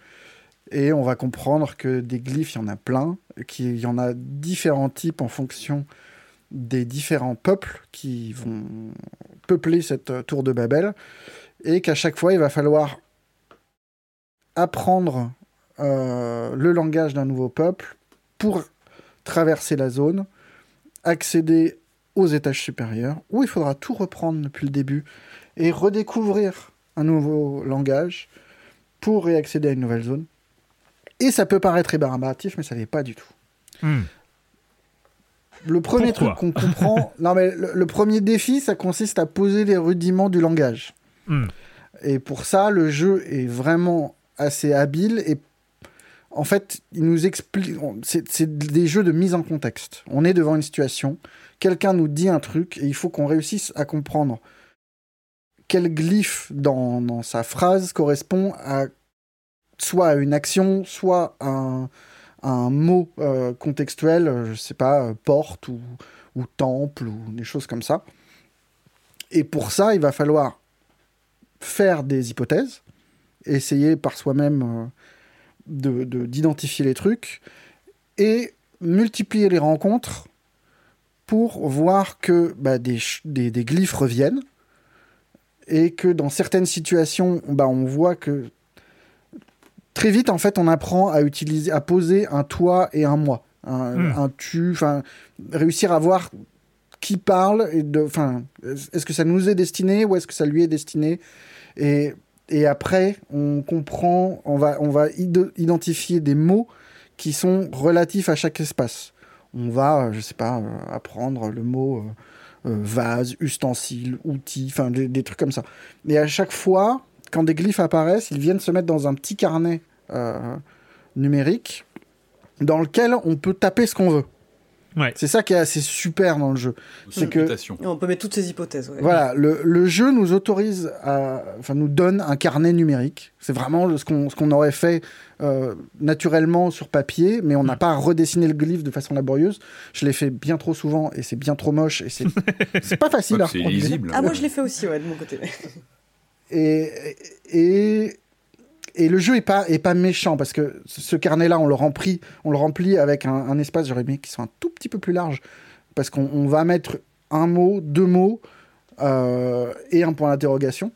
Et on va comprendre que des glyphes, il y en a plein, qu'il y en a différents types en fonction des différents peuples qui vont peupler cette euh, tour de Babel, et qu'à chaque fois, il va falloir apprendre euh, le langage d'un nouveau peuple pour traverser la zone, accéder aux étages supérieurs, où il faudra tout reprendre depuis le début et redécouvrir un nouveau langage pour y accéder à une nouvelle zone. Et ça peut paraître rébarbatif, mais ça l'est pas du tout. hmm. Le premier Pourquoi truc qu'on comprend, non mais le, le premier défi, ça consiste à poser les rudiments du langage. Hmm. Et pour ça, le jeu est vraiment assez habile et en fait, il nous explique. c'est des jeux de mise en contexte. On est devant une situation, quelqu'un nous dit un truc et il faut qu'on réussisse à comprendre quel glyphe dans, sa phrase correspond à soit à une action, soit à un, mot euh, contextuel, euh, je sais pas, euh, porte ou, temple ou des choses comme ça. Et pour ça, il va falloir faire des hypothèses, essayer par soi-même de- de- d'identifier les trucs et multiplier les rencontres pour voir que bah, des, des, des glyphes reviennent et que dans certaines situations, bah, on voit que très vite, en fait, on apprend à utiliser, à poser un toi et un moi, un, Hmm. un tu, enfin, réussir à voir qui parle et de, enfin, est-ce que ça nous est destiné ou est-ce que ça lui est destiné? Et, et après, on comprend, on va, on va ide- identifier des mots qui sont relatifs à chaque espace. On va, euh, je sais pas, euh, apprendre le mot euh, vase, ustensile, outil, enfin des, des trucs comme ça. Et à chaque fois, quand des glyphes apparaissent, ils viennent se mettre dans un petit carnet numérique dans lequel on peut taper ce qu'on veut. Ouais. C'est ça qui est assez super dans le jeu. C'est que on peut mettre toutes ces hypothèses. ouais. voilà, le, le jeu nous autorise à, enfin, nous donne un carnet numérique. C'est vraiment ce qu'on ce qu'on aurait fait euh, naturellement sur papier, mais on n'a pas à redessiner le glyphe de façon laborieuse. Je l'ai fait bien trop souvent et c'est bien trop moche et c'est c'est pas facile à C'est reproduire. Ah, moi je l'ai fait aussi, ouais, de mon côté. Et, et, et le jeu est pas, est pas méchant parce que ce carnet-là, on le remplit, on le remplit avec un, un espace, j'aurais aimé qu'il soit un tout petit peu plus large parce qu'on on va mettre un mot, deux mots euh, et un point d'interrogation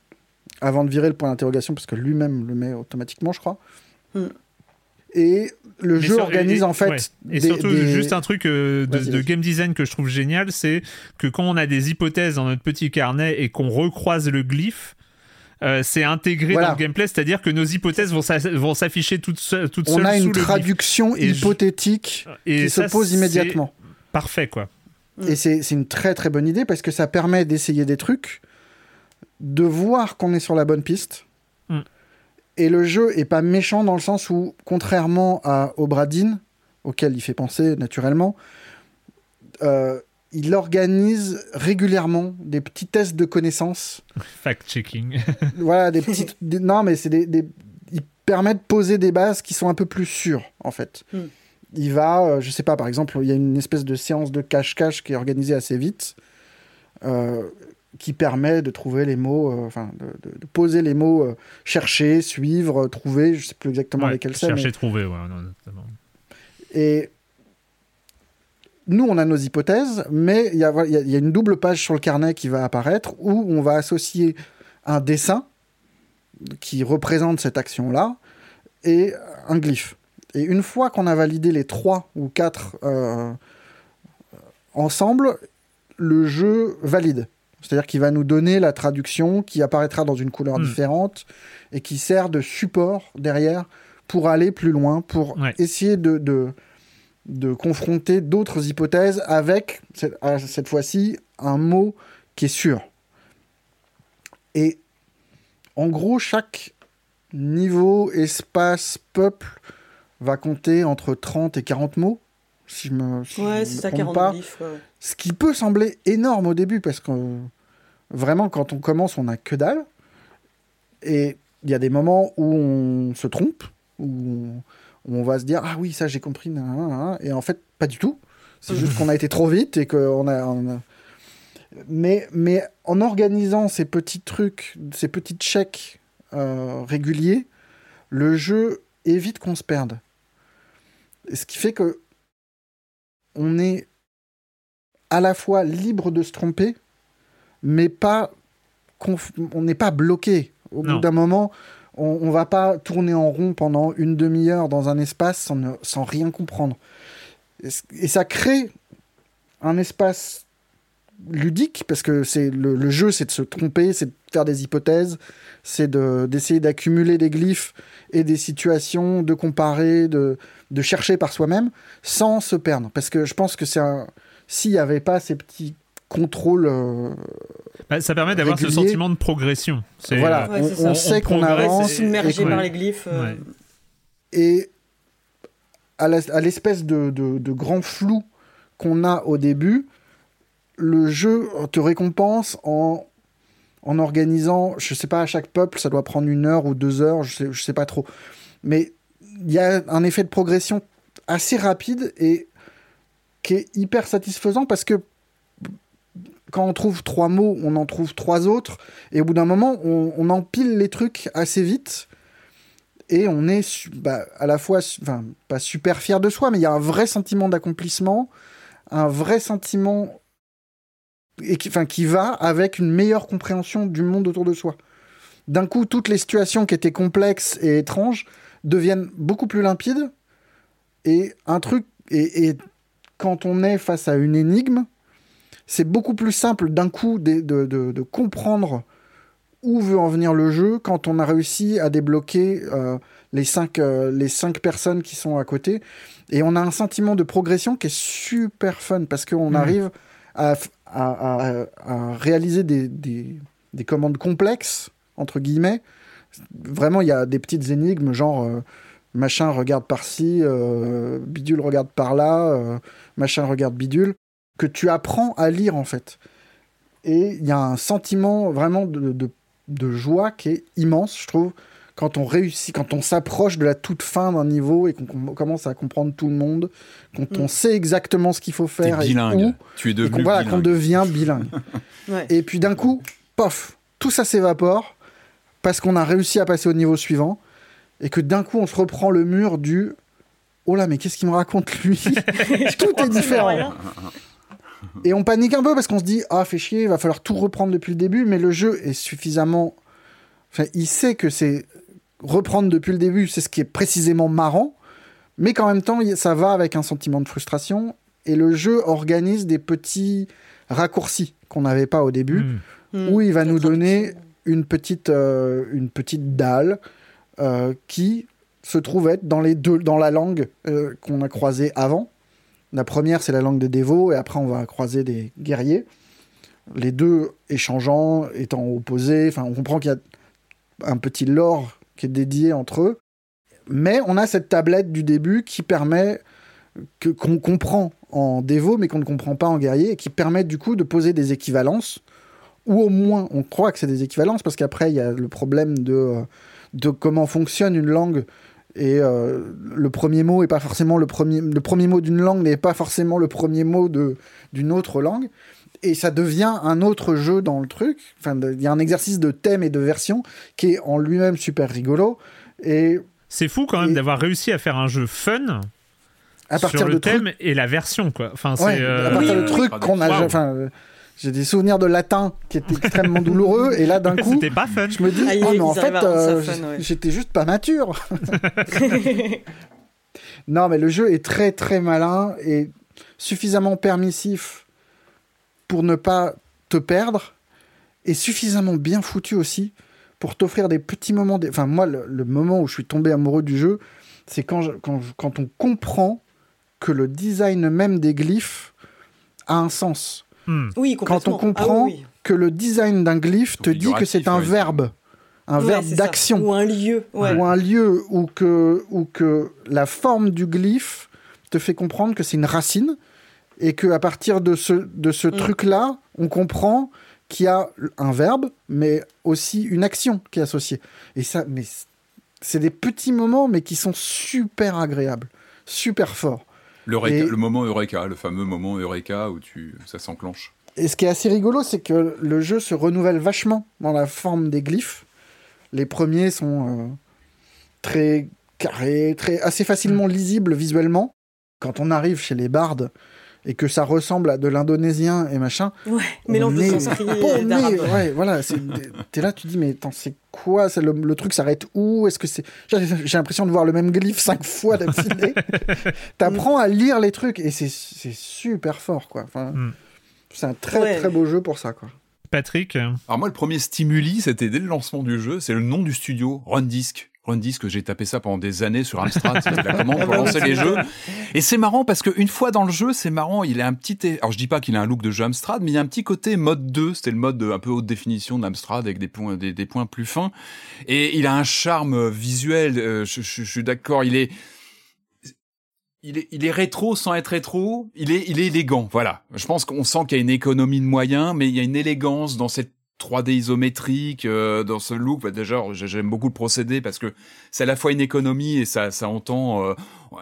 avant de virer le point d'interrogation parce que lui-même le met automatiquement, je crois. Hmm. Et le Mais jeu sur- organise et- en fait. ouais. Et des- surtout, des- juste un truc euh, de, de game design que je trouve génial, c'est que quand on a des hypothèses dans notre petit carnet et qu'on recroise le glyphe, euh, c'est intégré Voilà. dans le gameplay, c'est-à-dire que nos hypothèses vont s'a- vont s'afficher toutes, se- toutes On seules a sous une traduction hypothétique Et qui ça, se pose immédiatement. Parfait, quoi. Et c'est c'est une très très bonne idée parce que ça permet d'essayer des trucs, de voir qu'on est sur la bonne piste. Mm. Et le jeu est pas méchant dans le sens où, contrairement à Obradin, auquel il fait penser naturellement, euh, il organise régulièrement des petits tests de connaissances. Fact-checking. voilà, des petites. des- non, mais c'est des, des- Il permet de poser des bases qui sont un peu plus sûres, en fait. Mm. Il va, euh, je sais pas, par exemple, il y a une espèce de séance de cache-cache qui est organisée assez vite, euh, qui permet de trouver les mots, euh, enfin, de, de- de poser les mots euh, chercher, suivre, trouver, je sais plus exactement Ouais, lesquels c'est. mais- chercher, trouver, ouais, non, notamment. et nous, on a nos hypothèses, mais il y a, voilà, il y a- il y a une double page sur le carnet qui va apparaître où on va associer un dessin qui représente cette action-là et un glyphe. Et une fois qu'on a validé les trois ou quatre euh, ensemble, le jeu valide. C'est-à-dire qu'il va nous donner la traduction qui apparaîtra dans une couleur Hmm. différente et qui sert de support derrière pour aller plus loin, pour Ouais. essayer de, de, de confronter d'autres hypothèses avec, cette- fois-ci, un mot qui est sûr. Et en gros, chaque niveau, espace, peuple va compter entre 30 et 40 mots. Si je me, si je Ouais, me ça, trompe 40 pas. glyphes. ouais. Ce qui peut sembler énorme au début, parce que euh, vraiment, quand on commence, on n'a que dalle. Et il y a des moments où on se trompe, où on, où on va se dire Ah oui, ça j'ai compris. Et en fait, pas du tout. C'est juste qu'on a été trop vite et qu'on a. on a- Mais, mais en organisant ces petits trucs, ces petits checks euh, réguliers, le jeu évite qu'on se perde. Ce qui fait que on est à la fois libre de se tromper, mais pas on n'est pas bloqué. Au Non. bout d'un moment, on, on va pas tourner en rond pendant une demi-heure dans un espace sans, sans rien comprendre. Et, ça crée un espace ludique parce que c'est le, jeu, c'est de se tromper, c'est de faire des hypothèses, c'est de- d'essayer d'accumuler des glyphes et des situations, de comparer, de, de chercher par soi-même sans se perdre. Parce que je pense que c'est s'il n'y avait pas ces petits contrôles, euh, Bah, ça permet d'avoir ce sentiment de progression. C'est, voilà, Ouais, on, c'est ça. on sait qu'on avance et- Submergé par les glyphes. euh, Ouais. et à la- à l'espèce de, de- de grand flou qu'on a au début, le jeu te récompense en, en organisant, je sais pas, à chaque peuple, ça doit prendre une heure ou deux heures, je sais, je sais pas trop. Mais il y a un effet de progression assez rapide et qui est hyper satisfaisant parce que quand on trouve trois mots, on en trouve trois autres, et au bout d'un moment, on, empile les trucs assez vite, et on est bah, à la fois, enfin, pas super fier de soi, mais il y a un vrai sentiment d'accomplissement, un vrai sentiment qui, enfin, qui va avec une meilleure compréhension du monde autour de soi. D'un coup, toutes les situations qui étaient complexes et étranges deviennent beaucoup plus limpides, et un truc, et quand on est face à une énigme, c'est beaucoup plus simple d'un coup de, de- de- de comprendre où veut en venir le jeu quand on a réussi à débloquer euh, les, cinq, euh, les cinq personnes qui sont à côté. Et on a un sentiment de progression qui est super fun parce qu'on Mhm. arrive à, à- à- à réaliser des, des- des commandes complexes, entre guillemets. Vraiment, il y a des petites énigmes, genre euh, machin regarde par-ci, bidule regarde par-là, machin regarde bidule, que tu apprends à lire en fait. Et il y a un sentiment vraiment de, de- de joie qui est immense, je trouve, quand on réussit, quand on s'approche de la toute fin d'un niveau et qu'on com- commence à comprendre tout le monde, quand on sait exactement ce qu'il faut faire et bilingue. où, Tu es et devenu voilà, qu'on bilingue. devient bilingue. Ouais. Et puis d'un coup, pof, tout ça s'évapore parce qu'on a réussi à passer au niveau suivant et que d'un coup on se reprend le mur du oh là mais qu'est-ce qu'il me raconte lui? Tout est différent. Et on panique un peu parce qu'on se dit ah fait chier, il va falloir tout reprendre depuis le début, mais le jeu est suffisamment, enfin il sait que c'est reprendre depuis le début, c'est ce qui est précisément marrant, mais qu'en même temps ça va avec un sentiment de frustration et le jeu organise des petits raccourcis qu'on n'avait pas au début Mm. Hmm. où il va nous donner une petite, euh, une petite dalle euh, qui se trouve être dans, les deux, dans la langue euh, qu'on a croisée avant. La première, c'est la langue des dévots, et après, on va croiser des guerriers. Les deux échangeant, étant opposés. Enfin, on comprend qu'il y a un petit lore qui est dédié entre eux. Mais on a cette tablette du début qui permet que qu'on comprend en dévot, mais qu'on ne comprend pas en guerrier, et qui permet du coup de poser des équivalences ou au moins on croit que c'est des équivalences, parce qu'après il y a le problème de, euh, de comment fonctionne une langue. Et euh, le premier mot est pas forcément le premier, le premier mot d'une langue n'est pas forcément le premier mot de d'une autre langue. Et ça devient un autre jeu dans le truc. Enfin, il y a un exercice de thème et de version qui est en lui-même super rigolo. Et C'est fou quand même Et- d'avoir réussi à faire un jeu fun à partir sur le de trucs thème et la version quoi. Enfin c'est Ouais, euh, à partir Oui, de oui, trucs oui. qu'on a. Enfin, euh, j'ai des souvenirs de latin qui étaient extrêmement douloureux, et là d'un coup, c'était pas fun. je me dis, Ah, oh, mais en fait, euh, ouais. j'étais juste pas mature. Non, mais le jeu est très très malin et suffisamment permissif pour ne pas te perdre et suffisamment bien foutu aussi pour t'offrir des petits moments. Enfin, moi, le, le moment où je suis tombé amoureux du jeu, c'est quand, je- quand, je- quand on comprend que le design même des glyphes a un sens. Hmm. Oui, Quand on comprend Ah oui, oui. que le design d'un glyphe te dit que c'est un verbe, un Ouais, verbe d'action Ou un lieu. Ouais. ou un lieu où que, où que la forme du glyphe te fait comprendre que c'est une racine et que à partir de ce, de ce Mm. truc-là, on comprend qu'il y a un verbe, mais aussi une action qui est associée. Et ça, mais c'est des petits moments, mais qui sont super agréables, super forts. Et- Le moment Eureka, le fameux moment Eureka où tu, ça s'enclenche. Et ce qui est assez rigolo, c'est que le jeu se renouvelle vachement dans la forme des glyphes. Les premiers sont euh, très carrés, très, assez facilement lisibles visuellement. Quand on arrive chez les bardes et que ça ressemble à de l'indonésien et machin, Ouais. Mélange de sanskrit. Ouais, voilà. T'es là, tu dis, mais attends, c'est quoi c'est le, le truc s'arrête où? Est-ce que c'est. J'ai l'impression de voir le même glyphe cinq fois d'affilée. T'apprends à lire les trucs et c'est c'est super fort, quoi. Enfin, Mm. C'est un très Ouais. très beau jeu pour ça, quoi. Patrick, Alors moi, le premier stimuli, c'était dès le lancement du jeu, c'est le nom du studio, Rundisk. Rundisk, j'ai tapé ça pendant des années sur Amstrad, c'était la commande pour lancer les jeux. Et c'est marrant parce qu'une fois dans le jeu, c'est marrant, il a un petit... Alors je dis pas qu'il a un look de jeu Amstrad, mais il y a un petit côté mode 2, c'était le mode de- un peu haute définition d'Amstrad avec des points, des, des points plus fins. Et il a un charme visuel, euh, je, je- je suis d'accord, il est... Il est, il est rétro sans être rétro, il est, il est élégant, voilà. Je pense qu'on sent qu'il y a une économie de moyens, mais il y a une élégance dans cette 3D isométrique, euh, dans ce look. Bah, déjà, j'ai- j'aime beaucoup le procédé parce que c'est à la fois une économie et ça, ça entend. euh,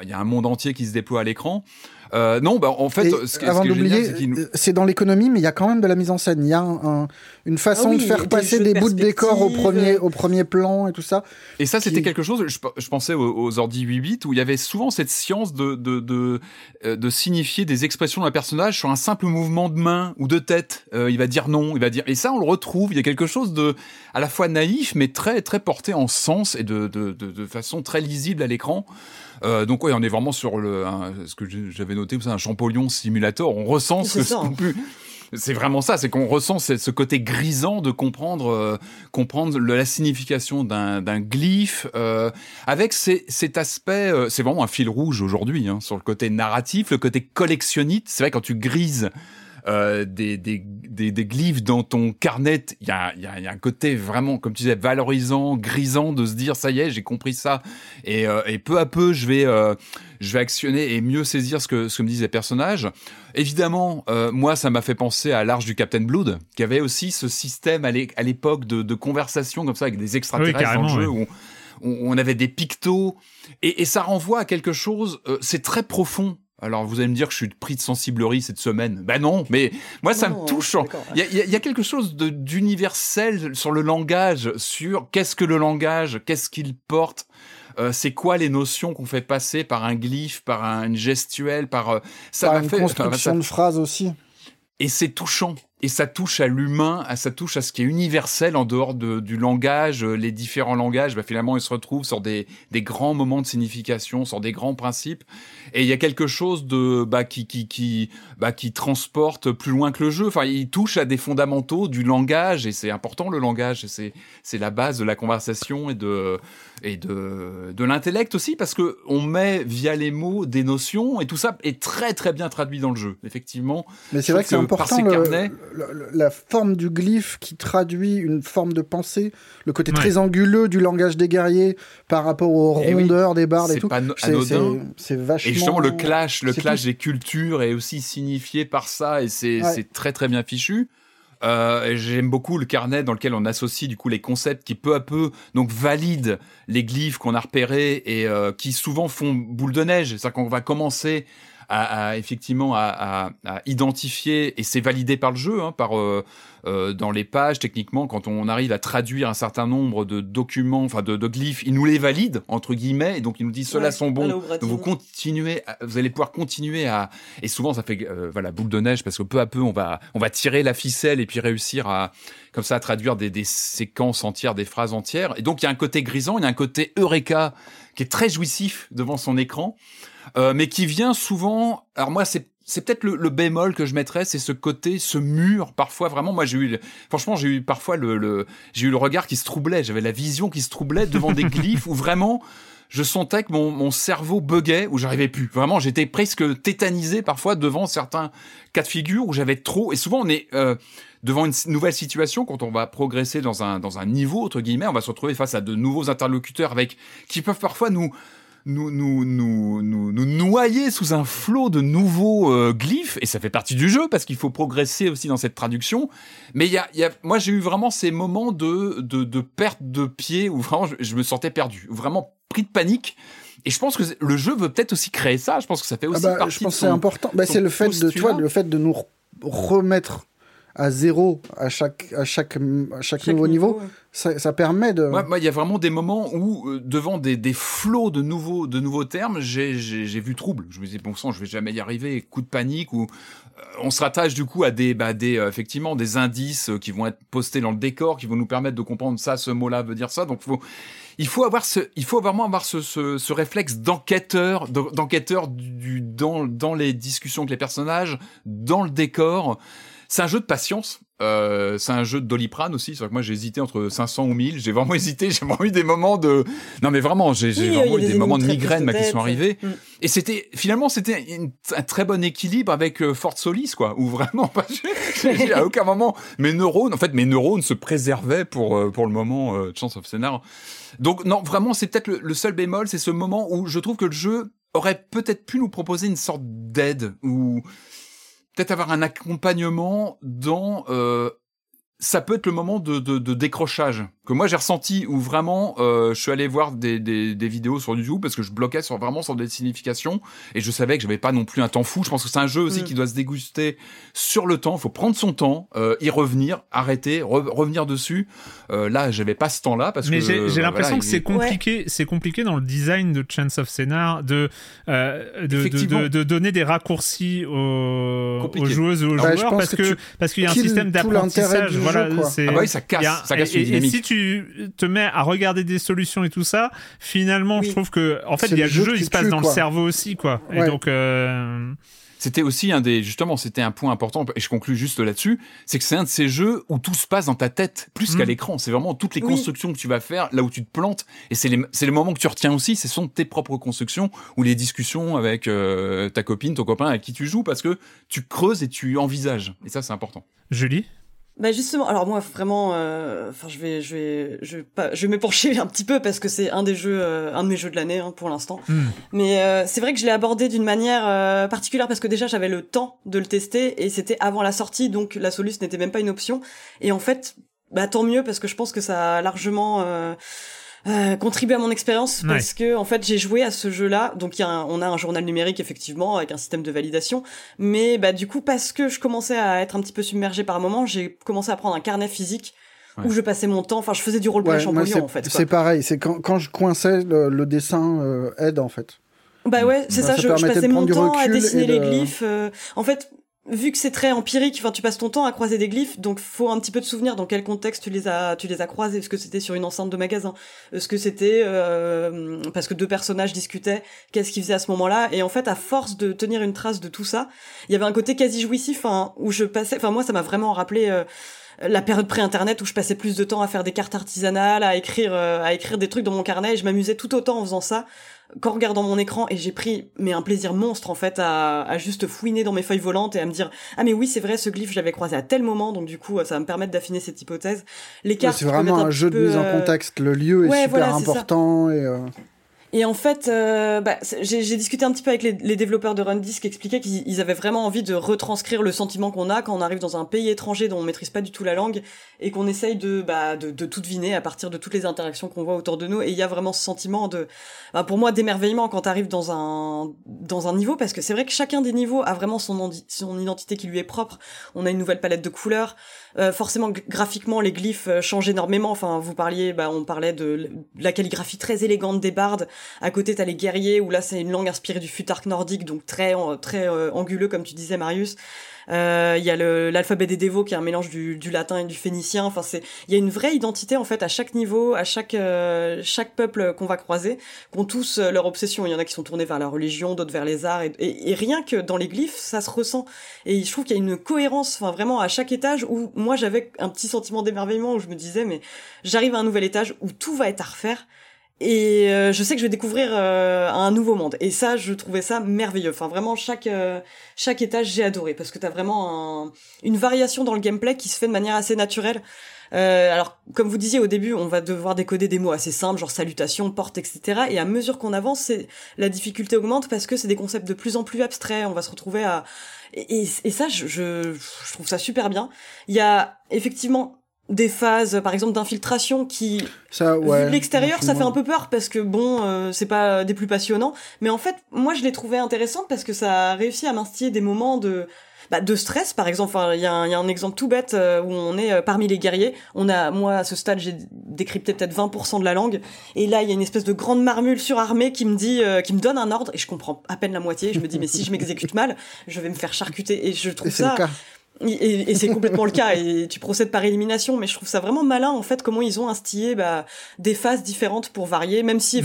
il y a un monde entier qui se déploie à l'écran. Euh, non, bah en fait, Et ce, avant d'oublier, c'est qu'il nous- euh, c'est dans l'économie, mais il y a quand même de la mise en scène. Il y a un- un- une façon Ah oui, de faire passer des de bouts de décor au premier, au premier plan et tout ça. Et ça, c'était qui- quelque chose, je, je pensais aux, aux ordi 8 bits, où il y avait souvent cette science de, de, de, euh, de signifier des expressions d'un personnage sur un simple mouvement de main ou de tête. Euh, il va dire non, il va dire... Et ça, on le retrouve, il y a quelque chose de à la fois naïf, mais très très porté en sens et de, de, de, de façon très lisible à l'écran. Euh, donc ouais, on est vraiment sur le, un- ce que j'avais noté, c'est un Champollion simulator. On ressent ce C'est ça. ce vraiment ça, c'est qu'on ressent ce, côté grisant de comprendre, euh, comprendre le- la signification d'un d'un glyphe, euh, avec ces- cet aspect, euh, c'est vraiment un fil rouge aujourd'hui, hein, sur le côté narratif, le côté collectionnite. C'est vrai quand tu grises euh, des, des, des, des glyphes dans ton carnet, il y a, il y, a, y a un côté vraiment, comme tu disais, valorisant, grisant, de se dire ça y est, j'ai compris ça, et, euh, et peu à peu, je vais, euh, je vais actionner et mieux saisir ce que, ce que me disent les personnages. Évidemment, euh, moi, ça m'a fait penser à l'Arche du Captain Blood, qui avait aussi ce système à l'é- à l'époque de, de conversation comme ça avec des extraterrestres carrément, jeu, où on, on avait des pictos, et, et ça renvoie à quelque chose, euh, c'est très profond. Alors vous allez me dire que je suis pris de sensiblerie cette semaine. Ben non, mais moi ça Non, me touche. Il y a, il y a- il y a quelque chose de- d'universel sur le langage, sur qu'est-ce que le langage, qu'est-ce qu'il porte. euh, c'est quoi les notions qu'on fait passer par un glyphe, par un, une gestuelle, par euh, ça Par une fait construction ça- de phrases aussi. et c'est touchant. Et ça touche à l'humain, à- ça touche à ce qui est universel en dehors de- du langage, euh, les différents langages. Bah, finalement, ils se retrouvent sur des, des grands moments de signification, sur des grands principes. Et il y a quelque chose de bah, qui qui qui bah, qui transporte plus loin que le jeu. Enfin, il touche à des fondamentaux du langage et c'est important le langage. C'est c'est la base de la conversation et de et de de l'intellect aussi parce que on met via les mots des notions et tout ça est très très bien traduit dans le jeu. Effectivement. Mais c'est vrai que c'est que important le- carnets- le- le- la forme du glyphe qui traduit une forme de pensée, le côté Ouais. très anguleux du langage des guerriers par rapport aux Eh oui, rondeurs des bardes et c'est tout. C'est- anodin. c'est- C'est vachement. Et justement, le clash, le clash tout. des cultures est aussi signifié par ça, et c'est Ouais. c'est très très bien fichu. Euh, J'aime beaucoup le carnet dans lequel on associe du coup les concepts qui peu à peu donc valident les glyphes qu'on a repérés et euh, qui souvent font boule de neige. C'est-à-dire qu'on va commencer à, à, effectivement à, à- à identifier et c'est validé par le jeu, hein, par euh, euh, dans les pages techniquement quand on arrive à traduire un certain nombre de documents, enfin de, de glyphes, il nous les valide entre guillemets et donc il nous dit ceux-là Ouais, sont bons. Donc vous continuez, à- vous allez pouvoir continuer à et souvent ça fait euh, voilà boule de neige parce que peu à peu on va on va tirer la ficelle et puis réussir à comme ça à traduire des, des séquences entières, des phrases entières. Et donc il y a un côté grisant, il y a un côté eureka qui est très jouissif devant son écran, euh, mais qui vient souvent. Alors moi, c'est c'est peut-être le, le, bémol que je mettrais, c'est ce côté, ce mur. Parfois, vraiment, moi, j'ai eu, franchement, j'ai eu parfois le, le j'ai eu le regard qui se troublait. J'avais la vision qui se troublait devant des glyphes où vraiment, je sentais que mon, mon cerveau buguait, où j'arrivais plus. Vraiment, j'étais presque tétanisé parfois devant certains cas de figure où j'avais trop. Et souvent, on est euh, devant une nouvelle situation quand on va progresser dans un dans un niveau entre guillemets, on va se retrouver face à de nouveaux interlocuteurs avec qui peuvent parfois nous nous, nous, nous, nous, nous noyer sous un flot de nouveaux euh, glyphes, et ça fait partie du jeu parce qu'il faut progresser aussi dans cette traduction. Mais il y a, y a, moi j'ai eu vraiment ces moments de, de, de perte de pied où vraiment je, je, me sentais perdu, vraiment pris de panique. Et je pense que le jeu veut peut-être aussi créer ça. Je pense que ça fait aussi ah bah, partie. Je pense que c'est important. Bah, c'est le fait de, tu vois, le fait de nous remettre à zéro à chaque, à chaque, à chaque, chaque nouveau niveau, niveau ouais. ça, ça, permet de. Moi, il y a vraiment des moments où, euh, devant des, des flots de nouveaux, de nouveaux termes, j'ai vu trouble. Je me disais, bon sang, je vais jamais y arriver, coup de panique, ou euh, on se rattache du coup à des, bah, des euh, effectivement, des indices qui vont être postés dans le décor, qui vont nous permettre de comprendre ça, ce mot-là veut dire ça. Donc, faut, il faut avoir ce, il faut vraiment avoir ce, ce, ce réflexe d'enquêteur, d'enquêteur du, dans, dans les discussions avec les personnages, dans le décor. C'est un jeu de patience. Euh, c'est un jeu de doliprane aussi. C'est que moi j'ai hésité entre 500 ou 1000. J'ai vraiment hésité. J'ai vraiment eu des moments de. Non mais vraiment, j'ai oui, vraiment eu des, des moments de migraine de qui sont arrivés. Mm. Et c'était finalement c'était un très bon équilibre avec euh, Fort Solis quoi. Où vraiment pas. à aucun moment mes neurones. En fait mes neurones se préservaient pour euh, pour le moment euh, Chance of Scénar. Donc non vraiment c'est peut-être le, le seul bémol. C'est ce moment où je trouve que le jeu aurait peut-être pu nous proposer une sorte d'aide ou peut-être avoir un accompagnement dans euh, ça peut être le moment de, décrochage que moi j'ai ressenti où vraiment euh, je suis allé voir des, des, des, vidéos sur YouTube parce que je bloquais sur vraiment sur des significations et je savais que j'avais pas non plus un temps fou. Je pense que c'est un jeu aussi mmh. qui doit se déguster sur le temps. Il faut prendre son temps, euh, y revenir, arrêter, re revenir dessus. Euh, là, j'avais pas ce temps-là parce Mais que. J'ai l'impression voilà, que c'est compliqué. Ouais. C'est compliqué dans le design de Chance of Scénar de de, de, de, de, donner des raccourcis aux, aux joueuses et aux bah, joueurs parce que, parce qu'il y a un système d'apprentissage. Voilà. Ah bah oui, ça casse, a, ça casse et, une dynamique. Et si tu te mets à regarder des solutions et tout ça, finalement, oui. je trouve que, en fait, il y a le jeu, il se passe dans quoi. le cerveau aussi, quoi. Ouais. Et donc. Euh... C'était aussi un des, justement, c'était un point important, et je conclus juste là-dessus, c'est que c'est un de ces jeux où tout se passe dans ta tête, plus mmh. qu'à l'écran. C'est vraiment toutes les oui. constructions que tu vas faire, là où tu te plantes, et c'est les, c'est les moments que tu retiens aussi, ce sont tes propres constructions, ou les discussions avec euh, ta copine, ton copain avec qui tu joues, parce que tu creuses et tu envisages. Et ça, c'est important. Julie? Bah justement, alors moi vraiment, enfin euh, je vais, je vais, je vais pas, je vais m'épancher un petit peu parce que c'est un des jeux, euh, un de mes jeux de l'année hein, pour l'instant. Hmm. Mm. Mais euh, c'est vrai que je l'ai abordé d'une manière euh, particulière parce que déjà j'avais le temps de le tester et c'était avant la sortie, donc la Solus n'était même pas une option. Et en fait, bah tant mieux parce que je pense que ça a largement euh, contribuer à mon expérience Ouais. parce que en fait j'ai joué à ce jeu-là. Donc il y a un- on a un journal numérique effectivement avec un système de validation, mais bah du coup parce que je commençais à être un petit peu submergé par moment, j'ai commencé à prendre un carnet physique Ouais. où je passais mon temps. Enfin je faisais du roleplay Ouais, c'est en fait. c'est pareil. C'est quand, quand je coinçais, le, le dessin euh, aide en fait. Bah ouais, c'est Bah, ça, ça je, je permettait passais de mon prendre du temps à dessiner les glyphes. euh, en fait, vu que c'est très empirique, enfin tu passes ton temps à croiser des glyphes, donc faut un petit peu te souvenir dans quel contexte tu les as tu les as croisés. Est-ce que c'était sur une enceinte de magasin? Est-ce que c'était euh, parce que deux personnages discutaient Qu'est-ce qu'ils faisaient à ce moment-là? Et en fait, à force de tenir une trace de tout ça, il y avait un côté quasi jouissif hein, où je passais. Enfin moi, ça m'a vraiment rappelé. euh, la période pré-internet où je passais plus de temps à faire des cartes artisanales, à écrire, euh, à écrire des trucs dans mon carnet, et je m'amusais tout autant en faisant ça qu'en regardant mon écran. Et j'ai pris mais un plaisir monstre en fait à, à juste fouiner dans mes feuilles volantes et à me dire ah mais oui c'est vrai ce glyphe je l'avais croisé à tel moment. Donc du coup ça va me permettre d'affiner cette hypothèse. Les cartes C'est vraiment un jeu de mise en euh, contexte. Le lieu est super voilà, important et euh, et en fait, euh, bah, j'ai discuté un petit peu avec les, les développeurs de Rundisk qui expliquaient qu'ils ils avaient vraiment envie de retranscrire le sentiment qu'on a quand on arrive dans un pays étranger dont on maîtrise pas du tout la langue et qu'on essaye de, bah, de, de tout deviner à partir de toutes les interactions qu'on voit autour de nous. Et il y a vraiment ce sentiment de, bah, pour moi, d'émerveillement quand tu arrives dans un, dans un niveau parce que c'est vrai que chacun des niveaux a vraiment son, son identité qui lui est propre. On a une nouvelle palette de couleurs. Euh, forcément, graphiquement, les glyphes euh, changent énormément. Enfin, vous parliez, bah, on parlait de la calligraphie très élégante des bardes. À côté, t'as les guerriers où là c'est une langue inspirée du futark nordique, donc très très anguleux comme tu disais Marius. Euh, il y a l'alphabet des dévots qui est un mélange du, latin et du phénicien. Enfin, c'est il y a une vraie identité en fait à chaque niveau, à chaque euh, chaque peuple qu'on va croiser, qu'ont tous euh, leur obsession. Il y en a qui sont tournés vers la religion, d'autres vers les arts, et, et, rien que dans les glyphes, ça se ressent. Et je trouve qu'il y a une cohérence, enfin vraiment à chaque étage où moi j'avais un petit sentiment d'émerveillement où je me disais mais j'arrive à un nouvel étage où tout va être à refaire et euh, je sais que je vais découvrir euh, un nouveau monde. Et ça, je trouvais ça merveilleux. Enfin, vraiment, chaque euh, chaque étage, j'ai adoré parce que t'as vraiment un, une variation dans le gameplay qui se fait de manière assez naturelle. alors, comme vous disiez au début, on va devoir décoder des mots assez simples, genre salutation, porte, etc. Et à mesure qu'on avance, la difficulté augmente parce que c'est des concepts de plus en plus abstraits. On va se retrouver à et, et ça, je, je, je trouve ça super bien. Il y a effectivement des phases par exemple d'infiltration qui ça, ouais, vu de l'extérieur ça fait un peu peur parce que bon euh, c'est pas des plus passionnants. Mais en fait moi je l'ai trouvé intéressante parce que ça a réussi à m'instiller des moments de bah, de stress par exemple. Enfin il y, y, a un exemple tout bête euh, où on est euh, parmi les guerriers. On a moi à ce stade j'ai décrypté peut-être 20% de la langue. Et là il y a une espèce de grande marmule surarmée qui me dit qui me donne un ordre. Et je comprends à peine la moitié. Je me dis mais si je m'exécute mal je vais me faire charcuter. Et je trouve ça et, et c'est complètement le cas, et tu procèdes par élimination, mais je trouve ça vraiment malin, en fait, comment ils ont instillé bah, des phases différentes pour varier, même si...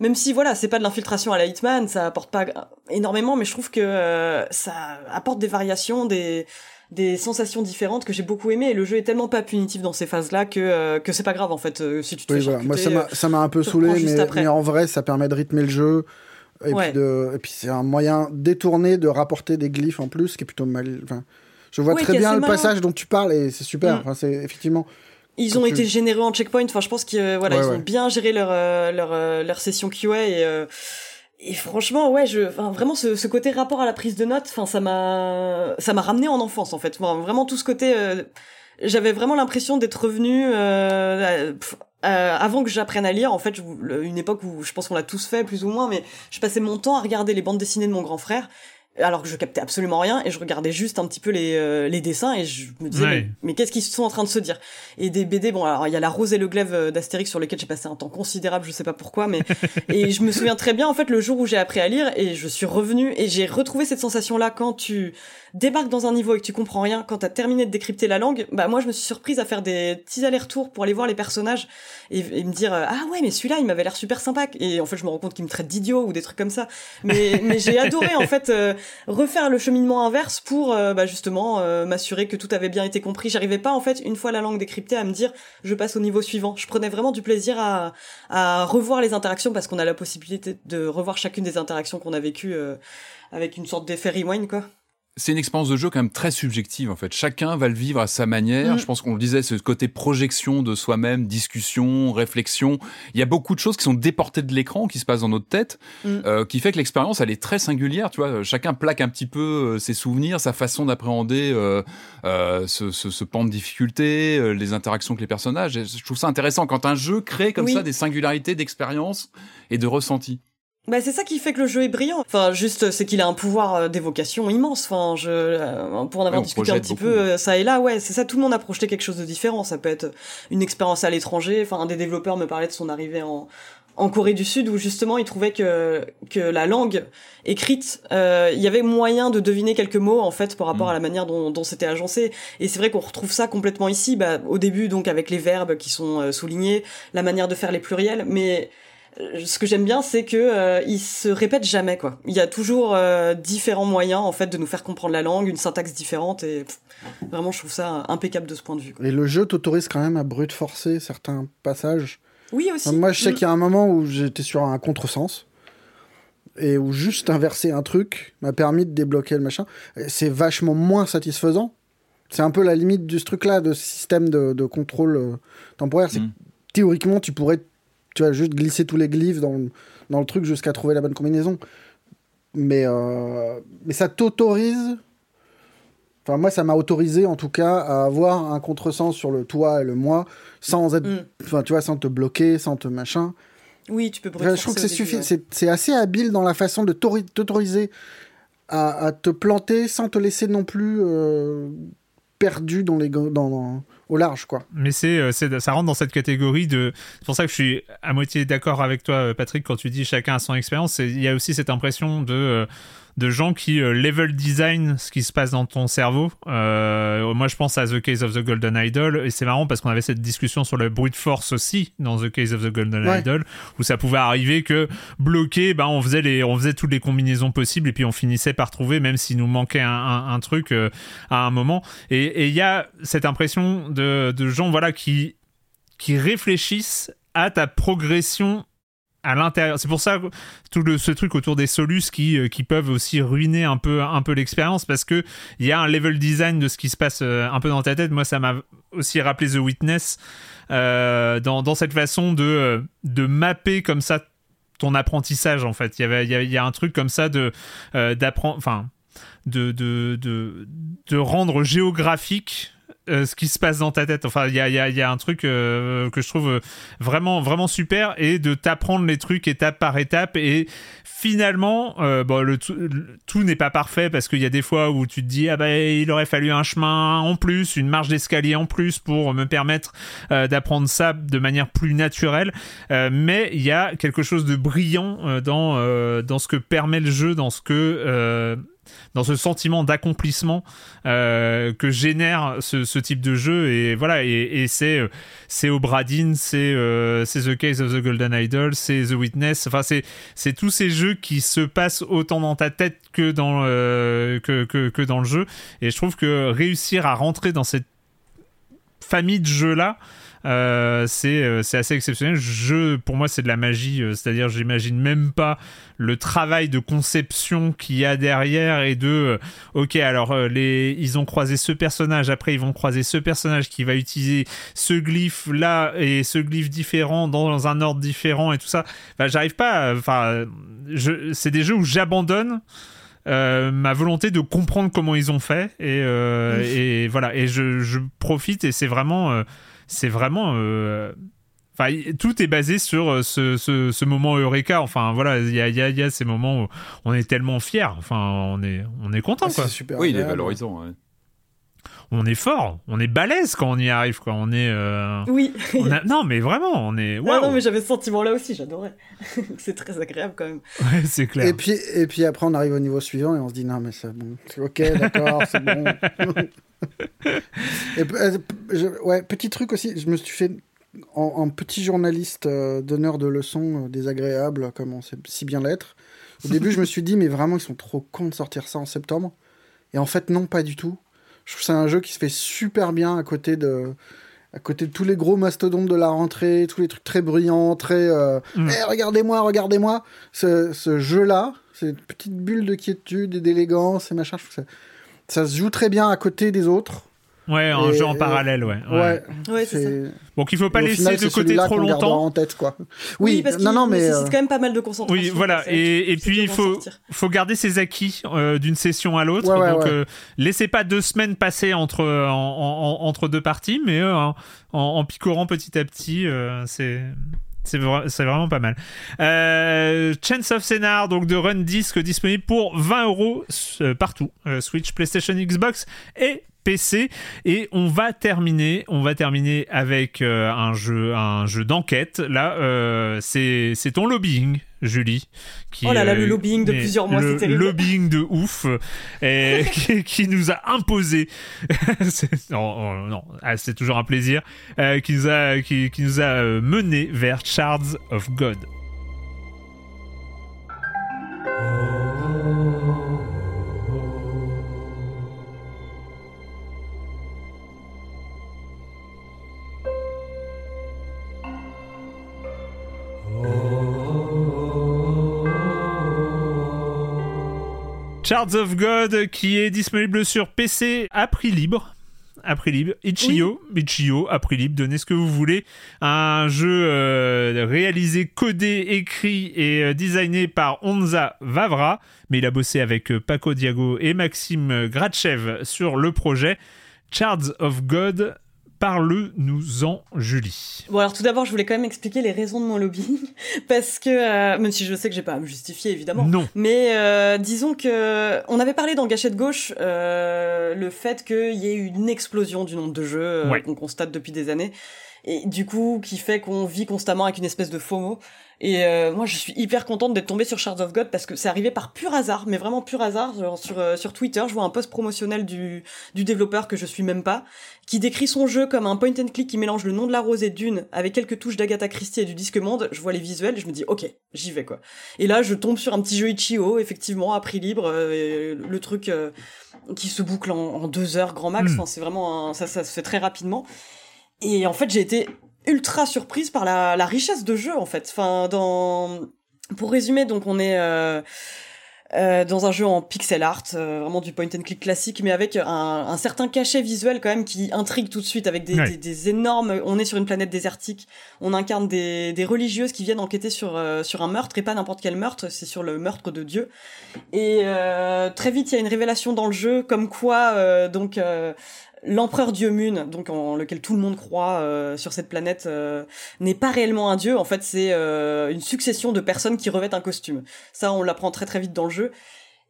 Même si voilà, c'est pas de l'infiltration à la Hitman, ça apporte pas énormément, mais je trouve que euh, ça apporte des variations, des, des sensations différentes que j'ai beaucoup aimé et le jeu est tellement pas punitif dans ces phases là que euh, que c'est pas grave en fait euh, si tu te oui, fais voilà. moi ça m'a ça m'a un peu saoulé mais, mais, en vrai ça permet de rythmer le jeu. Et puis de et puis c'est un moyen détourné de rapporter des glyphes en plus qui est plutôt mal enfin je vois très bien le passage dont tu parles et c'est super. Mm. Enfin, c'est effectivement. Ils ont été généreux en checkpoint. Enfin, je pense qu'ils euh, voilà, ils ont bien géré leur euh, leur euh, leur session QA et et franchement, ouais, je, enfin, vraiment ce, ce, côté rapport à la prise de notes, enfin, ça m'a, ça m'a ramené en enfance en fait. Enfin, vraiment tout ce côté, j'avais vraiment l'impression d'être revenu euh, avant que j'apprenne à lire. En fait, une époque où je pense qu'on l'a tous fait plus ou moins, mais je passais mon temps à regarder les bandes dessinées de mon grand frère alors que je captais absolument rien et je regardais juste un petit peu les, euh, les dessins et je me disais mais, qu'est-ce qu'ils sont en train de se dire? Et des BD bon alors il y a la rose et le glaive euh, d'Astérix sur lesquels j'ai passé un temps considérable je sais pas pourquoi mais et je me souviens très bien en fait le jour où j'ai appris à lire et je suis revenu et j'ai retrouvé cette sensation là quand tu débarques dans un niveau et que tu comprends rien quand t'as terminé de décrypter la langue bah moi je me suis surprise à faire des petits allers-retours pour aller voir les personnages et, me dire euh, ah ouais mais celui-là il m'avait l'air super sympa et en fait je me rends compte qu'il me traite d'idiot ou des trucs comme ça mais mais j'ai adoré en fait refaire le cheminement inverse pour euh, bah, justement euh, m'assurer que tout avait bien été compris. J'arrivais pas en fait une fois la langue décryptée à me dire je passe au niveau suivant. Je prenais vraiment du plaisir à, à revoir les interactions parce qu'on a la possibilité de revoir chacune des interactions qu'on a vécues euh, avec une sorte d'effet rewind quoi c'est une expérience de jeu quand même très subjective en fait. Chacun va le vivre à sa manière. Mm. Je pense qu'on le disait, ce côté projection de soi-même, discussion, réflexion. Il y a beaucoup de choses qui sont déportées de l'écran, qui se passent dans notre tête, mm. euh, qui fait que l'expérience elle est très singulière. Tu vois, chacun plaque un petit peu euh, ses souvenirs, sa façon d'appréhender euh, euh ce, ce, ce, pan de difficulté, euh, les interactions avec les personnages. Et je trouve ça intéressant quand un jeu crée comme ça des singularités d'expérience et de ressenti. Bah c'est ça qui fait que le jeu est brillant. Enfin juste c'est qu'il a un pouvoir euh, d'évocation immense. Enfin je euh, pour en avoir discuté un petit peu euh, ça et là ouais c'est ça tout le monde a projeté quelque chose de différent. Ça peut être une expérience à l'étranger. Enfin un des développeurs me parlait de son arrivée en en Corée du Sud où justement il trouvait que que la langue écrite il y avait moyen de deviner quelques mots en fait par rapport mm. à la manière dont, dont c'était agencé et c'est vrai qu'on retrouve ça complètement ici bah, au début donc avec les verbes qui sont soulignés la manière de faire les pluriels mais euh, ce que j'aime bien, c'est que euh, il se répète jamais quoi. Il y a toujours euh, différents moyens en fait de nous faire comprendre la langue, une syntaxe différente et vraiment je trouve ça impeccable de ce point de vue. Et le jeu t'autorise quand même à brute forcer certains passages. Oui aussi. moi je sais mm. qu'il y a un moment où j'étais sur un contresens et où juste inverser un truc m'a permis de débloquer le machin. C'est vachement moins satisfaisant. C'est un peu la limite de ce truc-là, de système de, contrôle temporaire. C'est mm. théoriquement tu pourrais tu vas juste glisser tous les glyphes dans, dans le truc jusqu'à trouver la bonne combinaison. Mais, euh, mais ça t'autorise. Enfin, moi, ça m'a autorisé, en tout cas, à avoir un contresens sur le toi et le moi, sans être. Mm. Enfin, tu vois, sans te bloquer, sans te machin. Oui, tu peux Je trouve que c'est assez habile dans la façon de t'autoriser à, à, te planter sans te laisser non plus euh, perdu dans les, dans, dans, large, quoi. Mais c'est, euh, c'est, ça rentre dans cette catégorie de. C'est pour ça que je suis à moitié d'accord avec toi, euh, Patrick, quand tu dis chacun a son expérience. Il y a aussi cette impression de. De gens qui euh, level design ce qui se passe dans ton cerveau. Euh, moi, je pense à The Case of the Golden Idol, et c'est marrant parce qu'on avait cette discussion sur le brute force aussi dans The Case of the Golden Ouais. Idol, où ça pouvait arriver que bloqué, ben on faisait les, on faisait toutes les combinaisons possibles, et puis on finissait par trouver, même s'il nous manquait un, un- un truc euh, à un moment. Et et il y a cette impression de, de gens, voilà, qui qui réfléchissent à ta progression à l'intérieur. C'est pour ça tout ce truc autour des solus qui, euh, qui peuvent aussi ruiner un peu, un peu l'expérience parce que il y a un level design de ce qui se passe euh, un peu dans ta tête. Moi, ça m'a aussi rappelé The Witness euh, dans, dans cette façon de, de mapper comme ça ton apprentissage en fait. Il y avait, il y a, un truc comme ça de d'apprendre, enfin, de, de, de rendre géographique euh, ce qui se passe dans ta tête. Enfin, il y a, y, a, y a un truc euh, que je trouve euh, vraiment, vraiment super et de t'apprendre les trucs étape par étape. Et finalement, euh, bon, le tout, n'est pas parfait parce qu'il y a des fois où tu te dis, ah ben, il aurait fallu un chemin en plus, une marge d'escalier en plus pour me permettre euh, d'apprendre ça de manière plus naturelle. Mais il y a quelque chose de brillant dans, dans ce que permet le jeu, dans ce que. Dans ce sentiment d'accomplissement euh, que génère ce, type de jeu. Et voilà et, c'est euh, c'est Obradin c'est euh, c'est The Case of the Golden Idol c'est The Witness. Enfin c'est tous ces jeux qui se passent autant dans ta tête que dans que dans le jeu. Et je trouve que réussir à rentrer dans cette famille de jeux là euh, c'est euh, c'est assez exceptionnel. Je, pour moi, c'est de la magie. euh, C'est-à-dire, j'imagine même pas le travail de conception qu'il y a derrière et de, ok, alors les, ils ont croisé ce personnage. Après, ils vont croiser ce personnage qui va utiliser ce glyphe là et ce glyphe différent dans un ordre différent et tout ça. Enfin, j'arrive pas. Enfin, je, c'est des jeux où j'abandonne. euh, ma volonté de comprendre comment ils ont fait et, euh, et voilà et je, je profite et c'est vraiment euh, c'est vraiment euh, Enfin, tout est basé sur euh, ce, ce, ce moment Eureka. Enfin, voilà, il y a, il y, a, y a ces moments où on est tellement fiers. Enfin, on est, on est content, Ah, quoi. super. Oui, il est valorisant. ouais. On est fort, on est balèze quand on y arrive, quoi. On est. euh, Oui. on a- Non, mais vraiment, on est. Ah Waouh, non, mais j'avais ce sentiment-là aussi, j'adorais. c'est très agréable quand même. Ouais, c'est clair. Et puis, et puis après, on arrive au niveau suivant et on se dit non, mais c'est bon. C'est ok, d'accord, c'est bon. Et, euh, je- ouais, petit truc aussi, je me suis fait en, en petit journaliste euh, donneur de leçons euh, désagréables, comme on sait si bien l'être. Au début, je me suis dit, mais vraiment, ils sont trop cons de sortir ça en septembre. Et en fait, non, pas du tout. Je trouve que c'est un jeu qui se fait super bien à côté de. À côté de tous les gros mastodontes de la rentrée, tous les trucs très bruyants, très. euh, Mm. Eh, regardez-moi, regardez-moi. Ce, ce jeu-là, cette petite bulle de quiétude et d'élégance et machin, je trouve que ça, ça se joue très bien à côté des autres. Ouais, un Et- jeu en parallèle, ouais. ouais. Ouais. Ouais, c'est ça. Donc, il faut pas laisser final, de c'est côté trop longtemps. en tête, quoi. Oui, Oui, parce non, non, mais. nécessite euh, quand même pas mal de concentration. Oui, voilà. C'est Et, et puis, c'est il faut, faut garder ses acquis euh, d'une session à l'autre. Ouais, ouais, Donc, ouais. euh, laissez pas deux semaines passer entre, en- en- en- entre deux parties, mais euh, en, en picorant petit à petit, euh, c'est. C'est vra- c'est vraiment pas mal. Euh, Chance of Scénar, donc de Run Disc, disponible pour 20 euros euh, partout. Euh, Switch, PlayStation, Xbox et PC. Et on va terminer, on va terminer avec euh, un jeu, un jeu d'enquête. Là, euh, c'est c'est ton lobbying, Julie. Qui, Oh là là, le euh, lobbying de plusieurs mois, le c'est terrible. Lobbying de ouf, euh, et qui, qui nous a imposé. Non, non, ah, c'est toujours un plaisir. euh, qui nous a, qui, qui nous a euh, mené vers Shards of God. Shards of God qui est disponible sur PC à prix libre. À prix libre. Itch.io, Itch.io, à prix libre, donnez ce que vous voulez. Un jeu euh, réalisé, codé, écrit et euh, designé par Onza Vavra, mais il a bossé avec euh, Paco Diago et Maxime Gratchev sur le projet. Shards of God, Parle-nous-en, Julie. Bon, alors tout d'abord, je voulais quand même expliquer les raisons de mon lobbying, parce que, euh, même si je sais que j'ai pas à me justifier, évidemment. Non. Mais euh, disons que on avait parlé dans Gâchette Gauche euh, le fait qu'il y ait eu une explosion du nombre de jeux Ouais. qu'on constate depuis des années. Et du coup, qui fait qu'on vit constamment avec une espèce de FOMO. Et euh, moi, je suis hyper contente d'être tombée sur Shards of God parce que c'est arrivé par pur hasard, mais vraiment pur hasard. Genre, sur, euh, sur Twitter, je vois un post promotionnel du, du développeur que je suis même pas, qui décrit son jeu comme un point and click qui mélange le nom de la rose et Dune avec quelques touches d'Agatha Christie et du disque monde. Je vois les visuels et je me dis, ok, j'y vais quoi. Et là, je tombe sur un petit jeu Itch.io, effectivement, à prix libre, euh, le truc euh, qui se boucle en, en deux heures grand max. Mm. Enfin, c'est vraiment un- ça, ça se fait très rapidement. Et en fait, j'ai été ultra surprise par la, la richesse de jeu en fait. Enfin, dans pour résumer, donc on est euh, euh, dans un jeu en pixel art, euh, vraiment du point and click classique, mais avec un, un certain cachet visuel quand même qui intrigue tout de suite, avec des, Ouais. des, des énormes. On est sur une planète désertique, on incarne des, des religieuses qui viennent enquêter sur euh, sur un meurtre et pas n'importe quel meurtre, c'est sur le meurtre de Dieu. Et euh, très vite, il y a une révélation dans le jeu, comme quoi euh, donc. L'empereur Dieu Mun, donc en lequel tout le monde croit euh, sur cette planète, euh, n'est pas réellement un dieu. En fait, c'est euh, une succession de personnes qui revêtent un costume. Ça, on l'apprend très très vite dans le jeu.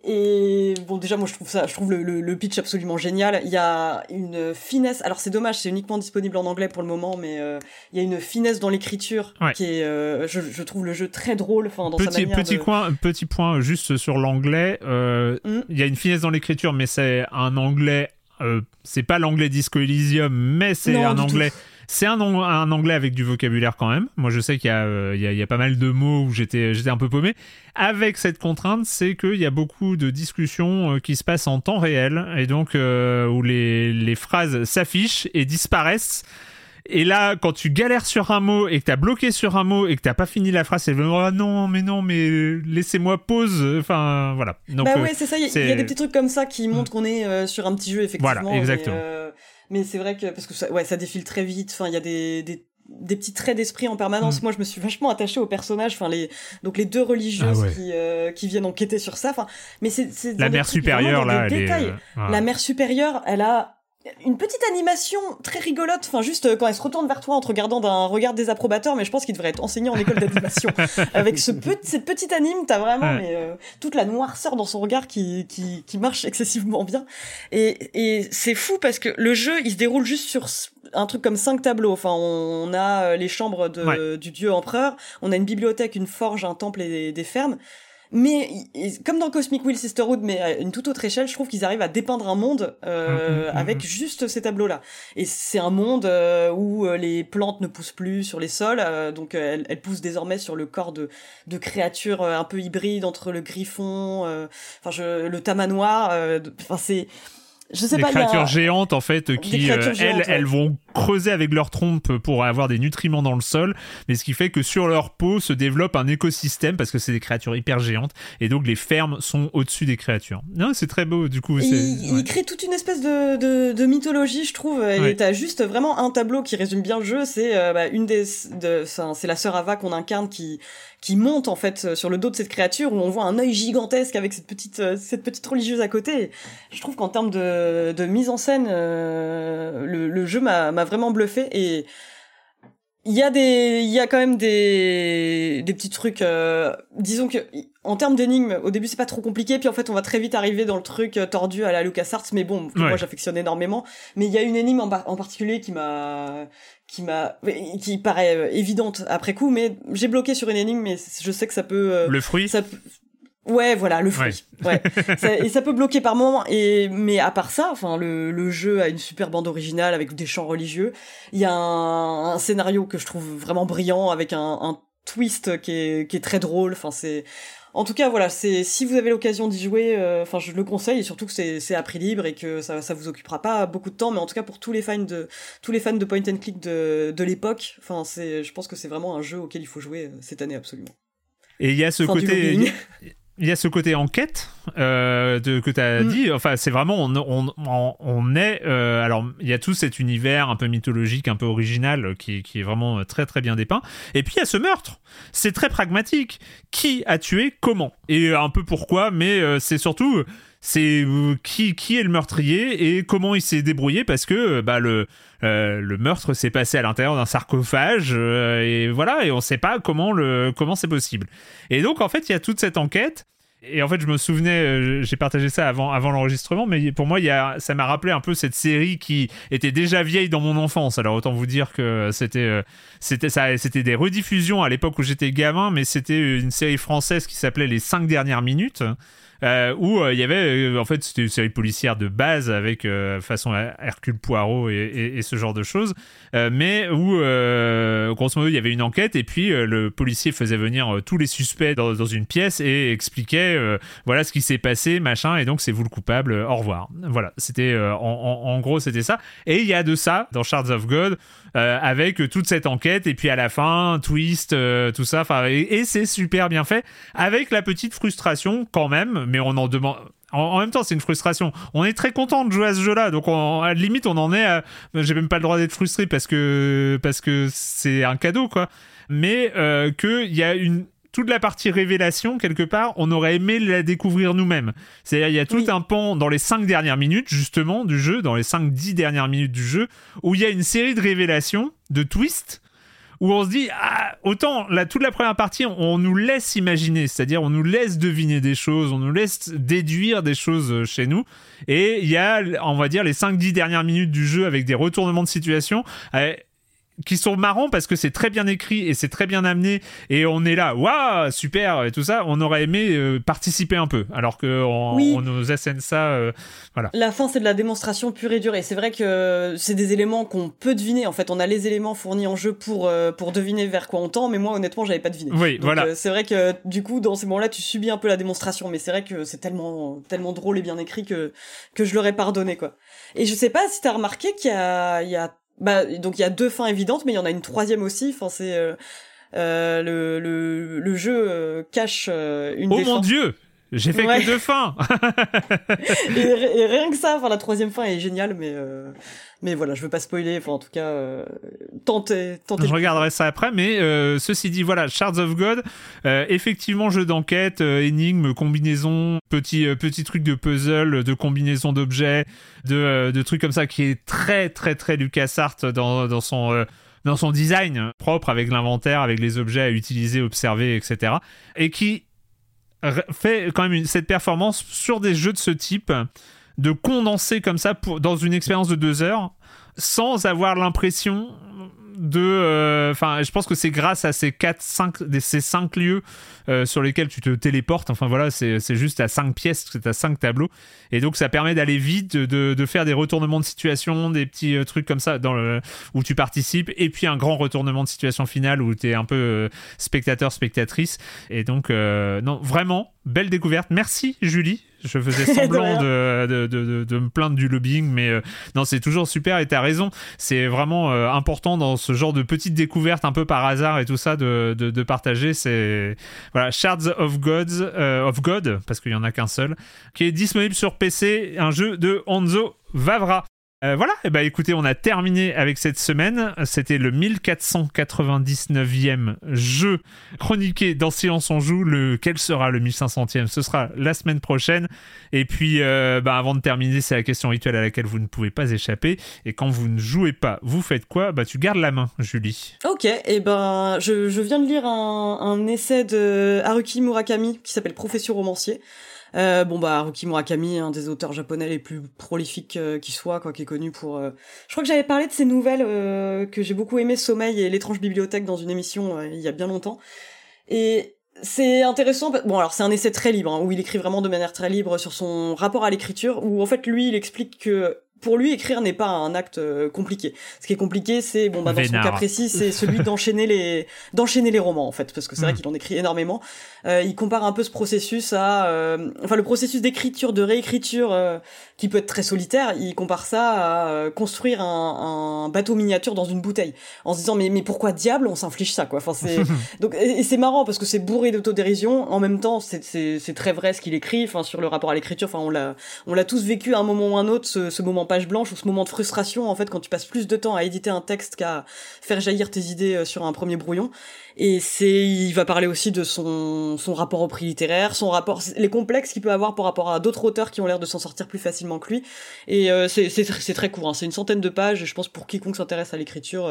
Et bon, déjà, moi, je trouve ça, je trouve le, le, le pitch absolument génial. Il y a une finesse. Alors, c'est dommage, c'est uniquement disponible en anglais pour le moment, mais euh, il y a une finesse dans l'écriture Ouais. qui est, euh, je, je trouve le jeu très drôle. Enfin, dans sa Petit, manière petit, de... coin, petit point juste sur l'anglais. euh, Mm. Il y a une finesse dans l'écriture, mais c'est un anglais. Euh, c'est pas l'anglais Disco Elysium, mais c'est un anglais. C'est un, an- un anglais avec du vocabulaire quand même. Moi, je sais qu'il y, a, euh, y, a, il y a pas mal de mots où j'étais, un peu paumé. Avec cette contrainte, c'est qu'il y a beaucoup de discussions euh, qui se passent en temps réel et donc où les, les phrases s'affichent et disparaissent. Et là, quand tu galères sur un mot et que t'as bloqué sur un mot et que t'as pas fini la phrase, c'est vraiment oh non, mais non, mais laissez-moi pause. Enfin, voilà. Donc, bah euh, ouais, c'est ça. Il y, a- y des petits trucs comme ça qui montrent qu'on est euh, sur un petit jeu, effectivement. Voilà, exactement. Mais, euh, mais c'est vrai que parce que ça, ouais, ça défile très vite. Enfin, il y a des, des des petits traits d'esprit en permanence. Mm. Moi, je me suis vachement attachée aux personnages. Enfin, les donc les deux religieuses Ah ouais. qui euh, qui viennent enquêter sur ça. Enfin, mais c'est la mère supérieure là, elle est. euh. La mère supérieure, elle a une petite animation très rigolote, enfin juste euh, quand elle se retourne vers toi en te regardant d'un regard désapprobateur, mais je pense qu'il devrait être enseigné en école d'animation. Avec ce pe- cette petite anime, t'as vraiment Ouais. mais, euh, toute la noirceur dans son regard qui, qui, qui marche excessivement bien. Et, et c'est fou parce que le jeu, il se déroule juste sur un truc comme cinq tableaux. Enfin, on, a euh, les chambres de, Ouais. du dieu empereur, on a une bibliothèque, une forge, un temple et des, des fermes. Mais comme dans Cosmic Will Sisterhood, mais à une toute autre échelle, je trouve qu'ils arrivent à dépeindre un monde euh, Mm, mm, avec mm. juste ces tableaux-là. Et c'est un monde euh, où euh, les plantes ne poussent plus sur les sols, euh, donc euh, elles, elles poussent désormais sur le corps de, de créatures un peu hybrides entre le griffon, enfin le tamanoir. euh, Enfin c'est, je sais des pas. a créatures géantes en fait qui euh, géantes, elles ouais. elles vont creuser avec leur trompe pour avoir des nutriments dans le sol mais ce qui fait que sur leur peau se développe un écosystème parce que c'est des créatures hyper géantes et donc les fermes sont au-dessus des créatures non c'est très beau du coup il, ouais. il crée toute une espèce de, de, de mythologie, je trouve. Ouais. Et t'as juste vraiment un tableau qui résume bien le jeu. C'est euh, bah, une des, de, c'est la sœur Ava qu'on incarne qui qui monte en fait euh, sur le dos de cette créature où on voit un œil gigantesque avec cette petite cette petite religieuse à côté. Je trouve qu'en termes de, de mise en scène, euh, le, le jeu m'a vraiment bluffé et il y a des, il y a quand même des, des petits trucs. euh, disons que en termes d'énigmes, au début c'est pas trop compliqué, puis en fait on va très vite arriver dans le truc euh, tordu à la LucasArts, mais bon, Ouais. moi j'affectionne énormément. Mais il y a une énigme en, par- en particulier qui m'a, qui m'a, qui paraît euh, évidente après coup, mais j'ai bloqué sur une énigme, mais je sais que ça peut. euh, le fruit ça peut- Ouais, voilà, le fruit. Ouais. Ça- et ça peut bloquer par moment. Et mais à part ça, enfin, le, le jeu a une super bande originale avec des chants religieux. Il y a un, un scénario que je trouve vraiment brillant avec un, un twist qui est, qui est très drôle. Enfin, c'est en tout cas, voilà, c'est si vous avez l'occasion d'y jouer, euh, enfin, je le conseille et surtout que c'est c'est à prix libre et que ça ça vous occupera pas beaucoup de temps, mais en tout cas pour tous les fans de tous les fans de point and click de de l'époque, enfin, c'est je pense que c'est vraiment un jeu auquel il faut jouer euh, cette année absolument. et il y a ce Fin côté. Il y a ce côté enquête euh, de, que tu as Mm. dit. Enfin, c'est vraiment, on, on, on, est. euh, alors, il y a tout cet univers un peu mythologique, un peu original, qui, qui est vraiment euh, très très bien dépeint. Et puis, il y a ce meurtre. C'est très pragmatique. Qui a tué Comment? Et un peu pourquoi, mais euh, c'est surtout. C'est euh, qui, qui est le meurtrier et comment il s'est débrouillé parce que bah, le, euh, le meurtre s'est passé à l'intérieur d'un sarcophage euh, et voilà et on sait pas comment le comment c'est possible. Et donc en fait il y a toute cette enquête et en fait, je me souvenais, euh, j'ai partagé ça avant, avant l'enregistrement, mais pour moi, y a, ça m'a rappelé un peu cette série qui était déjà vieille dans mon enfance. Alors autant vous dire que c'était, euh, c'était ça, c'était des rediffusions à l'époque où j'étais gamin, mais c'était une série française qui s'appelait Les 5 dernières minutes. Euh, où euh, il y avait, euh, en fait, c'était une série policière de base avec façon Hercule Poirot et, ce genre de choses, mais où, grosso modo, il y avait une enquête et puis le policier faisait venir tous les suspects dans, une pièce et expliquait, voilà ce qui s'est passé, machin, et donc c'est vous le coupable, au revoir. Voilà, c'était, en, en, gros, c'était ça. Et il y a de ça dans Shards of God. Avec toute cette enquête et puis à la fin twist tout ça et, et c'est super bien fait avec la petite frustration quand même mais on en demande. En, même temps, c'est une frustration. On est très content de jouer à ce jeu-là, donc à la limite, on en est. À... J'ai même pas le droit d'être frustré parce que parce que c'est un cadeau, quoi. Mais euh, qu'il y a une toute la partie révélation, quelque part, on aurait aimé la découvrir nous-mêmes. C'est-à-dire, il y a tout un pan dans les cinq dernières minutes, justement, du jeu, dans les cinq, dix dernières minutes du jeu, où il y a une série de révélations, de twists, où on se dit ah, autant la toute la première partie on, nous laisse imaginer c'est-à-dire on nous laisse deviner des choses on nous laisse déduire des choses euh, chez nous. Et il y a on va dire les 5 10 dernières minutes du jeu avec des retournements de situation. Euh, qui sont marrants parce que c'est très bien écrit et c'est très bien amené et on est là waouh super et tout ça. On aurait aimé euh, participer un peu alors que on, on nous assène ça euh, voilà. La fin c'est de la démonstration pure et dure et c'est vrai que c'est des éléments qu'on peut deviner. En fait on a les éléments fournis en jeu pour euh, pour deviner vers quoi on tend mais moi honnêtement j'avais pas deviné. Oui voilà. c'est vrai que du coup dans ces moments là tu subis un peu la démonstration mais c'est vrai que c'est tellement tellement drôle et bien écrit que que je l'aurais pardonné quoi. Et je sais pas si t'as remarqué qu'il y a il y a bah, donc il y a deux fins évidentes, mais il y en a une troisième aussi. Enfin, c'est euh, euh, le, le, le jeu euh, cache euh, une. Oh des mon fins. dieu J'ai fait Ouais. que deux fins et, et rien que ça, enfin la troisième fin est géniale, mais euh, mais voilà, je veux pas spoiler. Enfin, en tout cas, euh, tentez, tentez. Je regarderai ça après, mais euh, ceci dit, voilà, Shards of God, euh, effectivement, jeu d'enquête, euh, énigme, combinaison, petit, petit truc de puzzle, de combinaison d'objets, de, trucs comme ça, qui est très, très, très LucasArts dans, dans son. design propre avec l'inventaire, avec les objets à utiliser, observer, etc. Et qui fait quand même cette performance sur des jeux de ce type de condenser comme ça pour, dans une expérience de deux heures sans avoir l'impression de euh, enfin je pense que c'est grâce à ces quatre cinq des- ces cinq lieux euh, sur lesquels tu te téléportes. Enfin voilà c'est juste à cinq pièces c'est à cinq tableaux. Et donc ça permet d'aller vite de, de, faire des retournements de situation des petits euh, trucs comme ça dans le où tu participes. Et puis un grand retournement de situation finale où tu es un peu euh, spectateur spectatrice. Et donc non vraiment belle découverte. Merci Julie. Je faisais semblant de, de, de, me plaindre du lobbying mais euh, non c'est toujours super et t'as raison. C'est vraiment euh, important dans ce genre de petites découvertes un peu par hasard et tout ça de partager. C'est voilà Shards of Gods euh, of God parce qu'il y en a qu'un seul qui est disponible sur PC un jeu de Hanzo Vavra Euh, voilà, et bah écoutez, on a terminé avec cette semaine. C'était le 1499e jeu chroniqué dans Silence on joue. Le, quel sera le 1500e Ce sera la semaine prochaine. Et puis, euh, bah, avant de terminer, c'est la question rituelle à laquelle vous ne pouvez pas échapper. Et quand vous ne jouez pas, vous faites quoi? Bah, tu gardes la main, Julie. Ok, et ben je, je viens de lire un, un essai de Haruki Murakami qui s'appelle Profession romancier. Euh, bon bah Haruki Murakami, un des auteurs japonais les plus prolifiques euh, qui soit, quoi, qui est connu pour. euh, Je crois que j'avais parlé de ses nouvelles euh, que j'ai beaucoup aimé, Sommeil et l'étrange bibliothèque dans une émission euh, il y a bien longtemps. Et c'est intéressant. Bon alors c'est un essai très libre hein, où il écrit vraiment de manière très libre sur son rapport à l'écriture, où en fait lui il explique que pour lui, écrire n'est pas un acte euh, compliqué. Ce qui est compliqué, c'est bon, bah, dans son cas précis, c'est celui d'enchaîner les d'enchaîner les romans en fait, parce que c'est vrai Mm. qu'il en écrit énormément. Euh, il compare un peu ce processus à, euh, enfin, le processus d'écriture, de réécriture, euh, qui peut être très solitaire. Il compare ça à euh, construire un, un bateau miniature dans une bouteille, en se disant mais mais pourquoi diable on s'inflige ça quoi? Enfin c'est donc et, et c'est marrant parce que c'est bourré d'autodérision. En même temps, c'est c'est c'est très vrai ce qu'il écrit. Enfin sur le rapport à l'écriture. Enfin on l'a on l'a tous vécu à un moment ou un autre ce, ce moment blanche ou ce moment de frustration en fait quand tu passes plus de temps à éditer un texte qu'à faire jaillir tes idées euh, sur un premier brouillon. Et c'est, il va parler aussi de son son rapport au prix littéraire, son rapport, les complexes qu'il peut avoir par rapport à d'autres auteurs qui ont l'air de s'en sortir plus facilement que lui. Et euh, c'est c'est très court, hein. c'est une centaine de pages. Je pense pour quiconque s'intéresse à l'écriture,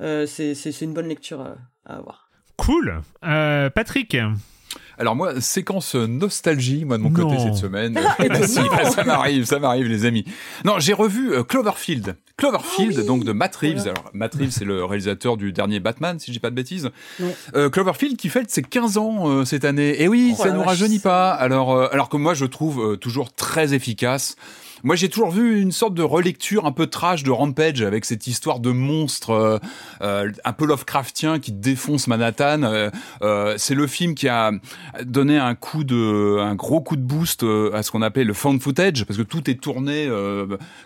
euh, c'est c'est une bonne lecture à, avoir. Cool. Patrick. Alors moi, séquence nostalgie, moi de mon côté cette semaine. Bah si, bah, ça m'arrive, ça m'arrive les amis. Non, j'ai revu euh, Cloverfield. Cloverfield, donc de Matt Reeves. Voilà. Alors Matt Reeves, c'est le réalisateur du dernier Batman, si je dis pas de bêtises. Ouais. Euh, Cloverfield qui fête ses 15 ans euh, cette année. Et oui, Oh ça nous rajeunit pas. Alors, euh, alors que moi, je trouve euh, toujours très efficace. Moi, j'ai toujours vu une sorte de relecture un peu trash de Rampage avec cette histoire de monstre euh, euh, un peu Lovecraftien qui défonce Manhattan. Euh, euh, c'est le film qui a donné un coup de, un gros coup de boost euh, à ce qu'on appelle le found footage parce que tout est tourné,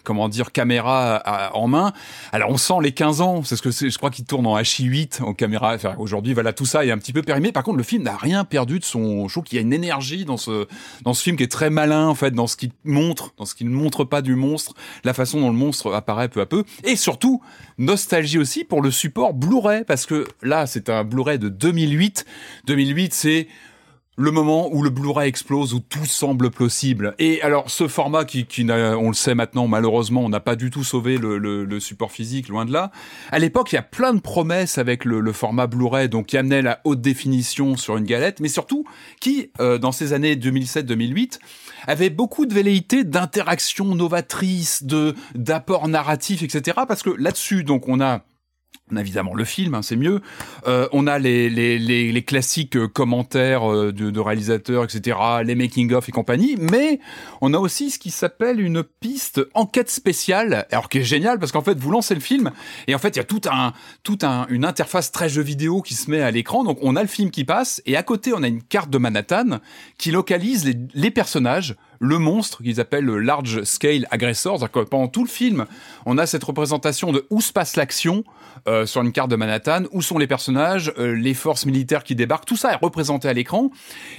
comment dire, caméra en main. Alors on sent les 15 ans, c'est ce que je crois qu'il tourne en HI8 en caméra. Aujourd'hui, voilà, tout ça est un petit peu périmé. Par contre, le film n'a rien perdu de son. Trouve qu'il y a une énergie dans ce dans ce film qui est très malin en fait, dans ce qu'il montre, dans ce qu'il ne pas du monstre, la façon dont le monstre apparaît peu à peu, et surtout nostalgie aussi pour le support Blu-ray parce que là, c'est un Blu-ray de 2008. 2008, c'est le moment où le Blu-ray explose, où tout semble possible. Et alors, ce format qui, qui on le sait maintenant, malheureusement, on n'a pas du tout sauvé le, le- le support physique, loin de là. À l'époque, il y a plein de promesses avec le, le format Blu-ray, donc qui amenait la haute définition sur une galette, mais surtout qui, euh, dans ces années 2007-2008, avait beaucoup de velléités d'interaction novatrice, de d'apports narratifs, etc. Parce que là-dessus, donc, on a on a évidemment le film, hein, c'est mieux. Euh, on a les, les, les, les classiques euh, commentaires euh, de, de réalisateurs, etc., les making-of et compagnie, mais on a aussi ce qui s'appelle une piste enquête spéciale, alors qui est génial parce qu'en fait, vous lancez le film et en fait, il y a tout un, tout un, une interface très jeu vidéo qui se met à l'écran. Donc, on a le film qui passe et à côté, on a une carte de Manhattan qui localise les, les personnages, le monstre qu'ils appellent le large scale aggressor. Que pendant tout le film, on a cette représentation de où se passe l'action euh, sur une carte de Manhattan, où sont les personnages, euh, les forces militaires qui débarquent, tout ça est représenté à l'écran.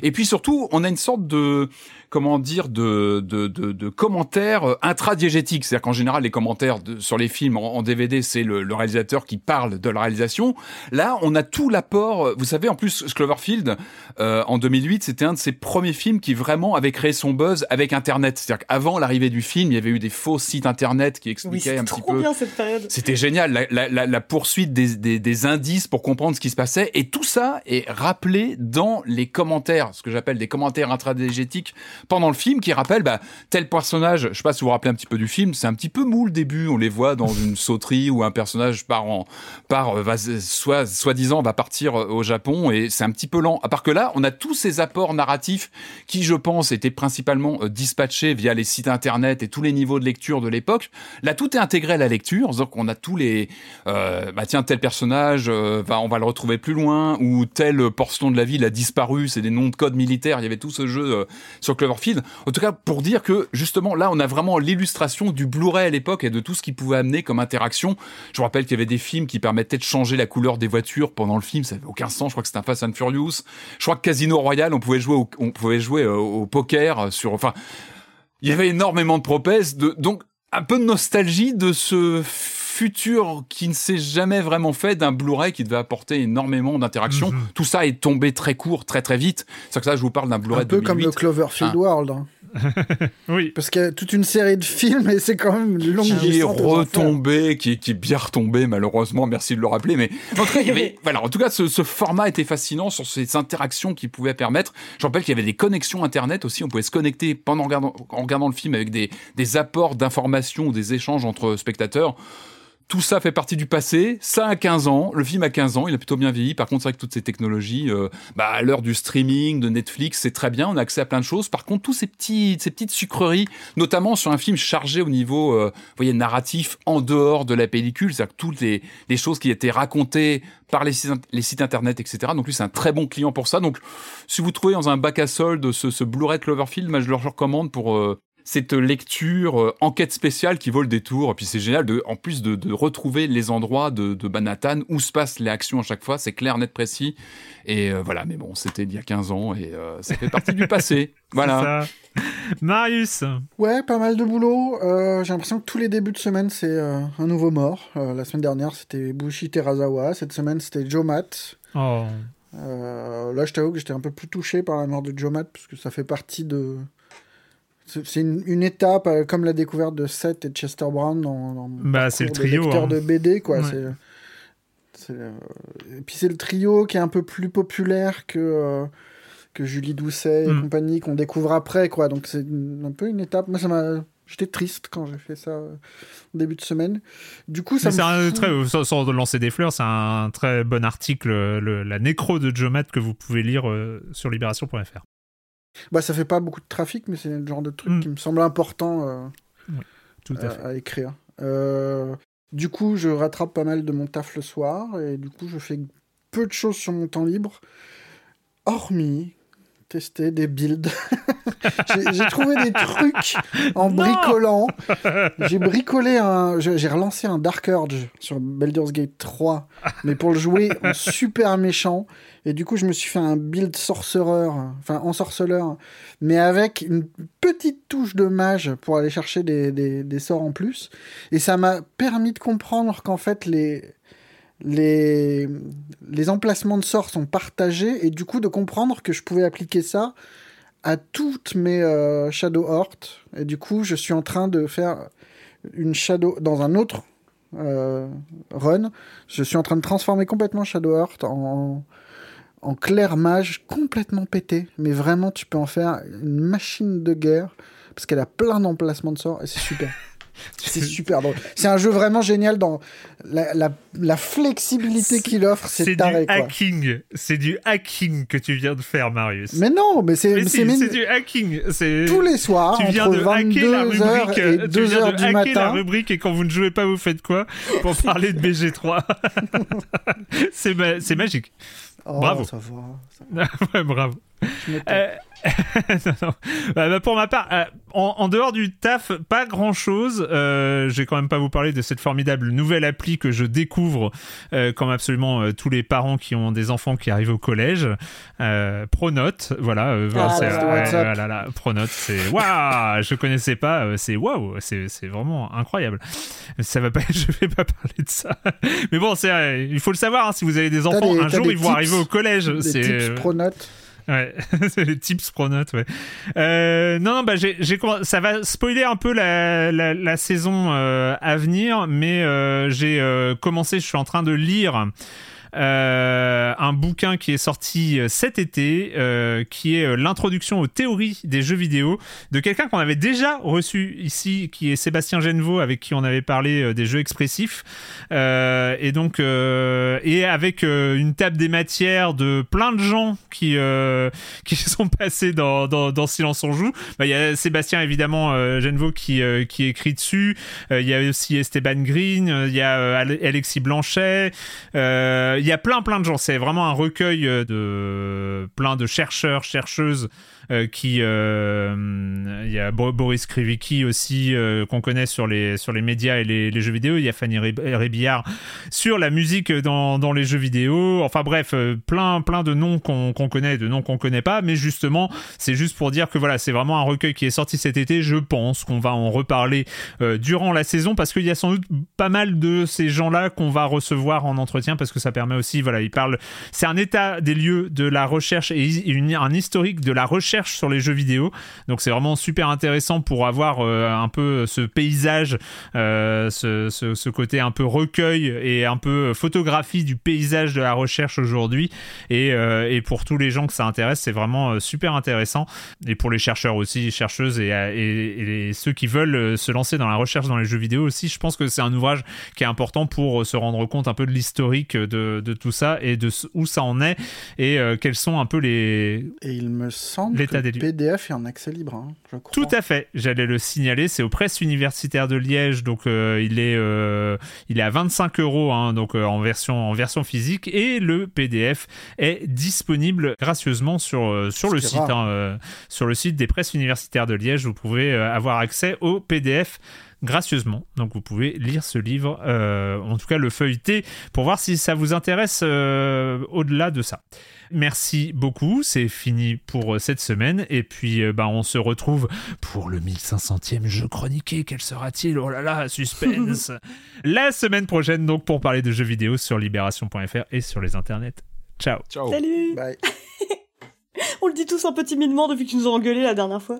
Et puis surtout, on a une sorte de comment dire de de, de, de commentaires euh, intradiégétiques, c'est-à-dire qu'en général les commentaires de- sur les films en, en DVD, c'est le, le réalisateur qui parle de la réalisation. Là, on a tout l'apport. euh, Vous savez, en plus, Cloverfield euh, en 2008, c'était un de ses premiers films qui vraiment avait créé son buzz avec Internet. C'est-à-dire qu'avant l'arrivée du film, il y avait eu des faux sites Internet qui expliquaient un petit trop peu bien cette période. c'était génial, la, la, la, la poursuite des, des, des indices pour comprendre ce qui se passait. Et tout ça est rappelé dans les commentaires, ce que j'appelle des commentaires intradégétiques pendant le film, qui rappellent bah, tel personnage, je sais pas si vous vous rappelez un petit peu du film, c'est un petit peu mou le début, on les voit dans une sauterie où un personnage part euh, va, soit, soi-disant, va partir euh, au Japon et c'est un petit peu lent. À part que là, on a tous ces apports narratifs qui, je pense, étaient principalement euh, dispatchés via les sites internet et tous les niveaux de lecture de l'époque. Là, tout est intégré à la lecture, donc on a tous les, bah tiens, tel personnage, euh, on va le retrouver plus loin, ou telle portion de la ville a disparu, c'est des noms de code militaires, il y avait tout ce jeu sur Cloverfield. En tout cas, pour dire que, justement, là, on a vraiment l'illustration du Blu-ray à l'époque et de tout ce qu'il pouvait amener comme interaction. Je rappelle qu'il y avait des films qui permettaient de changer la couleur des voitures pendant le film, ça avait aucun sens, je crois que c'était un Fast and Furious. Je crois que Casino Royale, on pouvait jouer au, on pouvait jouer euh, au poker euh, sur, enfin, il y avait énormément de promesses, de, donc un peu de nostalgie de ce futur qui ne s'est jamais vraiment fait d'un Blu-ray qui devait apporter énormément d'interactions. Mhm. Tout ça est tombé très court, très très vite. C'est pour ça que je vous parle d'un Blu-ray Un peu comme le 2008. Cloverfield Ah. World. hein. Oui. Parce qu'il y a toute une série de films et c'est quand même une longue qui est retombé, qui, est- qui est bien retombé malheureusement, merci de le rappeler, mais en tout cas, il y avait, voilà, en tout cas, ce, ce format était fascinant sur ces interactions qu'il pouvait permettre. Je rappelle qu'il y avait des connexions internet aussi, on pouvait se connecter pendant regardant, en regardant le film avec des, des apports d'informations ou des échanges entre spectateurs. Tout ça fait partie du passé. Ça a 15 ans. Le film a 15 ans. Il a plutôt bien vieilli. Par contre, c'est vrai que toutes ces technologies, euh, bah, à l'heure du streaming, de Netflix, c'est très bien. On a accès à plein de choses. Par contre, tous ces petits, ces petites sucreries, notamment sur un film chargé au niveau, euh, vous voyez, narratif en dehors de la pellicule. C'est-à-dire que toutes les, les choses qui étaient racontées par les sites, les sites internet, etc. Donc lui, c'est un très bon client pour ça. Donc, si vous trouvez dans un bac à solde ce, ce Blu-ray Cloverfield, moi, je le recommande pour, euh, cette lecture euh, enquête spéciale qui vaut le détour. Et puis c'est génial, de, en plus de, de retrouver les endroits de, de Manhattan où se passent les actions à chaque fois. C'est clair, net, précis. Et euh, voilà, mais bon, c'était il y a 15 ans et euh, ça fait partie du passé. Voilà. Ça. Marius. Ouais, pas mal de boulot. Euh, J'ai l'impression que tous les débuts de semaine, c'est euh, un nouveau mort. Euh, la semaine dernière, c'était Bushi Terazawa. Cette semaine, c'était Joe Matt. Oh. Euh, là, je t'avoue que j'étais un peu plus touché par la mort de Joe Matt, parce que ça fait partie de. C'est une, une étape, euh, comme la découverte de Seth et Chester Brown dans, Bah, c'est le trio, hein. de BD, quoi. Ouais. C'est, c'est, euh, Et puis c'est le trio qui est un peu plus populaire que, euh, que Julie Doucet et Mm. compagnie, qu'on découvre après, quoi. Donc c'est un peu une étape. Moi, ça m'a. J'étais triste quand j'ai fait ça au début de semaine. Du coup, ça me un très, sans, sans lancer des fleurs, c'est un très bon article, le- la nécro de Joe Matt que vous pouvez lire sur libération.fr. Bah, ça fait pas beaucoup de trafic, mais c'est le genre de truc Mm. qui me semble important. euh, Tout à à, fait. à écrire. Euh, du coup, je rattrape pas mal de mon taf le soir et du coup, je fais peu de choses sur mon temps libre, hormis tester des builds. j'ai trouvé des trucs en Non bricolant. J'ai bricolé un. J'ai relancé un Dark Urge sur Baldur's Gate 3, mais pour le jouer en super méchant. Et du coup, je me suis fait un build sorcereur, enfin ensorceleur, mais avec une petite touche de mage pour aller chercher des, des, des sorts en plus. Et ça m'a permis de comprendre qu'en fait, les, les, emplacements de sorts sont partagés et du coup de comprendre que je pouvais appliquer ça à toutes mes euh, Shadow Hort. Et du coup, je suis en train de faire une Shadow dans un autre euh, run. Je suis en train de transformer complètement Shadow Heart en, en clair mage complètement pété. Mais vraiment, tu peux en faire une machine de guerre parce qu'elle a plein d'emplacements de sorts et c'est super. C'est super drôle. C'est un jeu vraiment génial dans la, la, la flexibilité qu'il offre. C'est du hacking. C'est du hacking que tu viens de faire, Marius. Mais non, mais c'est si, c'est du hacking. Tous les soirs tu viens entre de hacker la 22h rubrique. et tu viens 2h de du hacker la rubrique et quand vous ne jouez pas, vous faites quoi pour parler de BG3 C'est ma- c'est magique. Oh, Bravo. ça va. ça- Ouais, bravo. je non, non. Bah, bah, pour ma part, euh, en, en dehors du taf, pas grand chose. Euh, je vais quand même pas vous parler de cette formidable nouvelle appli que je découvre, euh, comme absolument euh, tous les parents qui ont des enfants qui arrivent au collège. Pronote, voilà. Ah, c'est- ouais, voilà, Pronote, c'est waouh, je connaissais pas. c'est waouh, c'est c'est vraiment incroyable. Ça va pas, je vais pas parler de ça. Mais bon, c'est, il faut le savoir. hein, si vous avez des enfants, des- un jour ils vont tips, arriver au collège. C'est tips pronotes. Ouais, c'est les tips pronotes, ouais. Euh, non, non, bah j'ai, j'ai comm- ça va spoiler un peu la, la, la saison euh, à venir, mais euh, j'ai euh, commencé, je suis en train de lire euh, un bouquin qui est sorti euh, cet été, euh, qui est l'introduction aux théories des jeux vidéo de quelqu'un qu'on avait déjà reçu ici, qui est Sébastien Genevaux, avec qui on avait parlé des jeux expressifs, et donc et avec une table des matières de plein de gens qui qui sont passés dans, dans, Silence on joue. Bah, Il y a Sébastien évidemment Genevaux qui qui écrit dessus. Il y a aussi Esteban Green. Il y a Ale- Alexis Blanchet. Euh, Il y a plein plein de gens. C'est vraiment un recueil euh, de plein de chercheurs chercheuses euh, qui euh, il y a Bo- Boris Krivicki aussi euh, qu'on connaît sur les sur les médias et les, jeux vidéo. Il y a Fanny Rébillard sur la musique dans, dans les jeux vidéo. Enfin bref euh, plein plein de noms qu'on qu'on connaît de noms qu'on connaît pas. Mais justement c'est juste pour dire que voilà c'est vraiment un recueil qui est sorti cet été. Je pense qu'on va en reparler euh, durant la saison parce qu'il y a sans doute pas mal de ces gens là qu'on va recevoir en entretien parce que ça permet aussi voilà ils parlent c'est un état des lieux de la recherche et un historique de la recherche sur les jeux vidéo. Donc c'est vraiment super intéressant pour avoir euh, un peu ce paysage, euh, ce, ce- ce côté un peu recueil et un peu photographie du paysage de la recherche aujourd'hui. Et, euh, et pour tous les gens que ça intéresse, c'est vraiment super intéressant. Et pour les chercheurs aussi, chercheuses et, et- et les- ceux qui veulent se lancer dans la recherche dans les jeux vidéo aussi, je pense que c'est un ouvrage qui est important pour se rendre compte un peu de l'historique de, de, tout ça et de où ça en est et quels sont un peu les. Et il me semble que L'état le des lieux. PDF est en accès libre, hein, je crois. Tout à fait, j'allais le signaler, c'est aux presses universitaires de Liège, donc euh, il, est, euh, il est à 25 euros hein, donc, euh, en, version, en version physique, et le PDF est disponible gracieusement sur, sur, le site, hein, sur le site des presses universitaires de Liège, vous pouvez avoir accès au PDF gracieusement. Donc vous pouvez lire ce livre, euh, en tout cas le feuilleter, pour voir si ça vous intéresse euh, au-delà de ça. Merci beaucoup, c'est fini pour euh, cette semaine et puis euh, bah, on se retrouve pour le 1500e jeu chroniqué. Quel sera-t-il? Oh là là, suspense La semaine prochaine donc pour parler de jeux vidéo sur libération.fr et sur les internets. Ciao Ciao. Salut Bye. On le dit tous un peu timidement depuis que tu nous as engueulé la dernière fois.